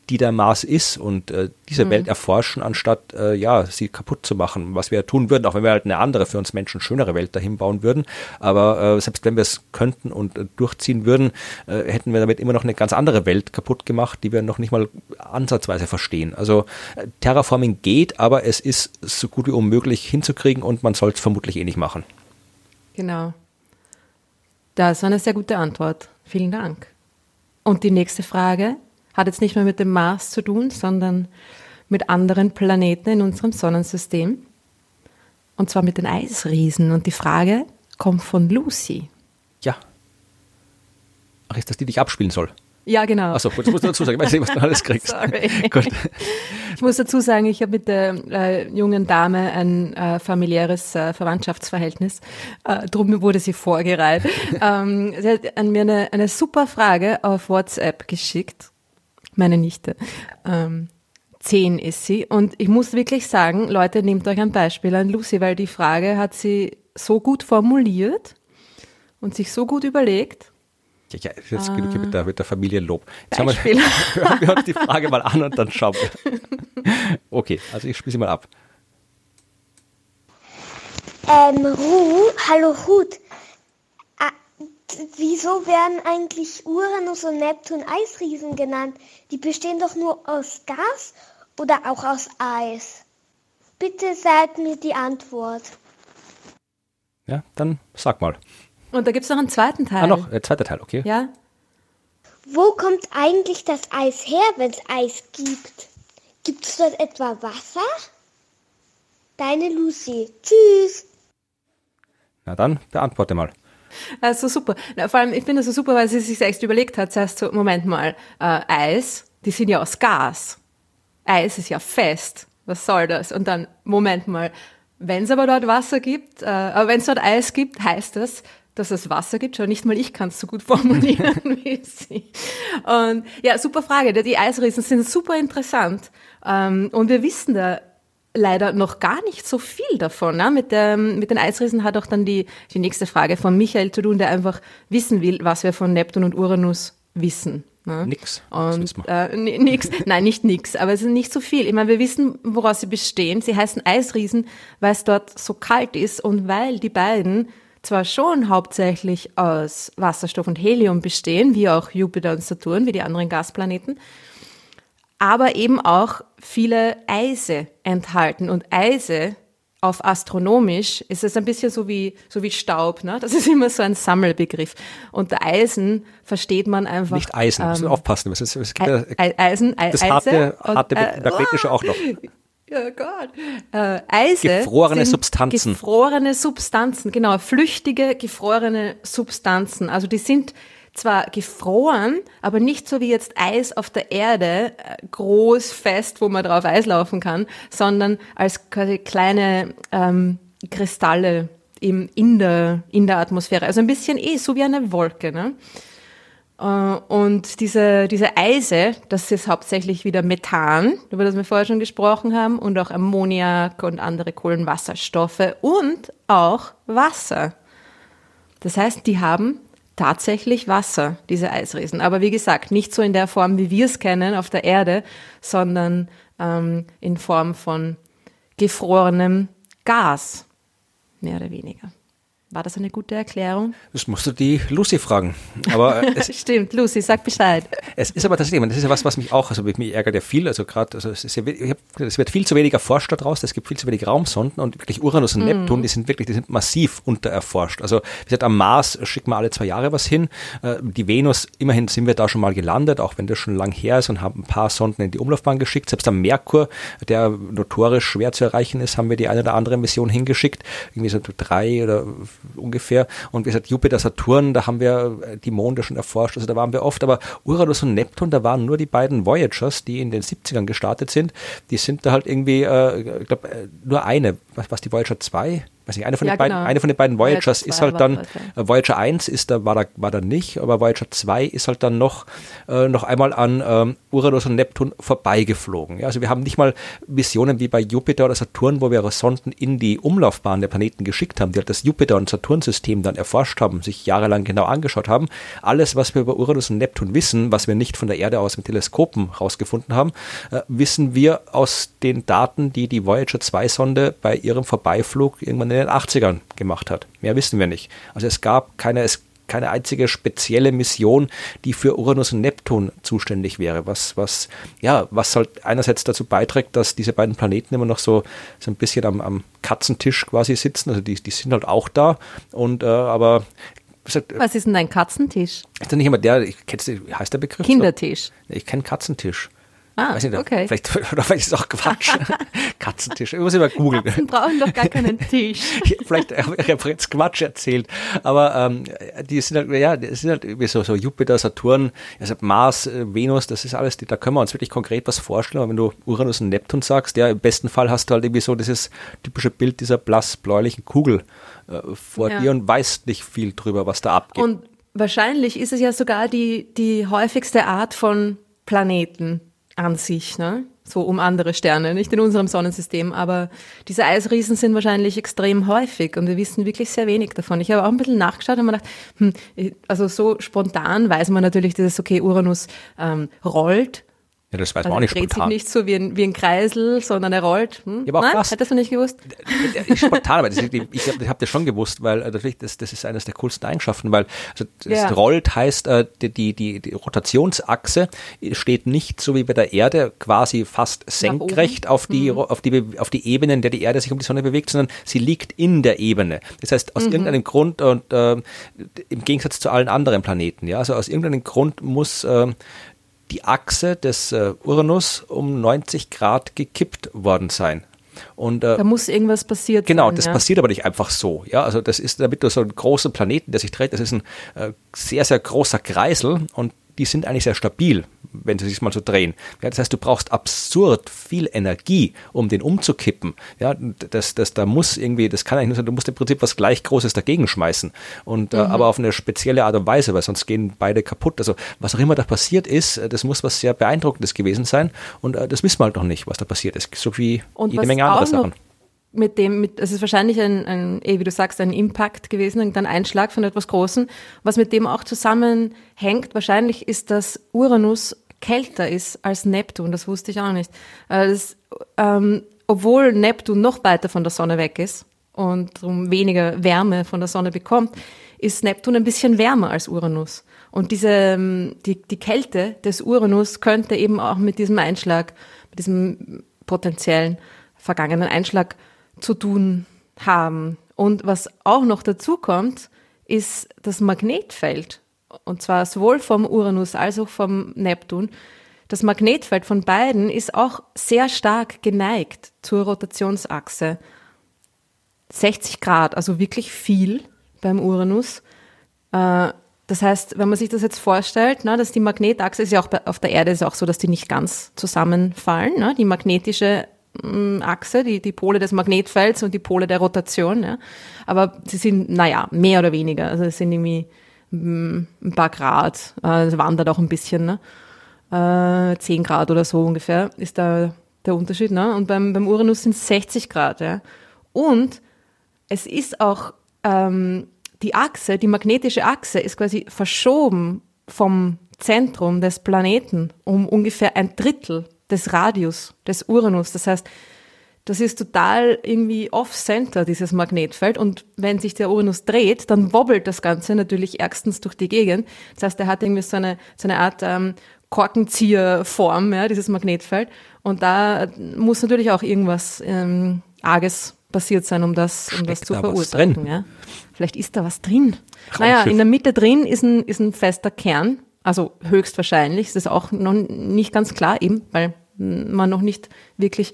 die der Mars ist und äh, diese mhm. Welt erforschen, anstatt äh, ja, sie kaputt zu machen, was wir tun würden, auch wenn wir halt eine andere, für uns Menschen schönere Welt dahin bauen würden. Aber äh, selbst wenn wir es könnten und äh, durchziehen würden, äh, hätten wir damit immer noch eine ganz andere Welt kaputt gemacht, die wir noch nicht mal ansatzweise verstehen. Also äh, Terraforming geht, aber es ist so gut wie unmöglich hinzukriegen und man soll es vermutlich eh nicht machen. Genau. Das war eine sehr gute Antwort. Vielen Dank. Und die nächste Frage hat jetzt nicht mehr mit dem Mars zu tun, sondern mit anderen Planeten in unserem Sonnensystem. Und zwar mit den Eisriesen. Und die Frage kommt von Lucy. Ja. Ach, ist das die, die ich abspielen soll? Ja, genau. Achso, das musst du dazu sagen. Ich weiß nicht, was du alles kriegst. Sorry. Gut. Ich muss dazu sagen, ich habe mit der äh, jungen Dame ein äh, familiäres äh, Verwandtschaftsverhältnis. Äh, drum wurde sie vorgereiht. ähm, sie hat an mir eine, eine super Frage auf WhatsApp geschickt. Meine Nichte. Ähm, zehn ist sie. Und ich muss wirklich sagen, Leute, nehmt euch ein Beispiel an Lucy, weil die Frage hat sie so gut formuliert und sich so gut überlegt ja, ja, jetzt ah. mit der, mit der Familienlob. Jetzt haben wir, hören wir uns die Frage mal an und dann schauen wir. Okay, also ich spiele sie mal ab. Ähm, Ru, hallo Ruth. Wieso werden eigentlich Uranus und Neptun Eisriesen genannt? Die bestehen doch nur aus Gas oder auch aus Eis. Bitte sag mir die Antwort. Ja, dann sag mal. Und da gibt es noch einen zweiten Teil. Ah, noch, der zweite Teil, okay. Ja. Wo kommt eigentlich das Eis her, wenn es Eis gibt? Gibt es dort etwa Wasser? Deine Lucy. Tschüss. Na dann, beantworte mal. Also super. Na, vor allem, ich finde das so super, weil sie sich selbst überlegt hat. Zuerst so, Moment mal, äh, Eis, die sind ja aus Gas. Eis ist ja fest. Was soll das? Und dann, Moment mal, wenn es aber dort Wasser gibt, äh, wenn es dort Eis gibt, heißt das, dass es Wasser gibt. Schau, nicht mal ich kann es so gut formulieren wie sie. Und ja, super Frage. Die Eisriesen sind super interessant. Ähm, und wir wissen da leider noch gar nicht so viel davon. Ne? Mit, dem, mit den Eisriesen hat auch dann die, die nächste Frage von Michael zu tun, der einfach wissen will, was wir von Neptun und Uranus wissen. Ne? Nix. Und, äh, nix. Nein, nicht nix, aber es ist nicht so viel. Ich meine, wir wissen, woraus sie bestehen. Sie heißen Eisriesen, weil es dort so kalt ist und weil die beiden zwar schon hauptsächlich aus Wasserstoff und Helium bestehen, wie auch Jupiter und Saturn, wie die anderen Gasplaneten, aber eben auch viele Eise enthalten. Und Eise auf astronomisch ist es ein bisschen so wie, so wie Staub. Ne? Das ist immer so ein Sammelbegriff. Unter Eisen versteht man einfach. Nicht Eisen, ähm, müssen aufpassen. Es ist, es gibt ja, Eisen, das harte, harte äh, magnetische oh, auch noch. Ja Gott. Äh, Eise gefrorene Substanzen. Gefrorene Substanzen, genau. Flüchtige, gefrorene Substanzen. Also die sind zwar gefroren, aber nicht so wie jetzt Eis auf der Erde, äh, groß, fest, wo man drauf Eis laufen kann, sondern als quasi kleine ähm, Kristalle im, in, der, in der Atmosphäre. Also ein bisschen eh so wie eine Wolke. Ne? Äh, und diese, diese Eise, das ist hauptsächlich wieder Methan, über das wir vorher schon gesprochen haben, und auch Ammoniak und andere Kohlenwasserstoffe und auch Wasser. Das heißt, die haben tatsächlich Wasser, diese Eisriesen. Aber wie gesagt, nicht so in der Form, wie wir es kennen auf der Erde, sondern ähm, in Form von gefrorenem Gas, mehr oder weniger. War das eine gute Erklärung? Das musst du die Lucy fragen. Aber es, Stimmt, Lucy, sag Bescheid. Es ist aber tatsächlich, das ist ja was, was mich auch, also mich ärgert ja viel, also gerade, also es, ist ja, es wird viel zu wenig erforscht daraus, es gibt viel zu wenig Raumsonden und wirklich Uranus und mhm. Neptun, die sind wirklich, die sind massiv untererforscht. Also wie gesagt, am Mars schicken wir alle zwei Jahre was hin. Äh, die Venus, immerhin sind wir da schon mal gelandet, auch wenn das schon lang her ist und haben ein paar Sonden in die Umlaufbahn geschickt. Selbst am Merkur, der notorisch schwer zu erreichen ist, haben wir die eine oder andere Mission hingeschickt. Irgendwie so drei oder ungefähr. Und wie gesagt, Jupiter, Saturn, da haben wir äh, die Monde schon erforscht, also da waren wir oft, aber Uranus und Neptun, da waren nur die beiden Voyagers, die in den 70ern gestartet sind, die sind da halt irgendwie, äh, ich glaube, äh, nur eine, was, was die Voyager 2 weiß nicht, eine von, ja, den, genau. beiden, eine von den beiden Voyagers Voyager ist halt dann. Äh, Voyager 1 ist da, war da, war da nicht, aber Voyager 2 ist halt dann noch, äh, noch einmal an ähm, Uranus und Neptun vorbeigeflogen. Ja, also wir haben nicht mal Missionen wie bei Jupiter oder Saturn, wo wir Sonden in die Umlaufbahn der Planeten geschickt haben, die halt das Jupiter- und Saturn-System dann erforscht haben, sich jahrelang genau angeschaut haben. Alles, was wir über Uranus und Neptun wissen, was wir nicht von der Erde aus mit Teleskopen rausgefunden haben, äh, wissen wir aus den Daten, die die Voyager 2-Sonde bei ihrem Vorbeiflug irgendwann in den 80ern gemacht hat. Mehr wissen wir nicht. Also es gab keine, es keine einzige spezielle Mission, die für Uranus und Neptun zuständig wäre, was, was, ja, was halt einerseits dazu beiträgt, dass diese beiden Planeten immer noch so, so ein bisschen am, am Katzentisch quasi sitzen, also die, die sind halt auch da und, äh, aber was ist denn ein Katzentisch? Ist das nicht immer der, wie heißt der Begriff? Kindertisch. Ich kenne Katzentisch. Ah, Weiß nicht, okay. Vielleicht, oder vielleicht ist es auch Quatsch. Katzentisch. Ich muss immer googeln. Katzen brauchen doch gar keinen Tisch. vielleicht habe ich jetzt Quatsch erzählt. Aber ähm, die sind halt, ja, die sind halt irgendwie so, so Jupiter, Saturn, also Mars, äh, Venus, das ist alles, da können wir uns wirklich konkret was vorstellen. Aber wenn du Uranus und Neptun sagst, ja, im besten Fall hast du halt irgendwie so dieses typische Bild dieser blass-bläulichen Kugel äh, vor ja. dir und weißt nicht viel drüber, was da abgeht. Und wahrscheinlich ist es ja sogar die, die häufigste Art von Planeten an sich, ne? so um andere Sterne, nicht in unserem Sonnensystem, aber diese Eisriesen sind wahrscheinlich extrem häufig und wir wissen wirklich sehr wenig davon. Ich habe auch ein bisschen nachgeschaut und mir gedacht, hm, also so spontan weiß man natürlich, dass es okay, Uranus ähm, rollt Ja, das weiß also man auch nicht er dreht spontan. sich nicht so wie ein, wie ein Kreisel, sondern er rollt. Hm? Ja, aber auch Nein, krass. hättest du nicht gewusst? Spontan, aber das, ist- ich habe hab das schon gewusst, weil äh, natürlich das, das ist eines der coolsten Eigenschaften, weil also das Ja. rollt heißt, äh, die, die, die, die Rotationsachse steht nicht so wie bei der Erde quasi fast senkrecht auf die, Mhm. auf, die, auf die Ebene, in der die Erde sich um die Sonne bewegt, sondern sie liegt in der Ebene. Das heißt, Mhm. aus irgendeinem Grund und äh, im Gegensatz zu allen anderen Planeten, ja, also aus irgendeinem Grund muss äh, die Achse des äh, Uranus um 90 Grad gekippt worden sein. Und äh, Da muss irgendwas passiert Genau, sein. das ja. passiert aber nicht einfach so. Ja, also das ist, damit du so einen großen Planeten, der sich dreht, das ist ein äh, sehr, sehr großer Kreisel und die sind eigentlich sehr stabil, wenn sie sich mal so drehen. Ja, das heißt, du brauchst absurd viel Energie, um den umzukippen. Ja, das, das, da muss irgendwie, das kann eigentlich nur sein, du musst im Prinzip was gleich Großes dagegen schmeißen. Und, Mhm. äh, aber auf eine spezielle Art und Weise, weil sonst gehen beide kaputt. Also, was auch immer da passiert ist, äh, das muss was sehr Beeindruckendes gewesen sein. Und äh, das wissen wir halt noch nicht, was da passiert ist. So wie Und jede Menge andere Sachen. Mit dem, mit, es ist wahrscheinlich ein, ein, eh, wie du sagst, ein Impact gewesen, ein Einschlag von etwas Großem. Was mit dem auch zusammenhängt, wahrscheinlich ist, dass Uranus kälter ist als Neptun. Das wusste ich auch nicht. Äh, Das, ähm, obwohl Neptun noch weiter von der Sonne weg ist und darum weniger Wärme von der Sonne bekommt, ist Neptun ein bisschen wärmer als Uranus. Und diese, ähm, die, die Kälte des Uranus könnte eben auch mit diesem Einschlag, mit diesem potenziellen vergangenen Einschlag zu tun haben. Und was auch noch dazu kommt, ist das Magnetfeld. Und zwar sowohl vom Uranus als auch vom Neptun. Das Magnetfeld von beiden ist auch sehr stark geneigt zur Rotationsachse. 60 Grad, also wirklich viel beim Uranus. Äh, Das heißt, wenn man sich das jetzt vorstellt, ne, dass die Magnetachse ist ja auch auf der Erde ist auch so, dass die nicht ganz zusammenfallen. Ne? Die magnetische Achse, die, die Pole des Magnetfelds und die Pole der Rotation. Ja? Aber sie sind, naja, mehr oder weniger. Also es sind irgendwie mh, ein paar Grad. Äh, Es wandert auch ein bisschen. Ne? Äh, 10 Grad oder so ungefähr ist da der Unterschied. Ne? Und beim, beim Uranus sind es 60 Grad. Ja? Und es ist auch ähm, die Achse, die magnetische Achse ist quasi verschoben vom Zentrum des Planeten um ungefähr ein Drittel des Radius des Uranus. Das heißt, das ist total irgendwie off-center, dieses Magnetfeld. Und wenn sich der Uranus dreht, dann wobbelt das Ganze natürlich ärgstens durch die Gegend. Das heißt, er hat irgendwie so eine, so eine Art ähm, Korkenzieherform, ja, dieses Magnetfeld. Und da muss natürlich auch irgendwas ähm, Arges passiert sein, um das, um das Steckt zu da verursachen. Ja. Vielleicht ist da was drin. Naja, Raumschiff. in der Mitte drin ist ein, ist ein fester Kern. Also höchstwahrscheinlich. Ist auch noch nicht ganz klar eben, weil man noch nicht wirklich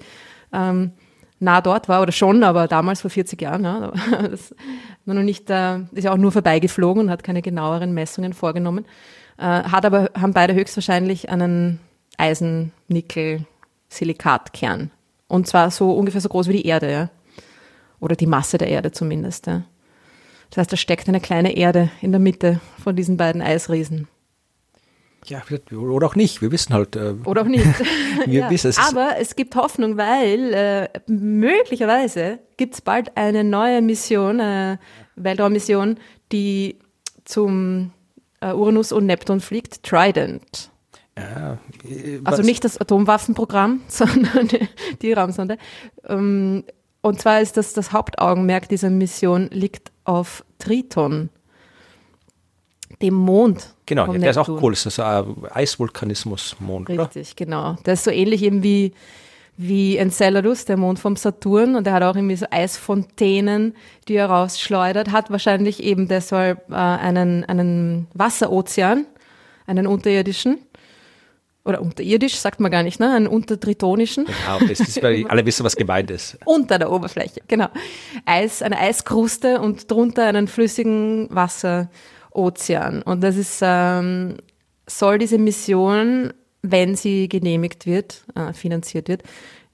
ähm, nah dort war oder schon, aber damals vor 40 Jahren. Ja, das war noch nicht, äh, ist ja auch nur vorbeigeflogen und hat keine genaueren Messungen vorgenommen. Äh, hat aber, haben beide höchstwahrscheinlich einen Eisen-Nickel-Silikatkern. Und zwar so ungefähr so groß wie die Erde, ja. Oder die Masse der Erde zumindest, ja. Das heißt, da steckt eine kleine Erde in der Mitte von diesen beiden Eisriesen. Ja, oder auch nicht. Wir wissen halt. Äh, Oder auch nicht. Wir wissen, es Aber es gibt Hoffnung, weil äh, möglicherweise gibt es bald eine neue Mission, eine Weltraummission, die zum äh, Uranus und Neptun fliegt, Trident. äh, Also nicht das Atomwaffenprogramm, sondern die, die Raumsonde. Ähm, und zwar ist das, das Hauptaugenmerk dieser Mission liegt auf Triton, dem Mond. Genau, ja, der ist auch cool. Das ist ein Eisvulkanismus-Mond, oder? Richtig, genau. Der ist so ähnlich eben wie, wie Enceladus, der Mond vom Saturn. Und der hat auch irgendwie so Eisfontänen, die er rausschleudert. Hat wahrscheinlich eben deshalb äh, einen, einen Wasserozean, einen unterirdischen. Oder unterirdisch, sagt man gar nicht, ne? Einen untertritonischen. Ja, das ist, weil alle wissen, was gemeint ist. Unter der Oberfläche, genau. Eis, eine Eiskruste und drunter einen flüssigen Wasserozean. Und das ist, ähm, soll diese Mission, wenn sie genehmigt wird, äh, finanziert wird,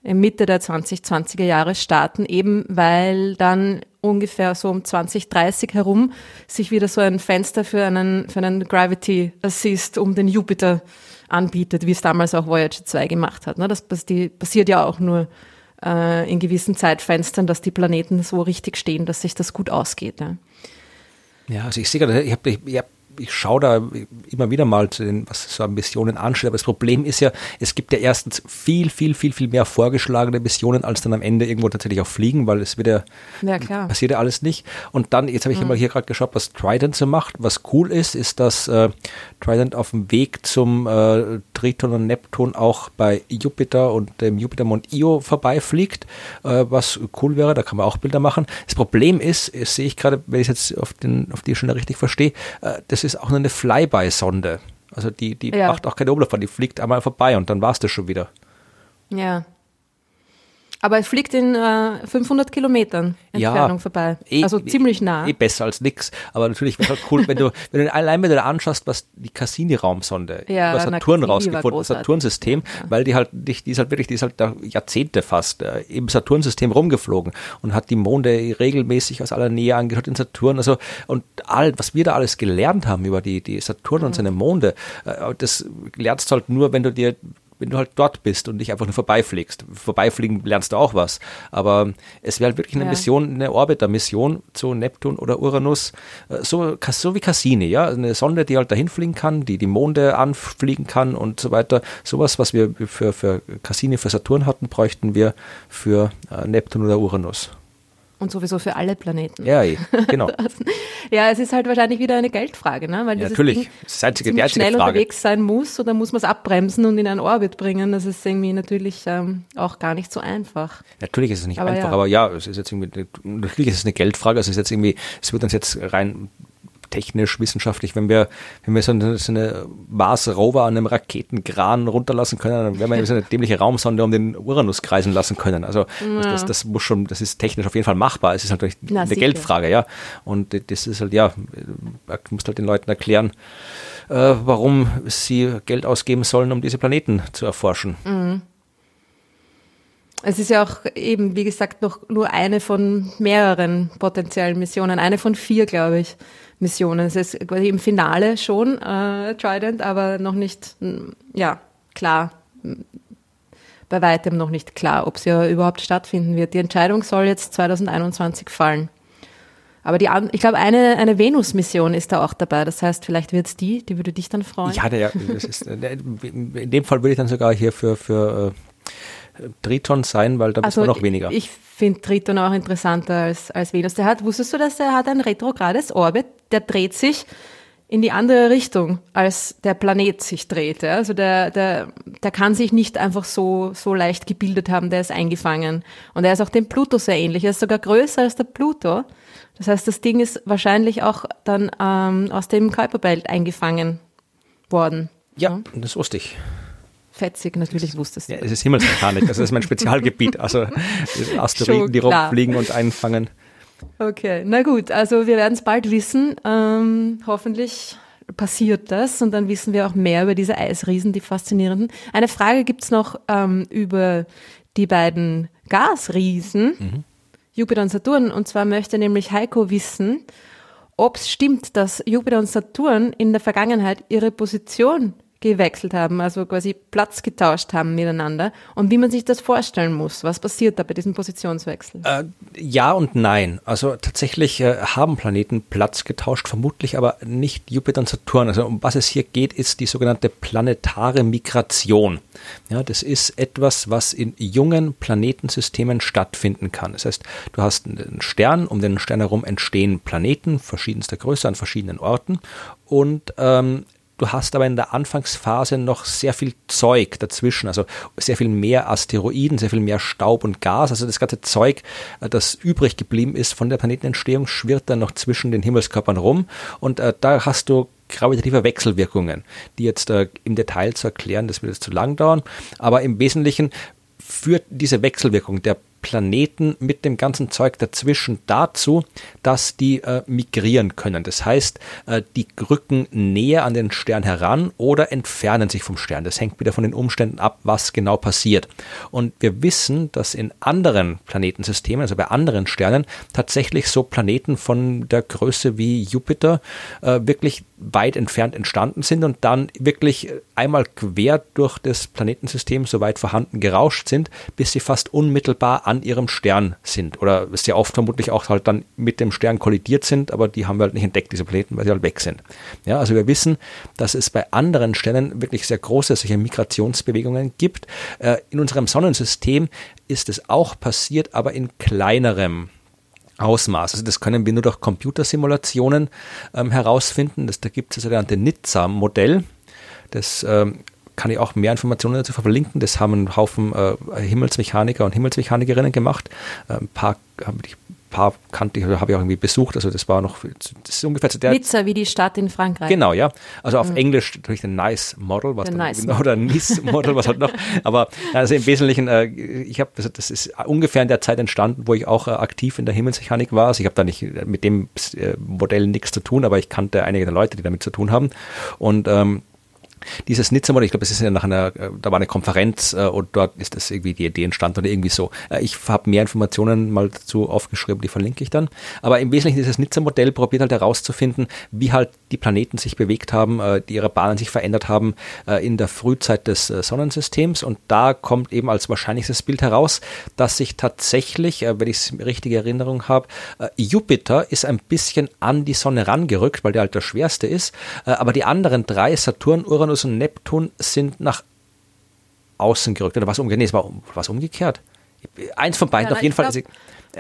in Mitte der 2020er Jahre starten, eben weil dann ungefähr so um 2030 herum sich wieder so ein Fenster für einen, für einen Gravity Assist um den Jupiter anbietet, wie es damals auch Voyager 2 gemacht hat. Ne? Das passiert ja auch nur äh, in gewissen Zeitfenstern, dass die Planeten so richtig stehen, dass sich das gut ausgeht. Ja. Also ich sehe gerade, ich habe ich hab ich schaue da immer wieder mal zu den, was so an Missionen ansteht, aber das Problem ist ja, es gibt ja erstens viel, viel, viel, viel mehr vorgeschlagene Missionen, als dann am Ende irgendwo tatsächlich auch fliegen, weil es wieder ja, klar. passiert ja alles nicht. Und dann, jetzt habe ich mhm. mal hier gerade geschaut, was Trident so macht. Was cool ist, ist, dass äh, Trident auf dem Weg zum äh, Triton und Neptun auch bei Jupiter und dem Jupitermond Io vorbeifliegt, äh, was cool wäre, da kann man auch Bilder machen. Das Problem ist, das sehe ich gerade, wenn ich es jetzt auf, den, auf die Schiene richtig verstehe, äh, das ist auch nur eine Flyby-Sonde. Also die, die ja. macht auch keine Oberfahrt, die fliegt einmal vorbei und dann war es das schon wieder. Ja. Aber es fliegt in äh, 500 Kilometern Entfernung ja, vorbei. Eh, also ziemlich nah. Eh besser als nix. Aber natürlich wäre halt cool, wenn du, wenn du allein wenn du da anschaust, was die Cassini-Raumsonde ja, über Saturn rausgefunden, Saturnsystem, ja. weil die halt, die, die ist halt wirklich, die ist halt da Jahrzehnte fast äh, im Saturnsystem rumgeflogen und hat die Monde regelmäßig aus aller Nähe angeschaut in Saturn. Also, und all, was wir da alles gelernt haben über die, die Saturn mhm. und seine Monde, äh, das lernst du halt nur, wenn du dir wenn du halt dort bist und nicht einfach nur vorbeifliegst. Vorbeifliegen lernst du auch was. Aber es wäre halt wirklich eine ja. Mission, eine Orbiter-Mission zu Neptun oder Uranus, äh, so, so wie Cassini, ja. Eine Sonde, die halt dahin fliegen kann, die die Monde anfliegen kann und so weiter. Sowas, was wir für, für Cassini, für Saturn hatten, bräuchten wir für äh, Neptun oder Uranus. Und sowieso für alle Planeten. Ja, genau. ja, es ist halt wahrscheinlich wieder eine Geldfrage, ne? weil ja, natürlich. das ist einzige, die einzige schnell Frage. unterwegs sein muss oder muss man es abbremsen und in einen Orbit bringen. Das ist irgendwie natürlich ähm, auch gar nicht so einfach. Natürlich ist es nicht aber einfach, ja. aber ja, es ist jetzt irgendwie, natürlich ist es eine Geldfrage. Es ist jetzt irgendwie, es wird uns jetzt rein technisch, wissenschaftlich, wenn wir, wenn wir so eine, so eine Mars-Rover an einem Raketengran runterlassen können, dann werden wir so eine dämliche Raumsonde um den Uranus kreisen lassen können. Also ja. das, das, muss schon, das ist technisch auf jeden Fall machbar. Es ist natürlich Na, eine sicher. Geldfrage, ja. Und das ist halt, ja, du musst halt den Leuten erklären, äh, warum sie Geld ausgeben sollen, um diese Planeten zu erforschen. Mhm. Es ist ja auch eben, wie gesagt, noch nur eine von mehreren potenziellen Missionen, eine von vier, glaube ich. Missionen. Es ist quasi im Finale schon äh, Trident, aber noch nicht, ja, klar, bei weitem noch nicht klar, ob sie ja überhaupt stattfinden wird. Die Entscheidung soll jetzt 2021 fallen. Aber die, ich glaube, eine, eine Venus-Mission ist da auch dabei. Das heißt, vielleicht wird es die, die würde dich dann freuen. Ja, der, ist, in dem Fall würde ich dann sogar hier für, für äh, Triton sein, weil da also, ist man noch weniger. Ich finde Triton auch interessanter als, als Venus. Der hat, wusstest du, dass er hat ein retrogrades Orbit? Der dreht sich in die andere Richtung, als der Planet sich dreht. Ja? Also der, der, der kann sich nicht einfach so, so leicht gebildet haben, der ist eingefangen. Und er ist auch dem Pluto sehr ähnlich. Er ist sogar größer als der Pluto. Das heißt, das Ding ist wahrscheinlich auch dann ähm, aus dem Kuiperbelt eingefangen worden. Ja, ja, das wusste ich fetzig, natürlich wusstest du. Ja, es ist Himmelsmechanik, das ist mein Spezialgebiet. Also Asteroiden, die rumfliegen und einfangen. Okay, na gut, also wir werden es bald wissen. Ähm, hoffentlich passiert das und dann wissen wir auch mehr über diese Eisriesen, die faszinierenden. Eine Frage gibt es noch ähm, über die beiden Gasriesen, mhm. Jupiter und Saturn. Und zwar möchte nämlich Heiko wissen, ob es stimmt, dass Jupiter und Saturn in der Vergangenheit ihre Position gewechselt haben, also quasi Platz getauscht haben miteinander und wie man sich das vorstellen muss. Was passiert da bei diesem Positionswechsel? Äh, ja und nein. Also tatsächlich äh, haben Planeten Platz getauscht, vermutlich aber nicht Jupiter und Saturn. Also um was es hier geht, ist die sogenannte planetare Migration. Ja, das ist etwas, was in jungen Planetensystemen stattfinden kann. Das heißt, du hast einen Stern, um den Stern herum entstehen Planeten verschiedenster Größe an verschiedenen Orten und ähm, Du hast aber in der Anfangsphase noch sehr viel Zeug dazwischen, also sehr viel mehr Asteroiden, sehr viel mehr Staub und Gas. Also das ganze Zeug, äh, das übrig geblieben ist von der Planetenentstehung, schwirrt dann noch zwischen den Himmelskörpern rum. Und äh, da hast du gravitative Wechselwirkungen, die jetzt äh, im Detail zu erklären, das wird jetzt zu lang dauern. Aber im Wesentlichen führt diese Wechselwirkung der Planeten mit dem ganzen Zeug dazwischen dazu, dass die äh, migrieren können. Das heißt, äh, die rücken näher an den Stern heran oder entfernen sich vom Stern. Das hängt wieder von den Umständen ab, was genau passiert. Und wir wissen, dass in anderen Planetensystemen, also bei anderen Sternen, tatsächlich so Planeten von der Größe wie Jupiter äh, wirklich weit entfernt entstanden sind und dann wirklich einmal quer durch das Planetensystem so weit vorhanden gerauscht sind, bis sie fast unmittelbar an ihrem Stern sind oder sehr oft vermutlich auch halt dann mit dem Stern kollidiert sind, aber die haben wir halt nicht entdeckt, diese Planeten, weil sie halt weg sind. Ja, also wir wissen, dass es bei anderen Sternen wirklich sehr große solche Migrationsbewegungen gibt. Äh, in unserem Sonnensystem ist es auch passiert, aber in kleinerem Ausmaß. Also das können wir nur durch Computersimulationen ähm, herausfinden. Das, da gibt es das sogenannte NITSAM-Modell. Das ähm, kann ich auch mehr Informationen dazu verlinken. Das haben ein Haufen äh, Himmelsmechaniker und Himmelsmechanikerinnen gemacht. Äh, ein paar habe ich paar kannte ich oder habe ich auch irgendwie besucht. Also das war noch, das ist ungefähr zu der. Nizza wie die Stadt in Frankreich. Genau, ja. Also auf mhm. Englisch natürlich ein Nice Model, was dann, nice genau, oder Nice Model, was halt noch. Aber also im Wesentlichen, äh, ich habe, also das ist ungefähr in der Zeit entstanden, wo ich auch äh, aktiv in der Himmelsmechanik war. Also ich habe da nicht mit dem äh, Modell nichts zu tun, aber ich kannte einige der Leute, die damit zu tun haben. Und ähm, dieses Nizza-Modell, ich glaube, es ist ja nach einer, äh, da war eine Konferenz äh, und dort ist das irgendwie die Idee entstanden oder irgendwie so. Äh, ich habe mehr Informationen mal dazu aufgeschrieben, die verlinke ich dann. Aber im Wesentlichen dieses Nizza-Modell probiert halt herauszufinden, wie halt die Planeten sich bewegt haben, äh, die ihre Bahnen sich verändert haben äh, in der Frühzeit des äh, Sonnensystems. Und da kommt eben als wahrscheinlichstes Bild heraus, dass sich tatsächlich, wenn ich es richtige Erinnerung habe, Jupiter ist ein bisschen an die Sonne rangerückt, weil der halt der schwerste ist. aber die anderen drei, Saturn, Uranus, Uranus und Neptun sind nach außen gerückt. Oder was umgekehrt? Nee, es war was umgekehrt. Eins von beiden ja, auf jeden Fall. Glaub,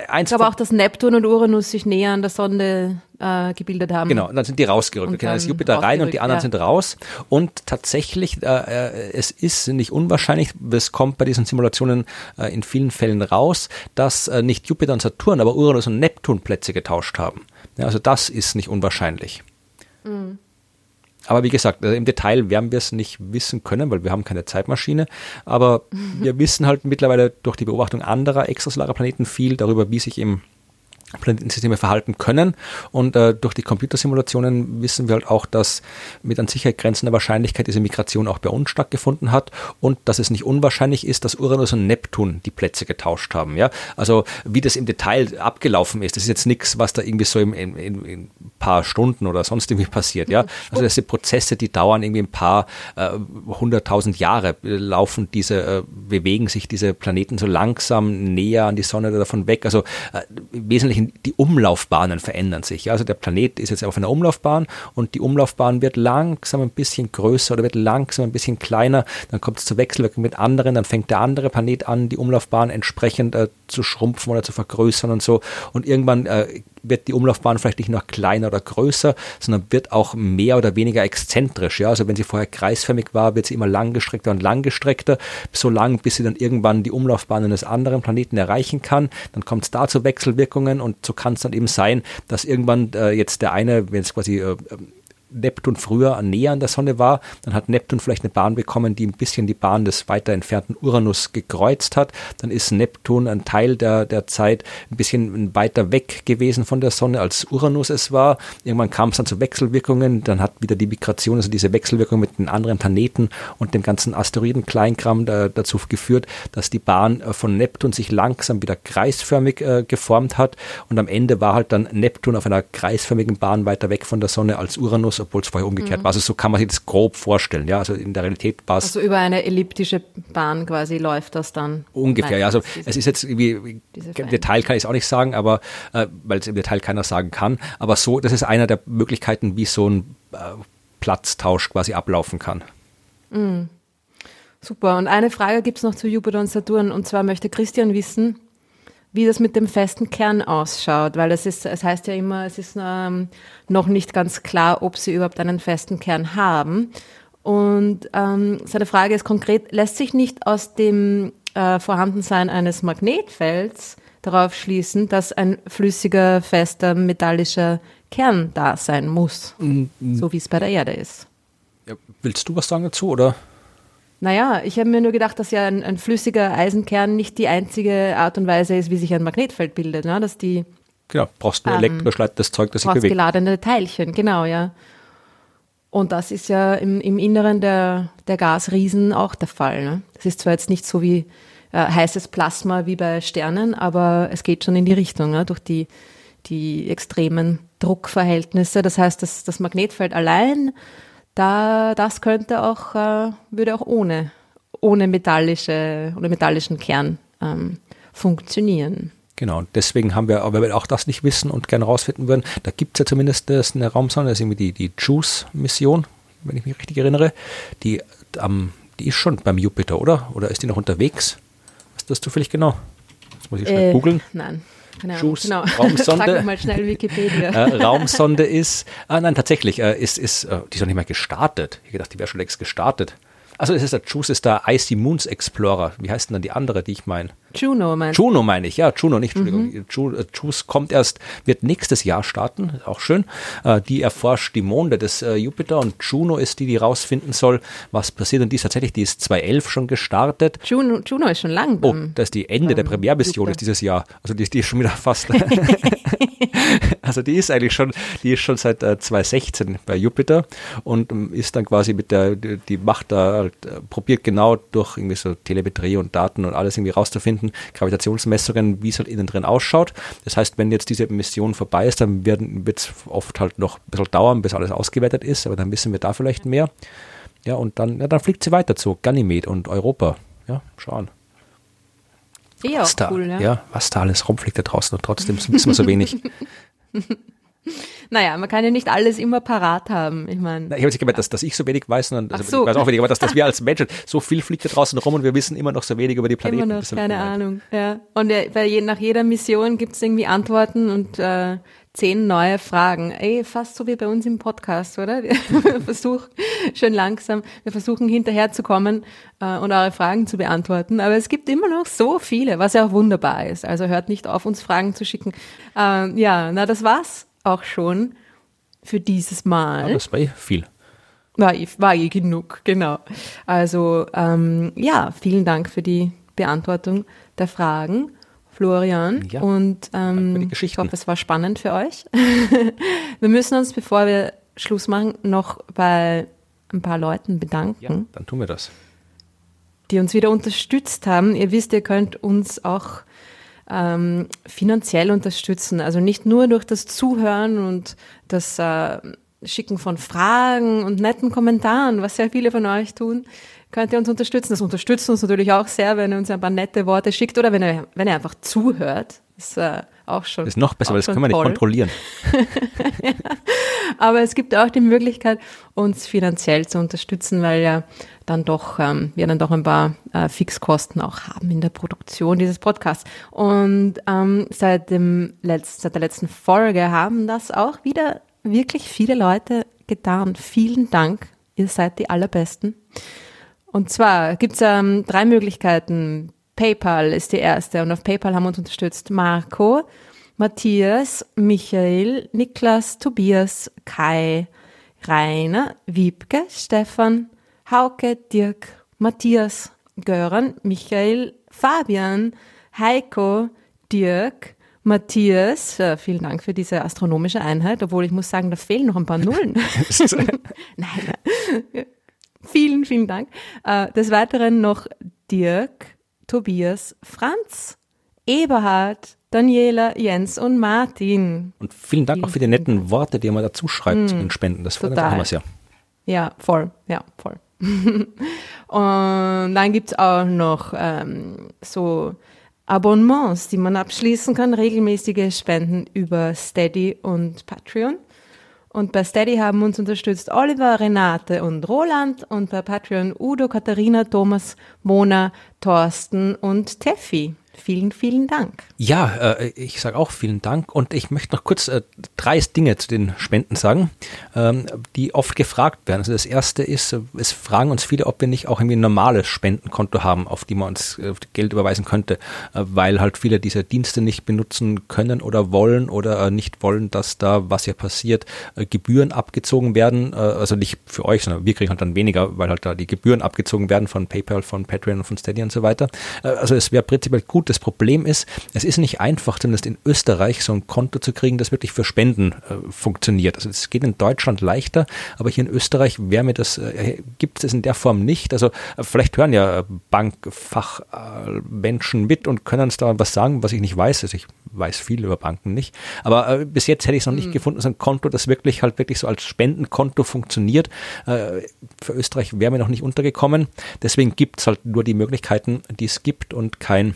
eins ich glaube auch, dass Neptun und Uranus sich näher an der Sonne äh, gebildet haben. Genau, und dann sind die rausgerückt. Okay, dann ist Jupiter rein und die anderen ja. sind raus. Und tatsächlich, äh, es ist nicht unwahrscheinlich, es kommt bei diesen Simulationen äh, in vielen Fällen raus, dass äh, nicht Jupiter und Saturn, aber Uranus und Neptun Plätze getauscht haben. Ja, also das ist nicht unwahrscheinlich. Mhm. Aber wie gesagt, also im Detail werden wir es nicht wissen können, weil wir haben keine Zeitmaschine. Aber wir wissen halt mittlerweile durch die Beobachtung anderer extrasolarer Planeten viel darüber, wie sich im Planetensysteme verhalten können. Und äh, durch die Computersimulationen wissen wir halt auch, dass mit an Sicherheit grenzender Wahrscheinlichkeit diese Migration auch bei uns stattgefunden hat und dass es nicht unwahrscheinlich ist, dass Uranus und Neptun die Plätze getauscht haben. Ja? Also wie das im Detail abgelaufen ist, das ist jetzt nichts, was da irgendwie so im, in, in, in paar Stunden oder sonst irgendwie passiert. Ja? Also das sind Prozesse, die dauern irgendwie ein paar äh, hunderttausend äh, Jahre, laufen diese, äh, bewegen sich diese Planeten so langsam näher an die Sonne oder davon weg. Also äh, wesentlich Wesentlichen die Umlaufbahnen verändern sich. Also der Planet ist jetzt auf einer Umlaufbahn und die Umlaufbahn wird langsam ein bisschen größer oder wird langsam ein bisschen kleiner. Dann kommt es zur Wechselwirkung mit anderen, dann fängt der andere Planet an, die Umlaufbahn entsprechend äh, zu schrumpfen oder zu vergrößern und so. Und irgendwann äh, wird die Umlaufbahn vielleicht nicht noch kleiner oder größer, sondern wird auch mehr oder weniger exzentrisch. Ja, also wenn sie vorher kreisförmig war, wird sie immer langgestreckter und langgestreckter, so lang, bis sie dann irgendwann die Umlaufbahn eines anderen Planeten erreichen kann. Dann kommt es da zu Wechselwirkungen und so kann es dann eben sein, dass irgendwann äh, jetzt der eine, wenn es quasi äh, Neptun früher näher an der Sonne war, dann hat Neptun vielleicht eine Bahn bekommen, die ein bisschen die Bahn des weiter entfernten Uranus gekreuzt hat. Dann ist Neptun ein Teil der, der Zeit ein bisschen weiter weg gewesen von der Sonne, als Uranus es war. Irgendwann kam es dann zu Wechselwirkungen, dann hat wieder die Migration, also diese Wechselwirkung mit den anderen Planeten und dem ganzen Asteroiden-Kleinkram da, dazu geführt, dass die Bahn äh, von Neptun sich langsam wieder kreisförmig äh, geformt hat und am Ende war halt dann Neptun auf einer kreisförmigen Bahn weiter weg von der Sonne als Uranus obwohl es vorher umgekehrt mhm. war. Also so kann man sich das grob vorstellen. Ja, also in der Realität war. Also über eine elliptische Bahn quasi läuft das dann. Ungefähr, ja. Also es ist jetzt irgendwie, im Detail kann ich es auch nicht sagen, aber äh, weil es im Detail keiner sagen kann. Aber so, das ist einer der Möglichkeiten, wie so ein äh, Platztausch quasi ablaufen kann. Mhm. Super. Und eine Frage gibt es noch zu Jupiter und Saturn. Und zwar möchte Christian wissen, wie das mit dem festen Kern ausschaut, weil es ist, es heißt ja immer, es ist ähm, noch nicht ganz klar, ob sie überhaupt einen festen Kern haben. Und ähm, seine Frage ist konkret, lässt sich nicht aus dem äh, Vorhandensein eines Magnetfelds darauf schließen, dass ein flüssiger, fester, metallischer Kern da sein muss, mhm. so wie es bei der Erde ist. Ja, willst du was sagen dazu, oder? Naja, ich habe mir nur gedacht, dass ja ein, ein, flüssiger Eisenkern nicht die einzige Art und Weise ist, wie sich ein Magnetfeld bildet, ne? dass die Genau, brauchst du ähm, elektrisch das Zeug, das sich bewegt. geladene Teilchen, genau, ja. Und das ist ja im, im Inneren der, der Gasriesen auch der Fall. Ne? Das ist zwar jetzt nicht so wie äh, heißes Plasma wie bei Sternen, aber es geht schon in die Richtung, ne? durch die, die extremen Druckverhältnisse. Das heißt, das, das Magnetfeld allein da, das könnte auch, äh, würde auch ohne, ohne metallische oder metallischen Kern ähm, funktionieren. Genau, und deswegen haben wir, aber wir auch das nicht wissen und gerne rausfinden würden, da gibt es ja zumindest eine Raumsonde, das ist irgendwie die, die JUICE-Mission, wenn ich mich richtig erinnere, die, ähm, die ist schon beim Jupiter, oder? Oder ist die noch unterwegs? Was ist das zufällig genau? Das muss ich schnell äh, googeln. Nein. Genau, Juice, genau. Raumsonde. Sag mal schnell Wikipedia. äh, Raumsonde ist, ah nein, tatsächlich, äh, ist, ist, äh, die ist noch nicht mal gestartet. Ich gedacht, die wäre schon längst gestartet. Also es ist der Juice ist der Icy Moons Explorer. Wie heißt denn dann die andere, die ich meine? Juno meine Juno meine ich, ja, Juno, nicht, Entschuldigung. Mhm. Äh, Juice kommt erst, wird nächstes Jahr starten, auch schön. Äh, die erforscht die Monde des äh, Jupiter und Juno ist die, die rausfinden soll, was passiert. Und die ist tatsächlich, die ist 2011 schon gestartet. Juno, Juno ist schon lang. Oh, das ist die Ende der Premiermission ist dieses Jahr. Also die, die ist schon wieder fast. also die ist eigentlich schon, die ist schon seit äh, 2016 bei Jupiter und ähm, ist dann quasi mit der, die, die macht da, halt, probiert genau durch irgendwie so Telemetrie und Daten und alles irgendwie rauszufinden, finden, Gravitationsmessungen, wie es halt innen drin ausschaut. Das heißt, wenn jetzt diese Mission vorbei ist, dann wird es oft halt noch ein bisschen dauern, bis alles ausgewertet ist, aber dann wissen wir da vielleicht mehr. Ja, und dann, ja, dann fliegt sie weiter zu Ganymed und Europa. Ja, schauen. Eh was da, cool, ja. ja. Was da alles rumfliegt da draußen und trotzdem wissen wir so wenig. Naja, man kann ja nicht alles immer parat haben. Ich meine. Ich habe nicht gemeint, dass, dass ich so wenig weiß, sondern also so. ich weiß auch wenig, aber dass, dass wir als Menschen so viel fliegt da draußen rum und wir wissen immer noch so wenig über die Planeten. Immer noch, keine Ahnung. Ja. Und bei je, nach jeder Mission gibt es irgendwie Antworten und äh, zehn neue Fragen. Ey, fast so wie bei uns im Podcast, oder? Wir versuchen schön langsam, wir versuchen hinterherzukommen äh, und eure Fragen zu beantworten. Aber es gibt immer noch so viele, was ja auch wunderbar ist. Also hört nicht auf, uns Fragen zu schicken. Äh, ja, na, das war's auch schon für dieses Mal. Ja, das war eh viel. War, war eh genug, genau. Also ähm, ja, vielen Dank für die Beantwortung der Fragen, Florian. Ja, und ähm, ich hoffe, es war spannend für euch. wir müssen uns, bevor wir Schluss machen, noch bei ein paar Leuten bedanken. Ja, dann tun wir das. Die uns wieder unterstützt haben. Ihr wisst, ihr könnt uns auch ähm, finanziell unterstützen. Also nicht nur durch das Zuhören und das äh, Schicken von Fragen und netten Kommentaren, was sehr viele von euch tun, könnt ihr uns unterstützen. Das unterstützt uns natürlich auch sehr, wenn ihr uns ein paar nette Worte schickt oder wenn ihr, wenn ihr einfach zuhört. Ist äh, auch schon. Ist noch besser, weil das können wir nicht kontrollieren. ja. Aber es gibt auch die Möglichkeit, uns finanziell zu unterstützen, weil ja dann doch, ähm, wir dann doch ein paar äh, Fixkosten auch haben in der Produktion dieses Podcasts. Und ähm, seit, dem Letz-, seit der letzten Folge haben das auch wieder wirklich viele Leute getan. Vielen Dank, ihr seid die Allerbesten. Und zwar gibt es ähm, drei Möglichkeiten. PayPal ist die erste und auf PayPal haben uns unterstützt Marco, Matthias, Michael, Niklas, Tobias, Kai, Rainer, Wiebke, Stefan, Hauke, Dirk, Matthias, Göran, Michael, Fabian, Heiko, Dirk, Matthias, äh, vielen Dank für diese astronomische Einheit, obwohl ich muss sagen, da fehlen noch ein paar Nullen. nein. Vielen, vielen Dank. Äh, des Weiteren noch Dirk, Tobias, Franz, Eberhard, Daniela, Jens und Martin. Und vielen Dank vielen, auch für die netten Worte, die ihr mal dazu schreibt mm, den Spenden. Das freut uns sehr. Ja, voll. Ja, voll. und dann gibt es auch noch ähm, so Abonnements, die man abschließen kann, regelmäßige Spenden über Steady und Patreon. Und bei Steady haben uns unterstützt Oliver, Renate und Roland und bei Patreon Udo, Katharina, Thomas, Mona, Thorsten und Teffi. Vielen, vielen Dank. Ja, äh, ich sage auch vielen Dank und ich möchte noch kurz äh, drei Dinge zu den Spenden sagen, ähm, die oft gefragt werden. Also das erste ist, äh, es fragen uns viele, ob wir nicht auch irgendwie ein normales Spendenkonto haben, auf die man uns Geld überweisen könnte, weil halt viele dieser Dienste nicht benutzen können oder wollen oder nicht wollen, dass da, was ja passiert, Gebühren abgezogen werden. also nicht für euch, sondern wir kriegen halt dann weniger, weil halt da die Gebühren abgezogen werden von PayPal, von Patreon von Steady und so weiter. also es wäre prinzipiell gut, das Problem ist, es ist nicht einfach, zumindest in Österreich so ein Konto zu kriegen, das wirklich für Spenden äh, funktioniert. Also es geht in Deutschland leichter, aber hier in Österreich wäre mir das, äh, gibt es in der Form nicht. Also äh, vielleicht hören ja Bankfachmenschen mit und können uns da was sagen, was ich nicht weiß. Also ich weiß viel über Banken nicht. Aber äh, bis jetzt hätte ich es noch nicht mhm. gefunden, so ein Konto, das wirklich halt wirklich so als Spendenkonto funktioniert. Äh, für Österreich wäre mir noch nicht untergekommen. Deswegen gibt es halt nur die Möglichkeiten, die es gibt und kein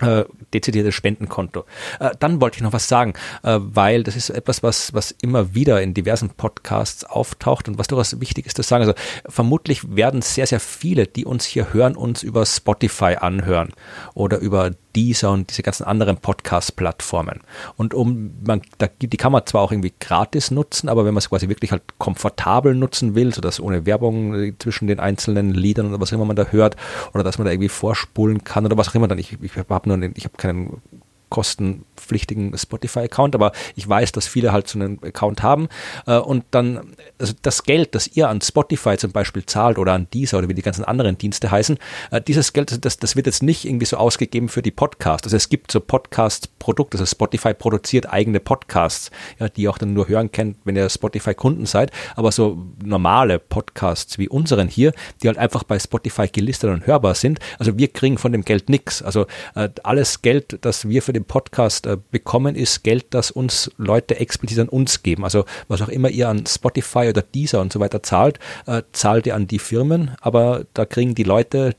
äh, dezidiertes Spendenkonto. Äh, dann wollte ich noch was sagen, äh, weil das ist etwas, was, was immer wieder in diversen Podcasts auftaucht und was durchaus wichtig ist zu sagen. Also vermutlich werden sehr, sehr viele, die uns hier hören, uns über Spotify anhören oder über Deezer und diese ganzen anderen Podcast-Plattformen. Und um, man, da, die kann man zwar auch irgendwie gratis nutzen, aber wenn man es quasi wirklich halt komfortabel nutzen will, sodass ohne Werbung äh, zwischen den einzelnen Liedern oder was immer man da hört, oder dass man da irgendwie vorspulen kann oder was auch immer dann. Ich, ich habe nur, ich habe keinen kostenpflichtigen Spotify-Account, aber ich weiß, dass viele halt so einen Account haben äh, und dann also das Geld, das ihr an Spotify zum Beispiel zahlt oder an dieser oder wie die ganzen anderen Dienste heißen, äh, dieses Geld, das, das wird jetzt nicht irgendwie so ausgegeben für die Podcasts. Also es gibt so Podcast-Produkte, also Spotify produziert eigene Podcasts, ja, die ihr auch dann nur hören könnt, wenn ihr Spotify-Kunden seid, aber so normale Podcasts wie unseren hier, die halt einfach bei Spotify gelistet und hörbar sind, also wir kriegen von dem Geld nichts. Also äh, alles Geld, das wir für den Podcast äh, bekommen, ist Geld, das uns Leute explizit an uns geben. Also was auch immer ihr an Spotify oder Deezer und so weiter zahlt, äh, zahlt ihr an die Firmen, aber da kriegen die Leute,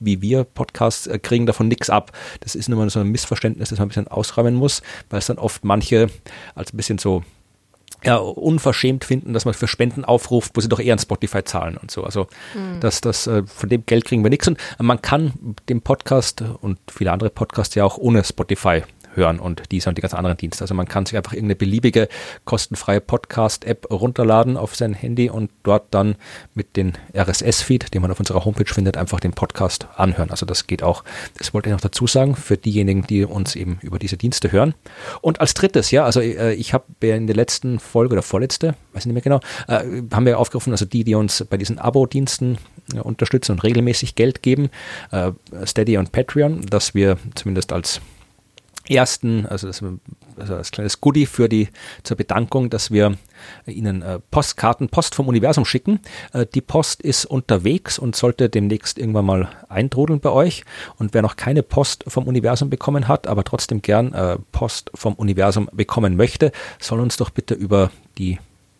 wie wir Podcasts äh, kriegen davon nichts ab. Das ist nur mal so ein Missverständnis, das man ein bisschen ausräumen muss, weil es dann oft manche als ein bisschen so ja, unverschämt finden, dass man für Spenden aufruft, wo sie doch eher an Spotify zahlen und so. Also mhm. das, das, äh, von dem Geld kriegen wir nichts. Und man kann den Podcast und viele andere Podcasts ja auch ohne Spotify hören und diese und die ganzen anderen Dienste. Also man kann sich einfach irgendeine beliebige kostenfreie Podcast-App runterladen auf sein Handy und dort dann mit dem RSS-Feed, den man auf unserer Homepage findet, einfach den Podcast anhören. Also das geht auch. Das wollte ich noch dazu sagen für diejenigen, die uns eben über diese Dienste hören. Und als drittes, ja, also äh, ich habe in der letzten Folge oder vorletzte, weiß nicht mehr genau, äh, haben wir aufgerufen, also die, die uns bei diesen Abo-Diensten äh, unterstützen und regelmäßig Geld geben, Steady und Patreon, dass wir zumindest als ersten, also, das, also als kleines Goodie für die zur Bedankung, dass wir Ihnen äh, Postkarten, Post vom Universum schicken. Äh, die Post ist unterwegs und sollte demnächst irgendwann mal eintrudeln bei euch. Und wer noch keine Post vom Universum bekommen hat, aber trotzdem gern äh, Post vom Universum bekommen möchte, soll uns doch bitte über die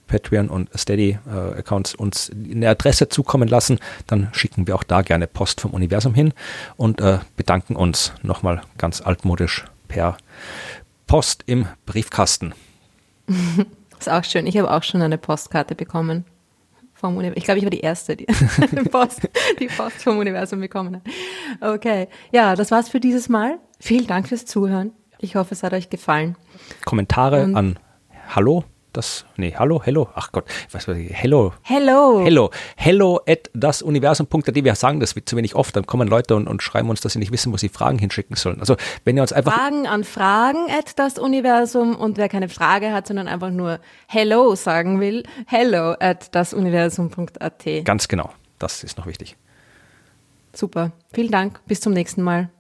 Patreon und Steady-Accounts uns eine Adresse zukommen lassen, dann schicken wir auch da gerne Post vom Universum hin und äh, bedanken uns nochmal ganz altmodisch per Post im Briefkasten. ist auch schön. Ich habe auch schon eine Postkarte bekommen. Vom Universum. Ich glaube, ich war die Erste, die Post, die Post vom Universum bekommen hat. Okay. Ja, das war's für dieses Mal. Vielen Dank fürs Zuhören. Ich hoffe, es hat euch gefallen. Kommentare Und an hallo das, nee, hallo, hello, ach Gott, was weiß ich, hello. Hello. Hello, hello at dasuniversum.at, wir sagen das zu wenig oft, dann kommen Leute und, und schreiben uns, dass sie nicht wissen, wo sie Fragen hinschicken sollen. Also, wenn ihr uns einfach. Fragen an Fragen at dasuniversum und wer keine Frage hat, sondern einfach nur hello sagen will, hello at dasuniversum.at. Ganz genau, das ist noch wichtig. Super, vielen Dank, bis zum nächsten Mal.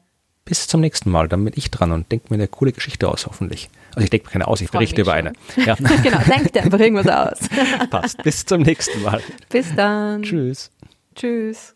Bis zum nächsten Mal, dann bin ich dran und denke mir eine coole Geschichte aus, hoffentlich. Also ich denke mir keine aus, ich berichte über eine. Ja. genau, dir einfach irgendwas aus. Passt. Bis zum nächsten Mal. Bis dann. Tschüss. Tschüss.